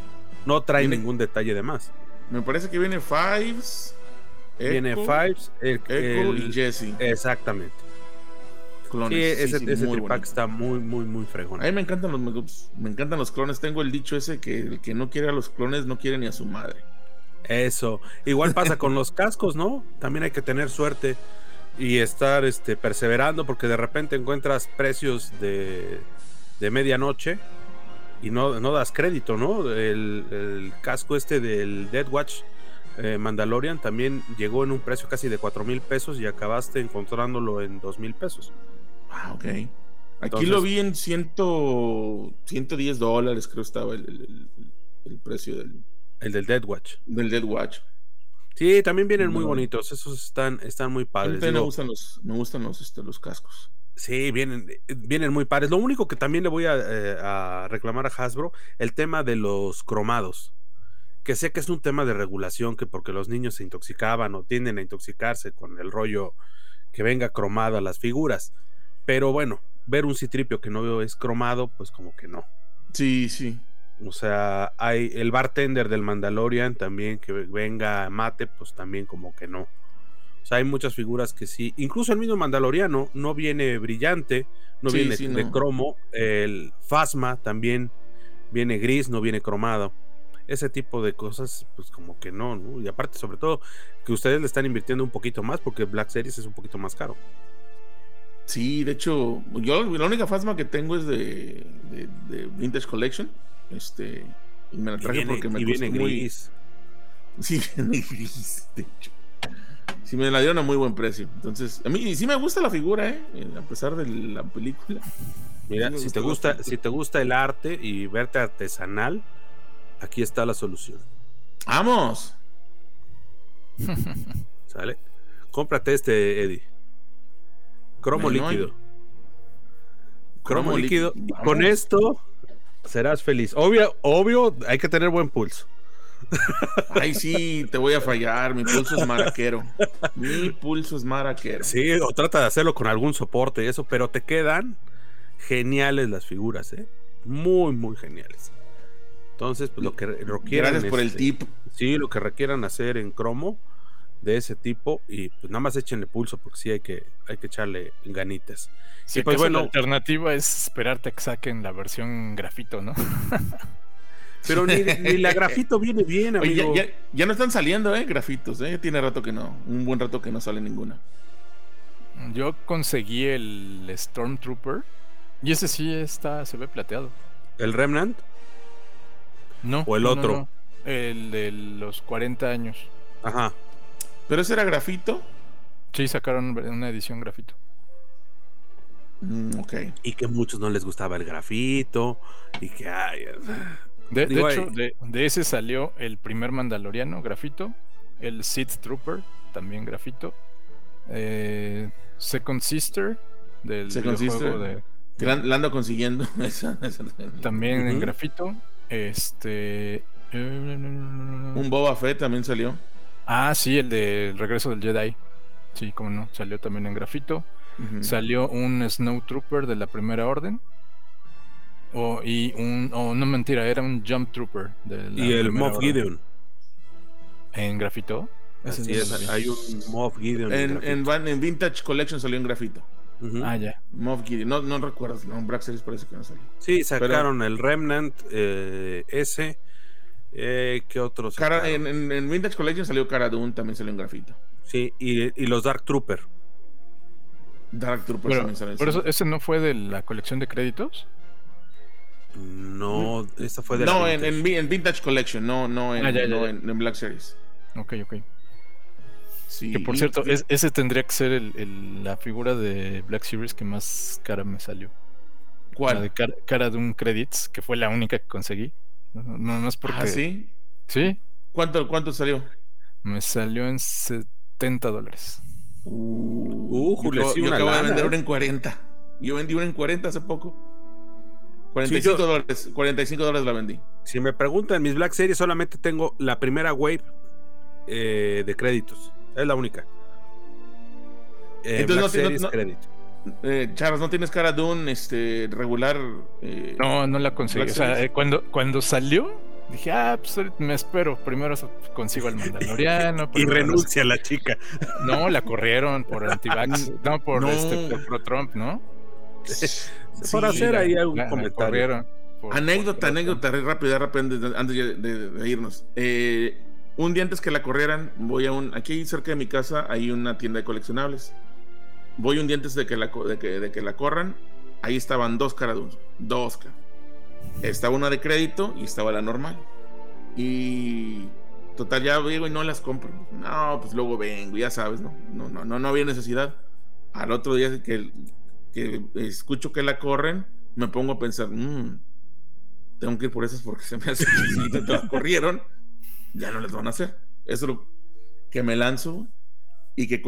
No trae ningún detalle de más. Me parece que viene Fives, viene Fives, el, Echo y Jesse. Exactamente. Clones. Sí, ese, sí, ese tripack está muy, muy, muy fregón. A mí me encantan los me encantan los clones. Tengo el dicho ese que el que no quiere a los clones no quiere ni a su madre. Eso. Igual pasa con los cascos, ¿no? También hay que tener suerte y estar este, perseverando porque de repente encuentras precios de, de medianoche y no, no das crédito, ¿no? El, el casco este del Dead Watch eh, Mandalorian también llegó en un precio casi de 4 mil pesos y acabaste encontrándolo en 2 mil pesos. Ah, ok. Aquí Entonces- lo vi en ciento, 110 dólares, creo estaba el, el- precio del, El del Dead Watch. del Dead Watch. Sí, también vienen muy bonitos. Esos están, están muy padres. me gustan los, me gustan los, este, los cascos. Sí, vienen, vienen muy pares. Lo único que también le voy a, eh, a reclamar a Hasbro, el tema de los cromados. Que sé que es un tema de regulación, que porque los niños se intoxicaban o tienden a intoxicarse con el rollo que venga cromada las figuras. Pero bueno, ver un citripio que no es cromado, pues como que no. Sí, sí. O sea, hay el bartender del Mandalorian también que venga mate, pues también como que no. O sea, hay muchas figuras que sí. Incluso el mismo Mandaloriano no viene brillante, no Sí, viene sí, de no. cromo. El Fasma también viene gris, no viene cromado. Ese tipo de cosas, pues como que no, ¿no? Y aparte, sobre todo, que ustedes le están invirtiendo un poquito más porque Black Series es un poquito más caro. Sí, de hecho, yo la única Fasma que tengo es de, de, de Vintage Collection. Este, y me la traje viene, porque me viene costó muy. gris. Sí, viene gris, de hecho. Sí, me la dieron a muy buen precio. Entonces, a mí sí me gusta la figura, ¿eh? A pesar de la película. Mira, Sí si te gusta si te gusta el arte y verte artesanal, aquí está la solución. ¡Vamos! ¿Sale? Cómprate este, Eddie. Cromo líquido. Cromo, Cromo líquido. con esto serás feliz. Obvio, obvio, hay que tener buen pulso. Ay, sí, te voy a fallar. Mi pulso es maraquero. Mi pulso es maraquero. Sí, o trata de hacerlo con algún soporte y eso, pero te quedan geniales las figuras, ¿eh? Muy, muy geniales. Entonces, pues lo que requieran. Gracias por el este, tip. Sí, lo que requieran hacer en cromo de ese tipo y pues nada más échenle pulso porque sí hay que, hay que echarle ganitas. Si Y pues bueno. la alternativa es esperarte a que saquen la versión grafito, ¿no? Pero ni, ni la grafito viene bien, Oye, amigo. ya, ya- ya no están saliendo, ¿eh? Grafitos, ¿eh? Tiene rato que no. Un buen rato que no sale ninguna. Yo conseguí el Stormtrooper y ese sí está, se ve plateado. ¿El Remnant? No. ¿O el no, otro? no. El de los 40 años. Ajá. Pero ese era grafito. Sí, sacaron una edición grafito. Mm, ok. Y que a muchos no les gustaba el grafito. Y que, ay, De, de hecho, de, de ese salió el primer Mandaloriano grafito, el Sith Trooper también grafito, eh, Second Sister del Second videojuego Sister. de- Que la, ando consiguiendo. Esa- esa- también en grafito, este, eh, Un Boba Fett también salió. ah sí, el de El regreso del Jedi, sí, como no, salió también en grafito, salió un Snow Trooper de la Primera Orden. O, y un, oh, no mentira, era un Jump Trooper de la y el Moff. Gideon. ¿En grafito? Así es, hay un Moff Gideon. En, en, Van- en Vintage Collection salió en grafito. Ujú. Ah, ya. Moff Gideon. No, no recuerdo. No, Black Series parece que no salió. Sí, sacaron el Remnant eh, ese. Eh, ¿Qué otros? Cara, en, en- en Vintage Collection salió Cara Dune, también salió en grafito. Sí, y, y los Dark Trooper. Dark Troopers Pero, también salió. por eso, ¿ese no fue de la colección de créditos? No, esta fue de la no, en, Vintage. en, Vi- en Vintage Collection, no, no, en, Ah, ya, ya, no ya. En, en Black Series. Ok, ok. Sí, Que por cierto, es- ese tendría que ser el- el- la figura de Black Series que más cara me salió. ¿Cuál? La de cara, cara de un Credits, que fue la única que conseguí. No, no, no es porque. ¿Ah, sí? Sí, ¿Cuánto, ¿Cuánto salió? me salió en 70 dólares. Uh, Julio, yo, sí, yo acabo de vender ¿eh? una en 40. Yo vendí una en 40 hace poco. 45 Sí, yo- dólares. 45 dólares la vendí. Si me preguntan, mis Black Series solamente tengo la primera wave eh, de créditos. Es la única. Eh, Entonces Black no- no- Series no- crédito. Eh, Charles, ¿no tienes cara Dune este, regular? eh, No, no la conseguí. O sea, eh, cuando, cuando salió, Dije, ah, pues me espero. Primero consigo al Mandaloriano. y renuncia a la chica. No, la corrieron por antivax. no, por este, por pro Trump, ¿no? por hacer ahí algún comentario. anécdota, anécdota, rápida, rápida, antes de, irnos. Eh, un día que la corrieran, voy a un. Aquí cerca de mi casa hay una tienda de coleccionables. Voy un día de que la, de que, la corran. Ahí estaban dos caraduns. Dos, Estaba una de crédito y estaba la normal. Y total, ya vengo y no las compro. No, pues luego vengo, ya sabes, ¿no? No, no, no, había necesidad. Al otro día que, que escucho que la corren, me pongo a pensar, mmm, tengo que ir por esas porque se me hace que te corrieron, ya no les van a hacer. Eso es lo que me lanzo y que,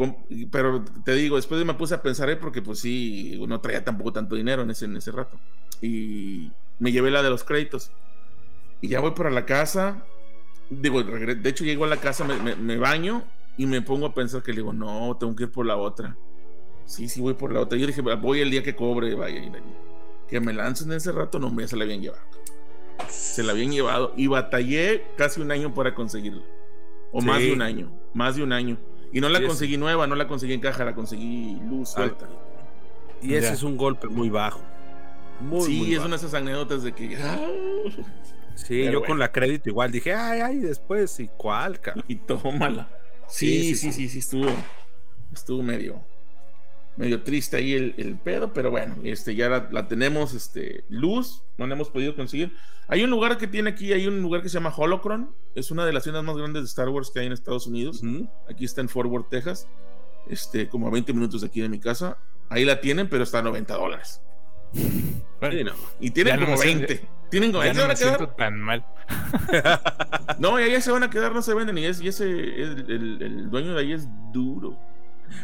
pero te digo, después me puse a pensar, ¿eh? porque pues sí, no traía tampoco tanto dinero en ese, en ese rato. Y me llevé la de los créditos. Y ya voy para la casa. Digo, de hecho llego a la casa, me, baño y me pongo a pensar que le digo, no, tengo que ir por la otra. Sí, sí, voy por la otra. Yo dije, voy el día que cobre, vaya. Que me lancen ese rato, no, me se la habían llevado. Se la habían llevado y batallé casi un año para conseguirla. O más de un año, más de un año. Y no la conseguí nueva, no la conseguí en caja, la conseguí luz suelta. Y ese es un golpe muy bajo. Muy, sí, es una de esas anécdotas de que. Ah. Sí, yo con la crédito igual dije, ay, ay, después, ¿y cuál, cara? Y tómala. Sí, sí, sí, sí, estuvo. Estuvo medio. Medio triste ahí el, pedo, pero bueno, este, ya la, tenemos, este, luz, no la hemos podido conseguir. Hay un lugar que tiene aquí, hay un lugar que se llama Holocron, es una de las tiendas más grandes de Star Wars que hay en Estados Unidos. Aquí está en Fort Worth, Texas, este, como a 20 minutos de aquí de mi casa. Ahí la tienen, pero está a 90 dólares. Y tienen como 20. Tienen como, no van tan mal. no, y ahí se van a quedar, no se venden. Y, ese, el, dueño de ahí es duro.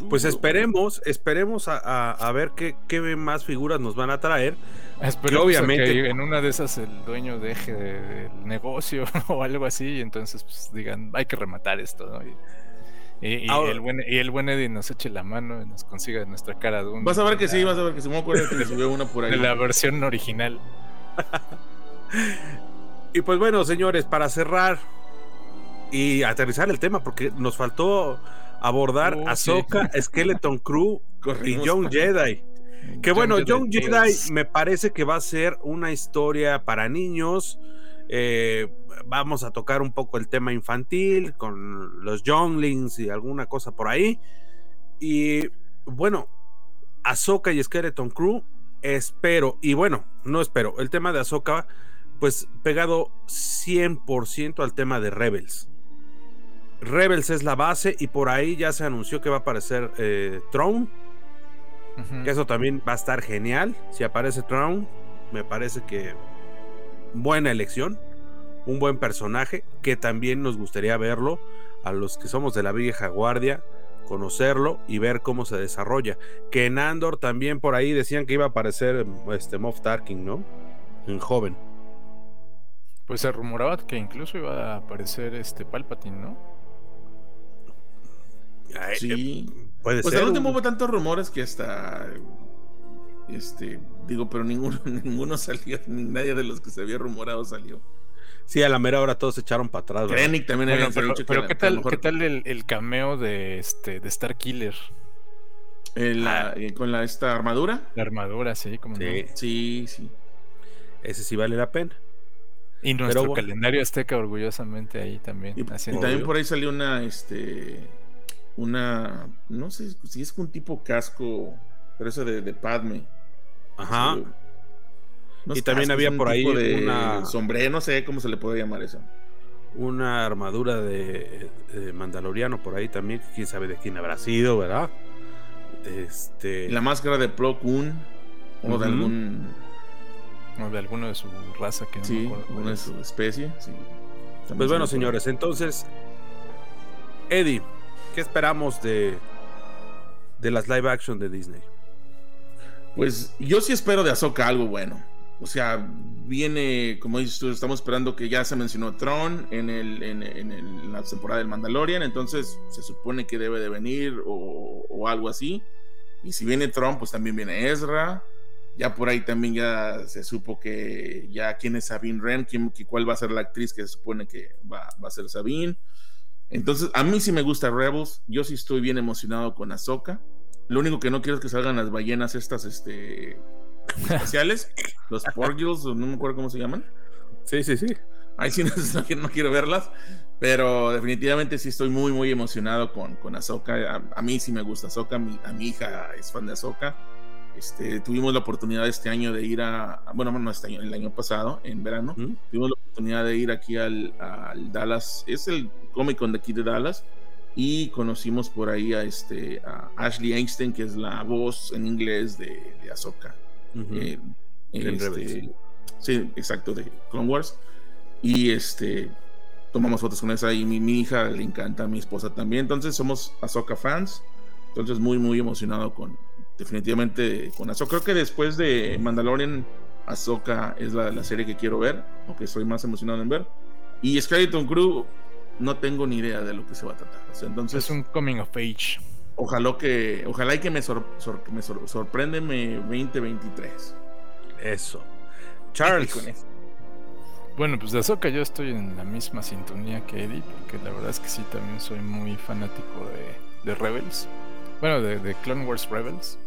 Pues esperemos, esperemos a, ver qué, qué, más figuras nos van a traer. Espero obviamente en una de esas el dueño deje del negocio o algo así, y entonces pues, digan, hay que rematar esto, ¿no? Y, el buen, y el buen Eddie nos eche la mano y nos consiga nuestra cara de un. Vas a ver que sí, vas a ver que se me acuerdo que le subió una por ahí. De la versión original. y pues bueno, señores, para cerrar y aterrizar el tema, porque nos faltó abordar a oh, Ahsoka, Skeleton Crew y Young Jedi. Que bueno, Young Jedi me parece que va a ser una historia para niños. Eh, vamos a tocar un poco el tema infantil con los Younglings y alguna cosa por ahí. Y bueno, Ahsoka y Skeleton Crew, espero, y bueno, no espero, el tema de Ahsoka, pues pegado 100% al tema de Rebels. Rebels es la base y por ahí ya se anunció que va a aparecer eh, Throne. Que eso también va a estar genial. Si aparece Throne, me parece que buena elección un buen personaje que también nos gustaría verlo a los que somos de la vieja guardia, conocerlo y ver cómo se desarrolla. Que en Andor también por ahí decían que iba a aparecer este Moff Tarkin, ¿no? En joven. Pues se rumoraba que incluso iba a aparecer este Palpatine, ¿no? Sí, eh, puede pues ser. Pues último hubo tantos rumores que hasta este digo, pero ninguno ninguno salió, nadie de los que se había rumorado salió. Sí, a la mera hora todos se echaron para atrás. Krennic también bueno, pero, pero ¿qué tal, ¿qué tal el, cameo de este de Star Killer? Ah. Eh, con la esta armadura. La armadura, sí, como sí. sí, sí. Ese sí vale la pena. Y nuestro calendario azteca orgullosamente ahí también. Y, también por ahí salió una, este, una, no sé si es un tipo casco, pero eso de, de Padme. Ajá y también había por ahí una sombrero, no sé cómo se le puede llamar eso. Una armadura de, Mandaloriano por ahí también, quién sabe de quién habrá sido, ¿verdad? Este... La máscara de Plo Koon o de algún o de alguno de su raza que no sí, me de su especie, Pues bueno, señores, entonces Eddie, ¿qué esperamos de de las live action de Disney? Pues yo sí espero de Ahsoka algo bueno. O sea, viene, como dices tú, estamos esperando que ya se mencionó Tron en, el, en, la temporada del Mandalorian, entonces se supone que debe de venir o, algo así. Y si viene Tron, pues también viene Ezra. Ya por ahí también ya se supo que ya quién es Sabine Wren, quién, cuál va a ser la actriz que se supone que va, va a ser Sabine. Entonces, a mí sí me gusta Rebels. Yo sí estoy bien emocionado con Ahsoka. Lo único que no quiero es que salgan las ballenas estas, este, espaciales, los Porgils, no me acuerdo cómo se llaman. Sí, sí, sí. Ahí sí no, quiero verlas, pero definitivamente sí estoy muy, muy emocionado con, con Ahsoka. A, mí sí me gusta Ahsoka, a mi hija es fan de Ahsoka. Este, tuvimos la oportunidad este año de ir a, bueno, no este año, el año pasado, en verano, tuvimos la oportunidad de ir aquí al, al, Dallas, es el Comic Con de aquí de Dallas, y conocimos por ahí a, este, a Ashley Einstein, que es la voz en inglés de, de Ahsoka. Eh, este, sí, exacto, de Clone Wars. Y este, tomamos fotos con esa y mi, mi, hija le encanta, mi esposa también. Entonces somos Ahsoka fans. Entonces muy, muy emocionado con, definitivamente con Ahsoka. Creo que después de Mandalorian, Ahsoka es la, la serie que quiero ver, o que estoy más emocionado en ver. Y Skeleton Crew, no tengo ni idea de lo que se va a tratar. entonces, es un coming of age. Ojalá que, ojalá y que me, sor, me sor, sorpréndeme 2023. Eso. Charles. Bueno, pues de Ahsoka yo estoy en la misma sintonía que Eddie, porque la verdad es que sí, también soy muy fanático de, de Rebels. Bueno, de, de, Clone Wars Rebels.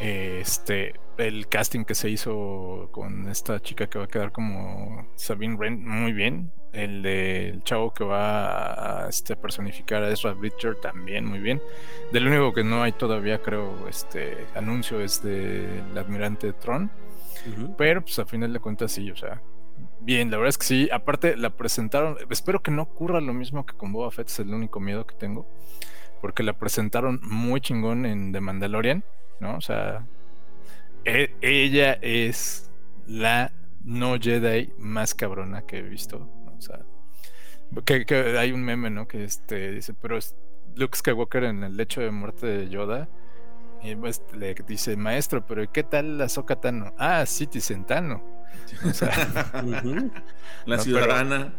Este, el casting que se hizo con esta chica que va a quedar como Sabine Wren, muy bien el del chavo que va a este, personificar a Ezra Bridger también muy bien. Del único que no hay todavía, creo, este anuncio es del admirante Tron. Pero pues a final de cuentas sí, o sea, bien, la verdad es que sí. Aparte la presentaron, espero que no ocurra lo mismo que con Boba Fett, es el único miedo que tengo. Porque la presentaron muy chingón en The Mandalorian, ¿no? O sea, e, ella es la no Jedi más cabrona que he visto o sea, que, hay un meme, ¿no? Que este dice, pero Luke Skywalker en el lecho de muerte de Yoda. Y pues le dice, maestro, pero ¿qué tal la Tano? Ah, Citizen Tano. O sea, la ciudadana.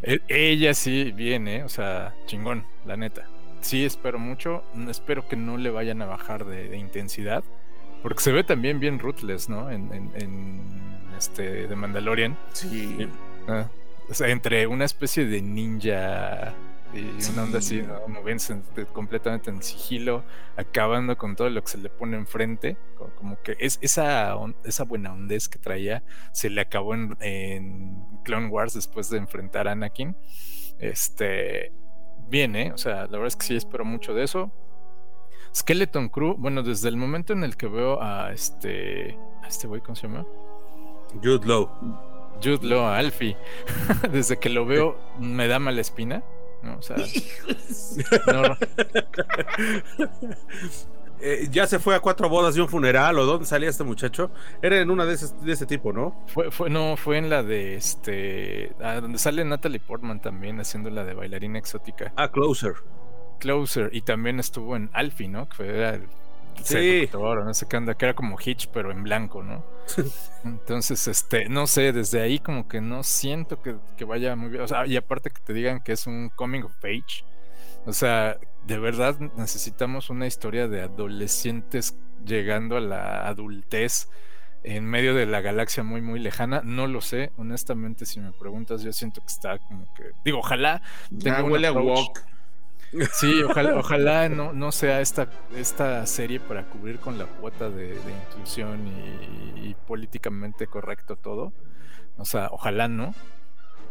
E, ella sí viene, o sea, chingón, la neta. Sí, espero mucho. Espero que no le vayan a bajar de, intensidad. Porque se ve también bien ruthless, ¿no? En, en, este de Mandalorian. Sí. Ah, o sea, entre una especie de ninja y una onda así, ¿no? moviéndose completamente en sigilo, acabando con todo lo que se le pone enfrente, como que es esa, esa buena hondez que traía se le acabó en, Clone Wars después de enfrentar a Anakin. Este, bien, ¿eh? O sea, la verdad es que sí espero mucho de eso. Skeleton Crew, bueno, desde el momento en el que veo a este, a este güey, ¿cómo se llama? Jude Law. Jude Law Alfie. Desde que lo veo me da mala espina. ¿no? O sea, eh, ya se fue a cuatro bodas y un funeral, ¿o dónde salía este muchacho? Era en una de ese, de ese tipo, ¿no? Fue, fue, no, fue en la de este. Ah, donde sale Natalie Portman también haciendo la de bailarina exótica. Ah, Closer. Closer. Y también estuvo en Alfie, ¿no? Que era el Sí. no sé qué anda, que era como Hitch, pero en blanco, ¿no? Entonces, este, no sé, desde ahí como que no siento que, vaya muy bien. O sea, y aparte que te digan que es un coming of age. O sea, de verdad necesitamos una historia de adolescentes llegando a la adultez en medio de la galaxia muy muy lejana, no lo sé, honestamente si me preguntas yo siento que está como que digo, ojalá tenga huele a walk. Sí, ojalá, ojalá no, no sea esta, esta serie para cubrir con la cuota de, inclusión y, políticamente correcto todo. O sea, ojalá no.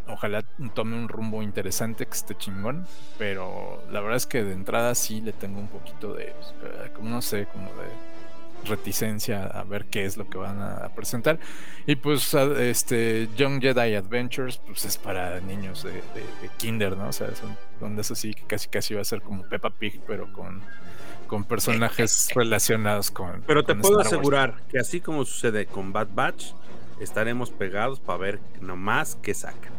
Ojalá tome un rumbo interesante que esté chingón. Pero la verdad es que de entrada sí le tengo un poquito de, pues, como no sé, como de reticencia a ver qué es lo que van a presentar. Y pues este Young Jedi Adventures, pues es para niños de, kinder, ¿no? O sea, son donde eso sí que casi casi va a ser como Peppa Pig, pero con, con personajes relacionados con. Pero te puedo asegurar que así como sucede con Bad Batch, estaremos pegados para ver nomás qué sacan.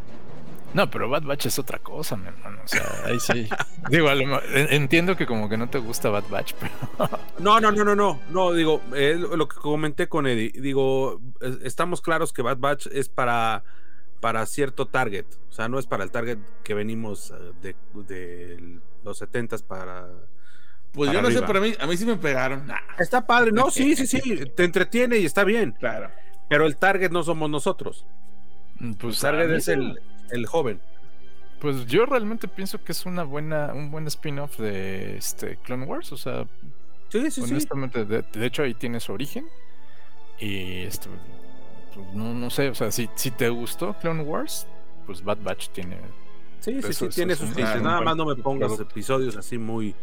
No, pero Bad Batch es otra cosa, mi hermano. O sea, ahí sí. digo, entiendo que como que no te gusta Bad Batch, pero. no, no, no, no, no. No, digo, lo que comenté con Eddie. Digo, estamos claros que Bad Batch es para, para cierto target. O sea, no es para el target que venimos eh, de, de los 70 para, Pues yo no sé, pero a mí, a mí sí me pegaron. Está padre, no, sí, sí, sí, te entretiene y está bien. Claro. Pero el target no somos nosotros. Mm, Pues El target es sí. el, el joven. Pues yo realmente pienso que es una buena, un buen spin-off de este Clone Wars. O sea, Sí, sí, sí. honestamente, de, de hecho ahí tiene su origen. Y esto, pues, no, no sé, o sea, si, si te gustó Clone Wars, pues Bad Batch tiene. Sí, sí, Eso sí, tiene sus Nada más no me pongas producto. episodios así muy.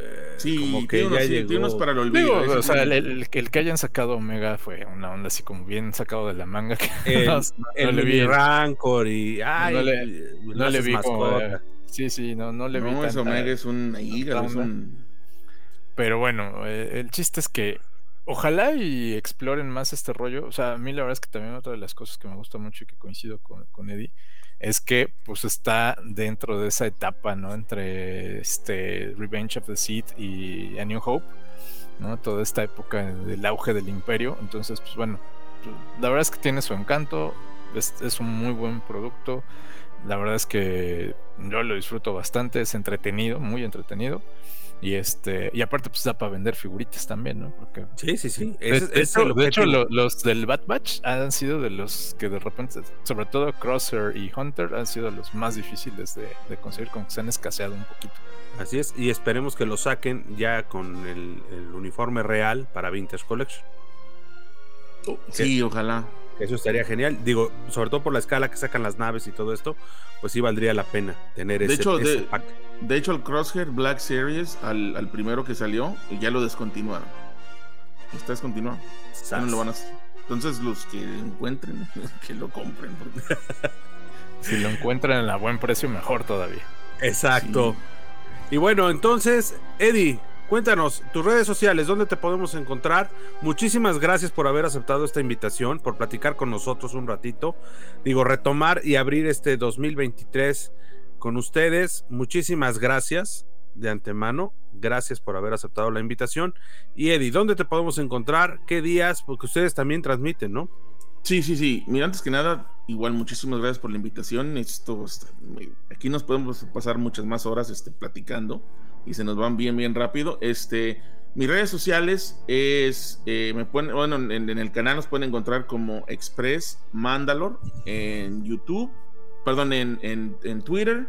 Eh, Sí, como que tiene unos, ya sí, tiene llegó- unos para el olvido. Digo, o sea, el, el- el que hayan sacado Omega fue una onda así como bien sacado de la manga. Que El, no, el no le vi. Rancor y. Ay, No le- no le vi como de- mascota. Sí, sí, no, no le vi. No, es Omega, es un hígado, es onda. un... Pero bueno, eh, el chiste es que ojalá y exploren más este rollo. O sea, a mí la verdad es que también otra de las cosas que me gusta mucho y que coincido con, con Eddie es que pues está dentro de esa etapa, ¿no? Entre este Revenge of the Sith y A New Hope, ¿no? Toda esta época del auge del imperio. Entonces, pues bueno, la verdad es que tiene su encanto, es, es un muy buen producto. La verdad es que yo lo disfruto bastante, es entretenido, muy entretenido. Y este, y aparte, pues da para vender figuritas también, ¿no? Porque Sí, sí, sí. de, de es hecho, de hecho, lo- los del Bad Batch han sido de los que de repente, sobre todo Crosser y Hunter, han sido los más difíciles de, de conseguir, como que se han escaseado un poquito. Así es, y esperemos que lo saquen ya con el, el uniforme real para Vintage Collection. Sí, ojalá. Eso estaría genial. Digo, sobre todo por la escala que sacan las naves y todo esto, pues sí valdría la pena tener De ese, hecho, ese de- pack. De hecho, el Crosshair Black Series, al, al primero que salió, ya lo descontinuaron. Está descontinuado. Ya no lo van a hacer. Entonces, los que encuentren, que lo compren. porque- Si lo encuentran a buen precio, mejor todavía. Exacto. Y bueno, entonces, Eddie, cuéntanos tus redes sociales, ¿dónde te podemos encontrar? Muchísimas gracias por haber aceptado esta invitación, por platicar con nosotros un ratito. Digo, retomar y abrir este 2023 con ustedes. Muchísimas gracias de antemano. Gracias por haber aceptado la invitación. Y Eddie, ¿dónde te podemos encontrar? ¿Qué días? Porque ustedes también transmiten, ¿no? Sí, sí, sí. Mira, antes que nada, igual muchísimas gracias por la invitación. Esto, muy- aquí nos podemos pasar muchas más horas este, platicando y se nos van bien, bien rápido. Este, mis redes sociales es, eh, bueno, en, el canal nos pueden encontrar como Express Mandalore en YouTube, perdón, en, en, en Twitter.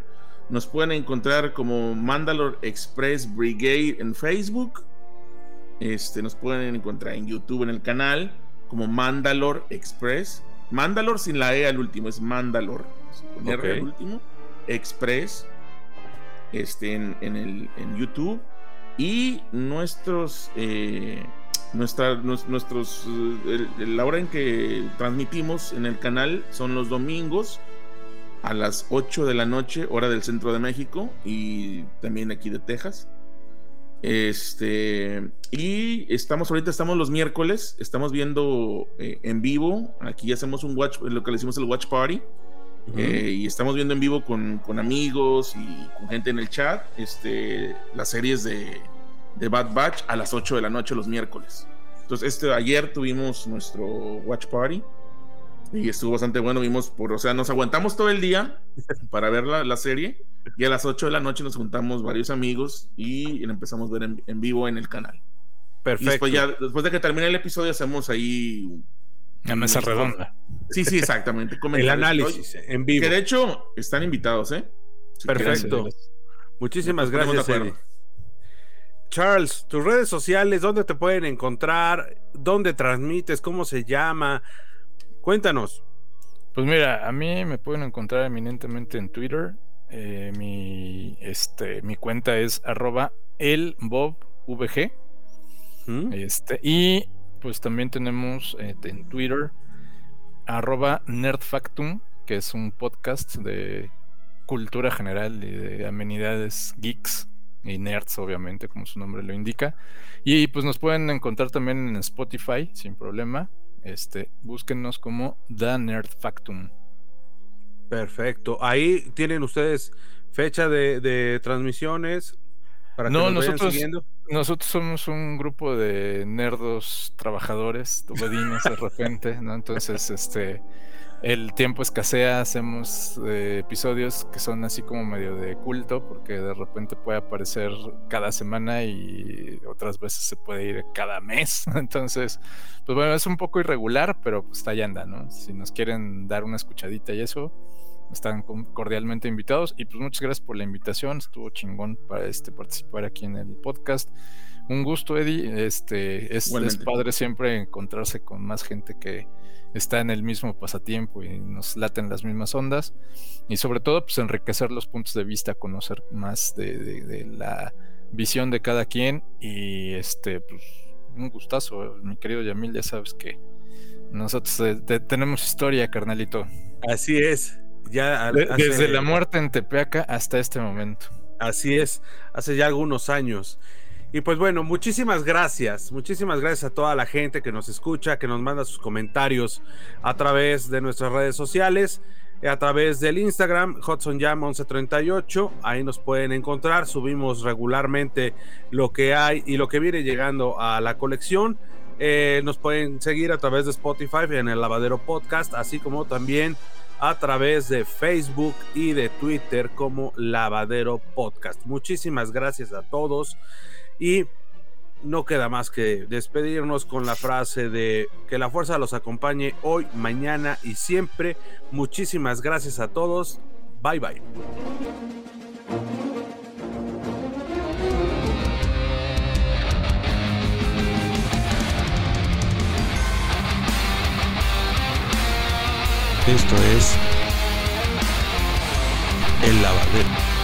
Nos pueden encontrar como Mandalore Express Brigade en Facebook. Este, nos pueden encontrar en YouTube en el canal como Mandalore Express. Mandalore sin la E al último, es Mandalore. Con R Ok. al último. Express. Este, en, en el, en YouTube. Y nuestros. eh, nuestra, nuestros. eh, la hora en que transmitimos en el canal son los domingos a las 8 de la noche, hora del centro de México y también aquí de Texas. Este, y estamos ahorita, estamos los miércoles, estamos viendo eh, en vivo, aquí hacemos un watch, lo que le decimos el watch party, eh, y estamos viendo en vivo con, con amigos y con gente en el chat, este, las series de, de Bad Batch a las 8 de la noche los miércoles. Entonces, este, ayer tuvimos nuestro watch party y estuvo bastante bueno, vimos por, o sea, nos aguantamos todo el día para ver la, la serie y a las 8 de la noche nos juntamos varios amigos y empezamos a ver en, en vivo en el canal. Y Perfecto. después, ya, después de que termine el episodio hacemos ahí... La mesa redonda. Sí, sí, exactamente. El análisis en vivo. Que de hecho están invitados, ¿eh? Si Perfecto. quieren. Muchísimas gracias, Eddie. Charles, tus redes sociales, ¿dónde te pueden encontrar? ¿Dónde transmites? ¿Cómo se llama? Cuéntanos. Pues mira, a mí me pueden encontrar eminentemente en Twitter. Eh, mi, este, mi cuenta es arroba elbobvg. ¿Mm? Este, y pues también tenemos eh, en Twitter arroba nerdfactum, que es un podcast de cultura general y de amenidades geeks y nerds, obviamente, como su nombre lo indica. Y pues nos pueden encontrar también en Spotify, sin problema. Este, búsquennos como The Nerd Factum. Perfecto. Ahí tienen ustedes fecha de, de transmisiones para que No, nos vayan nosotros- siguiendo. Nosotros somos un grupo de nerdos trabajadores, godines de repente, ¿no? Entonces, este, el tiempo escasea, hacemos eh, episodios que son así como medio de culto, porque de repente puede aparecer cada semana y otras veces se puede ir cada mes. Entonces, pues bueno, es un poco irregular, pero pues ahí anda, ¿no? Si nos quieren dar una escuchadita y eso, están cordialmente invitados. Y pues muchas gracias por la invitación, estuvo chingón para este participar aquí en el podcast. Un gusto, Eddie. Este, es, es padre siempre encontrarse con más gente que está en el mismo pasatiempo y nos laten las mismas ondas. Y sobre todo, pues enriquecer los puntos de vista, conocer más de, la visión de cada quien. Y este, pues, un gustazo, mi querido Yamil, ya sabes que nosotros eh, tenemos historia, carnalito. Así es. Ya Desde la muerte en Tepeaca hasta este momento. Así es, hace ya algunos años. Y pues bueno, muchísimas gracias, muchísimas gracias a toda la gente que nos escucha, que nos manda sus comentarios a través de nuestras redes sociales, a través del Instagram, HudsonJam1138, ahí nos pueden encontrar, subimos regularmente lo que hay y lo que viene llegando a la colección. Eh, nos pueden seguir a través de Spotify en el Lavadero Podcast, así como también a través de Facebook y de Twitter como Lavadero Podcast. Muchísimas gracias a todos. Y no queda más que despedirnos con la frase de que la fuerza los acompañe hoy, mañana y siempre. Muchísimas gracias a todos. Bye bye. Esto es El Lavadero.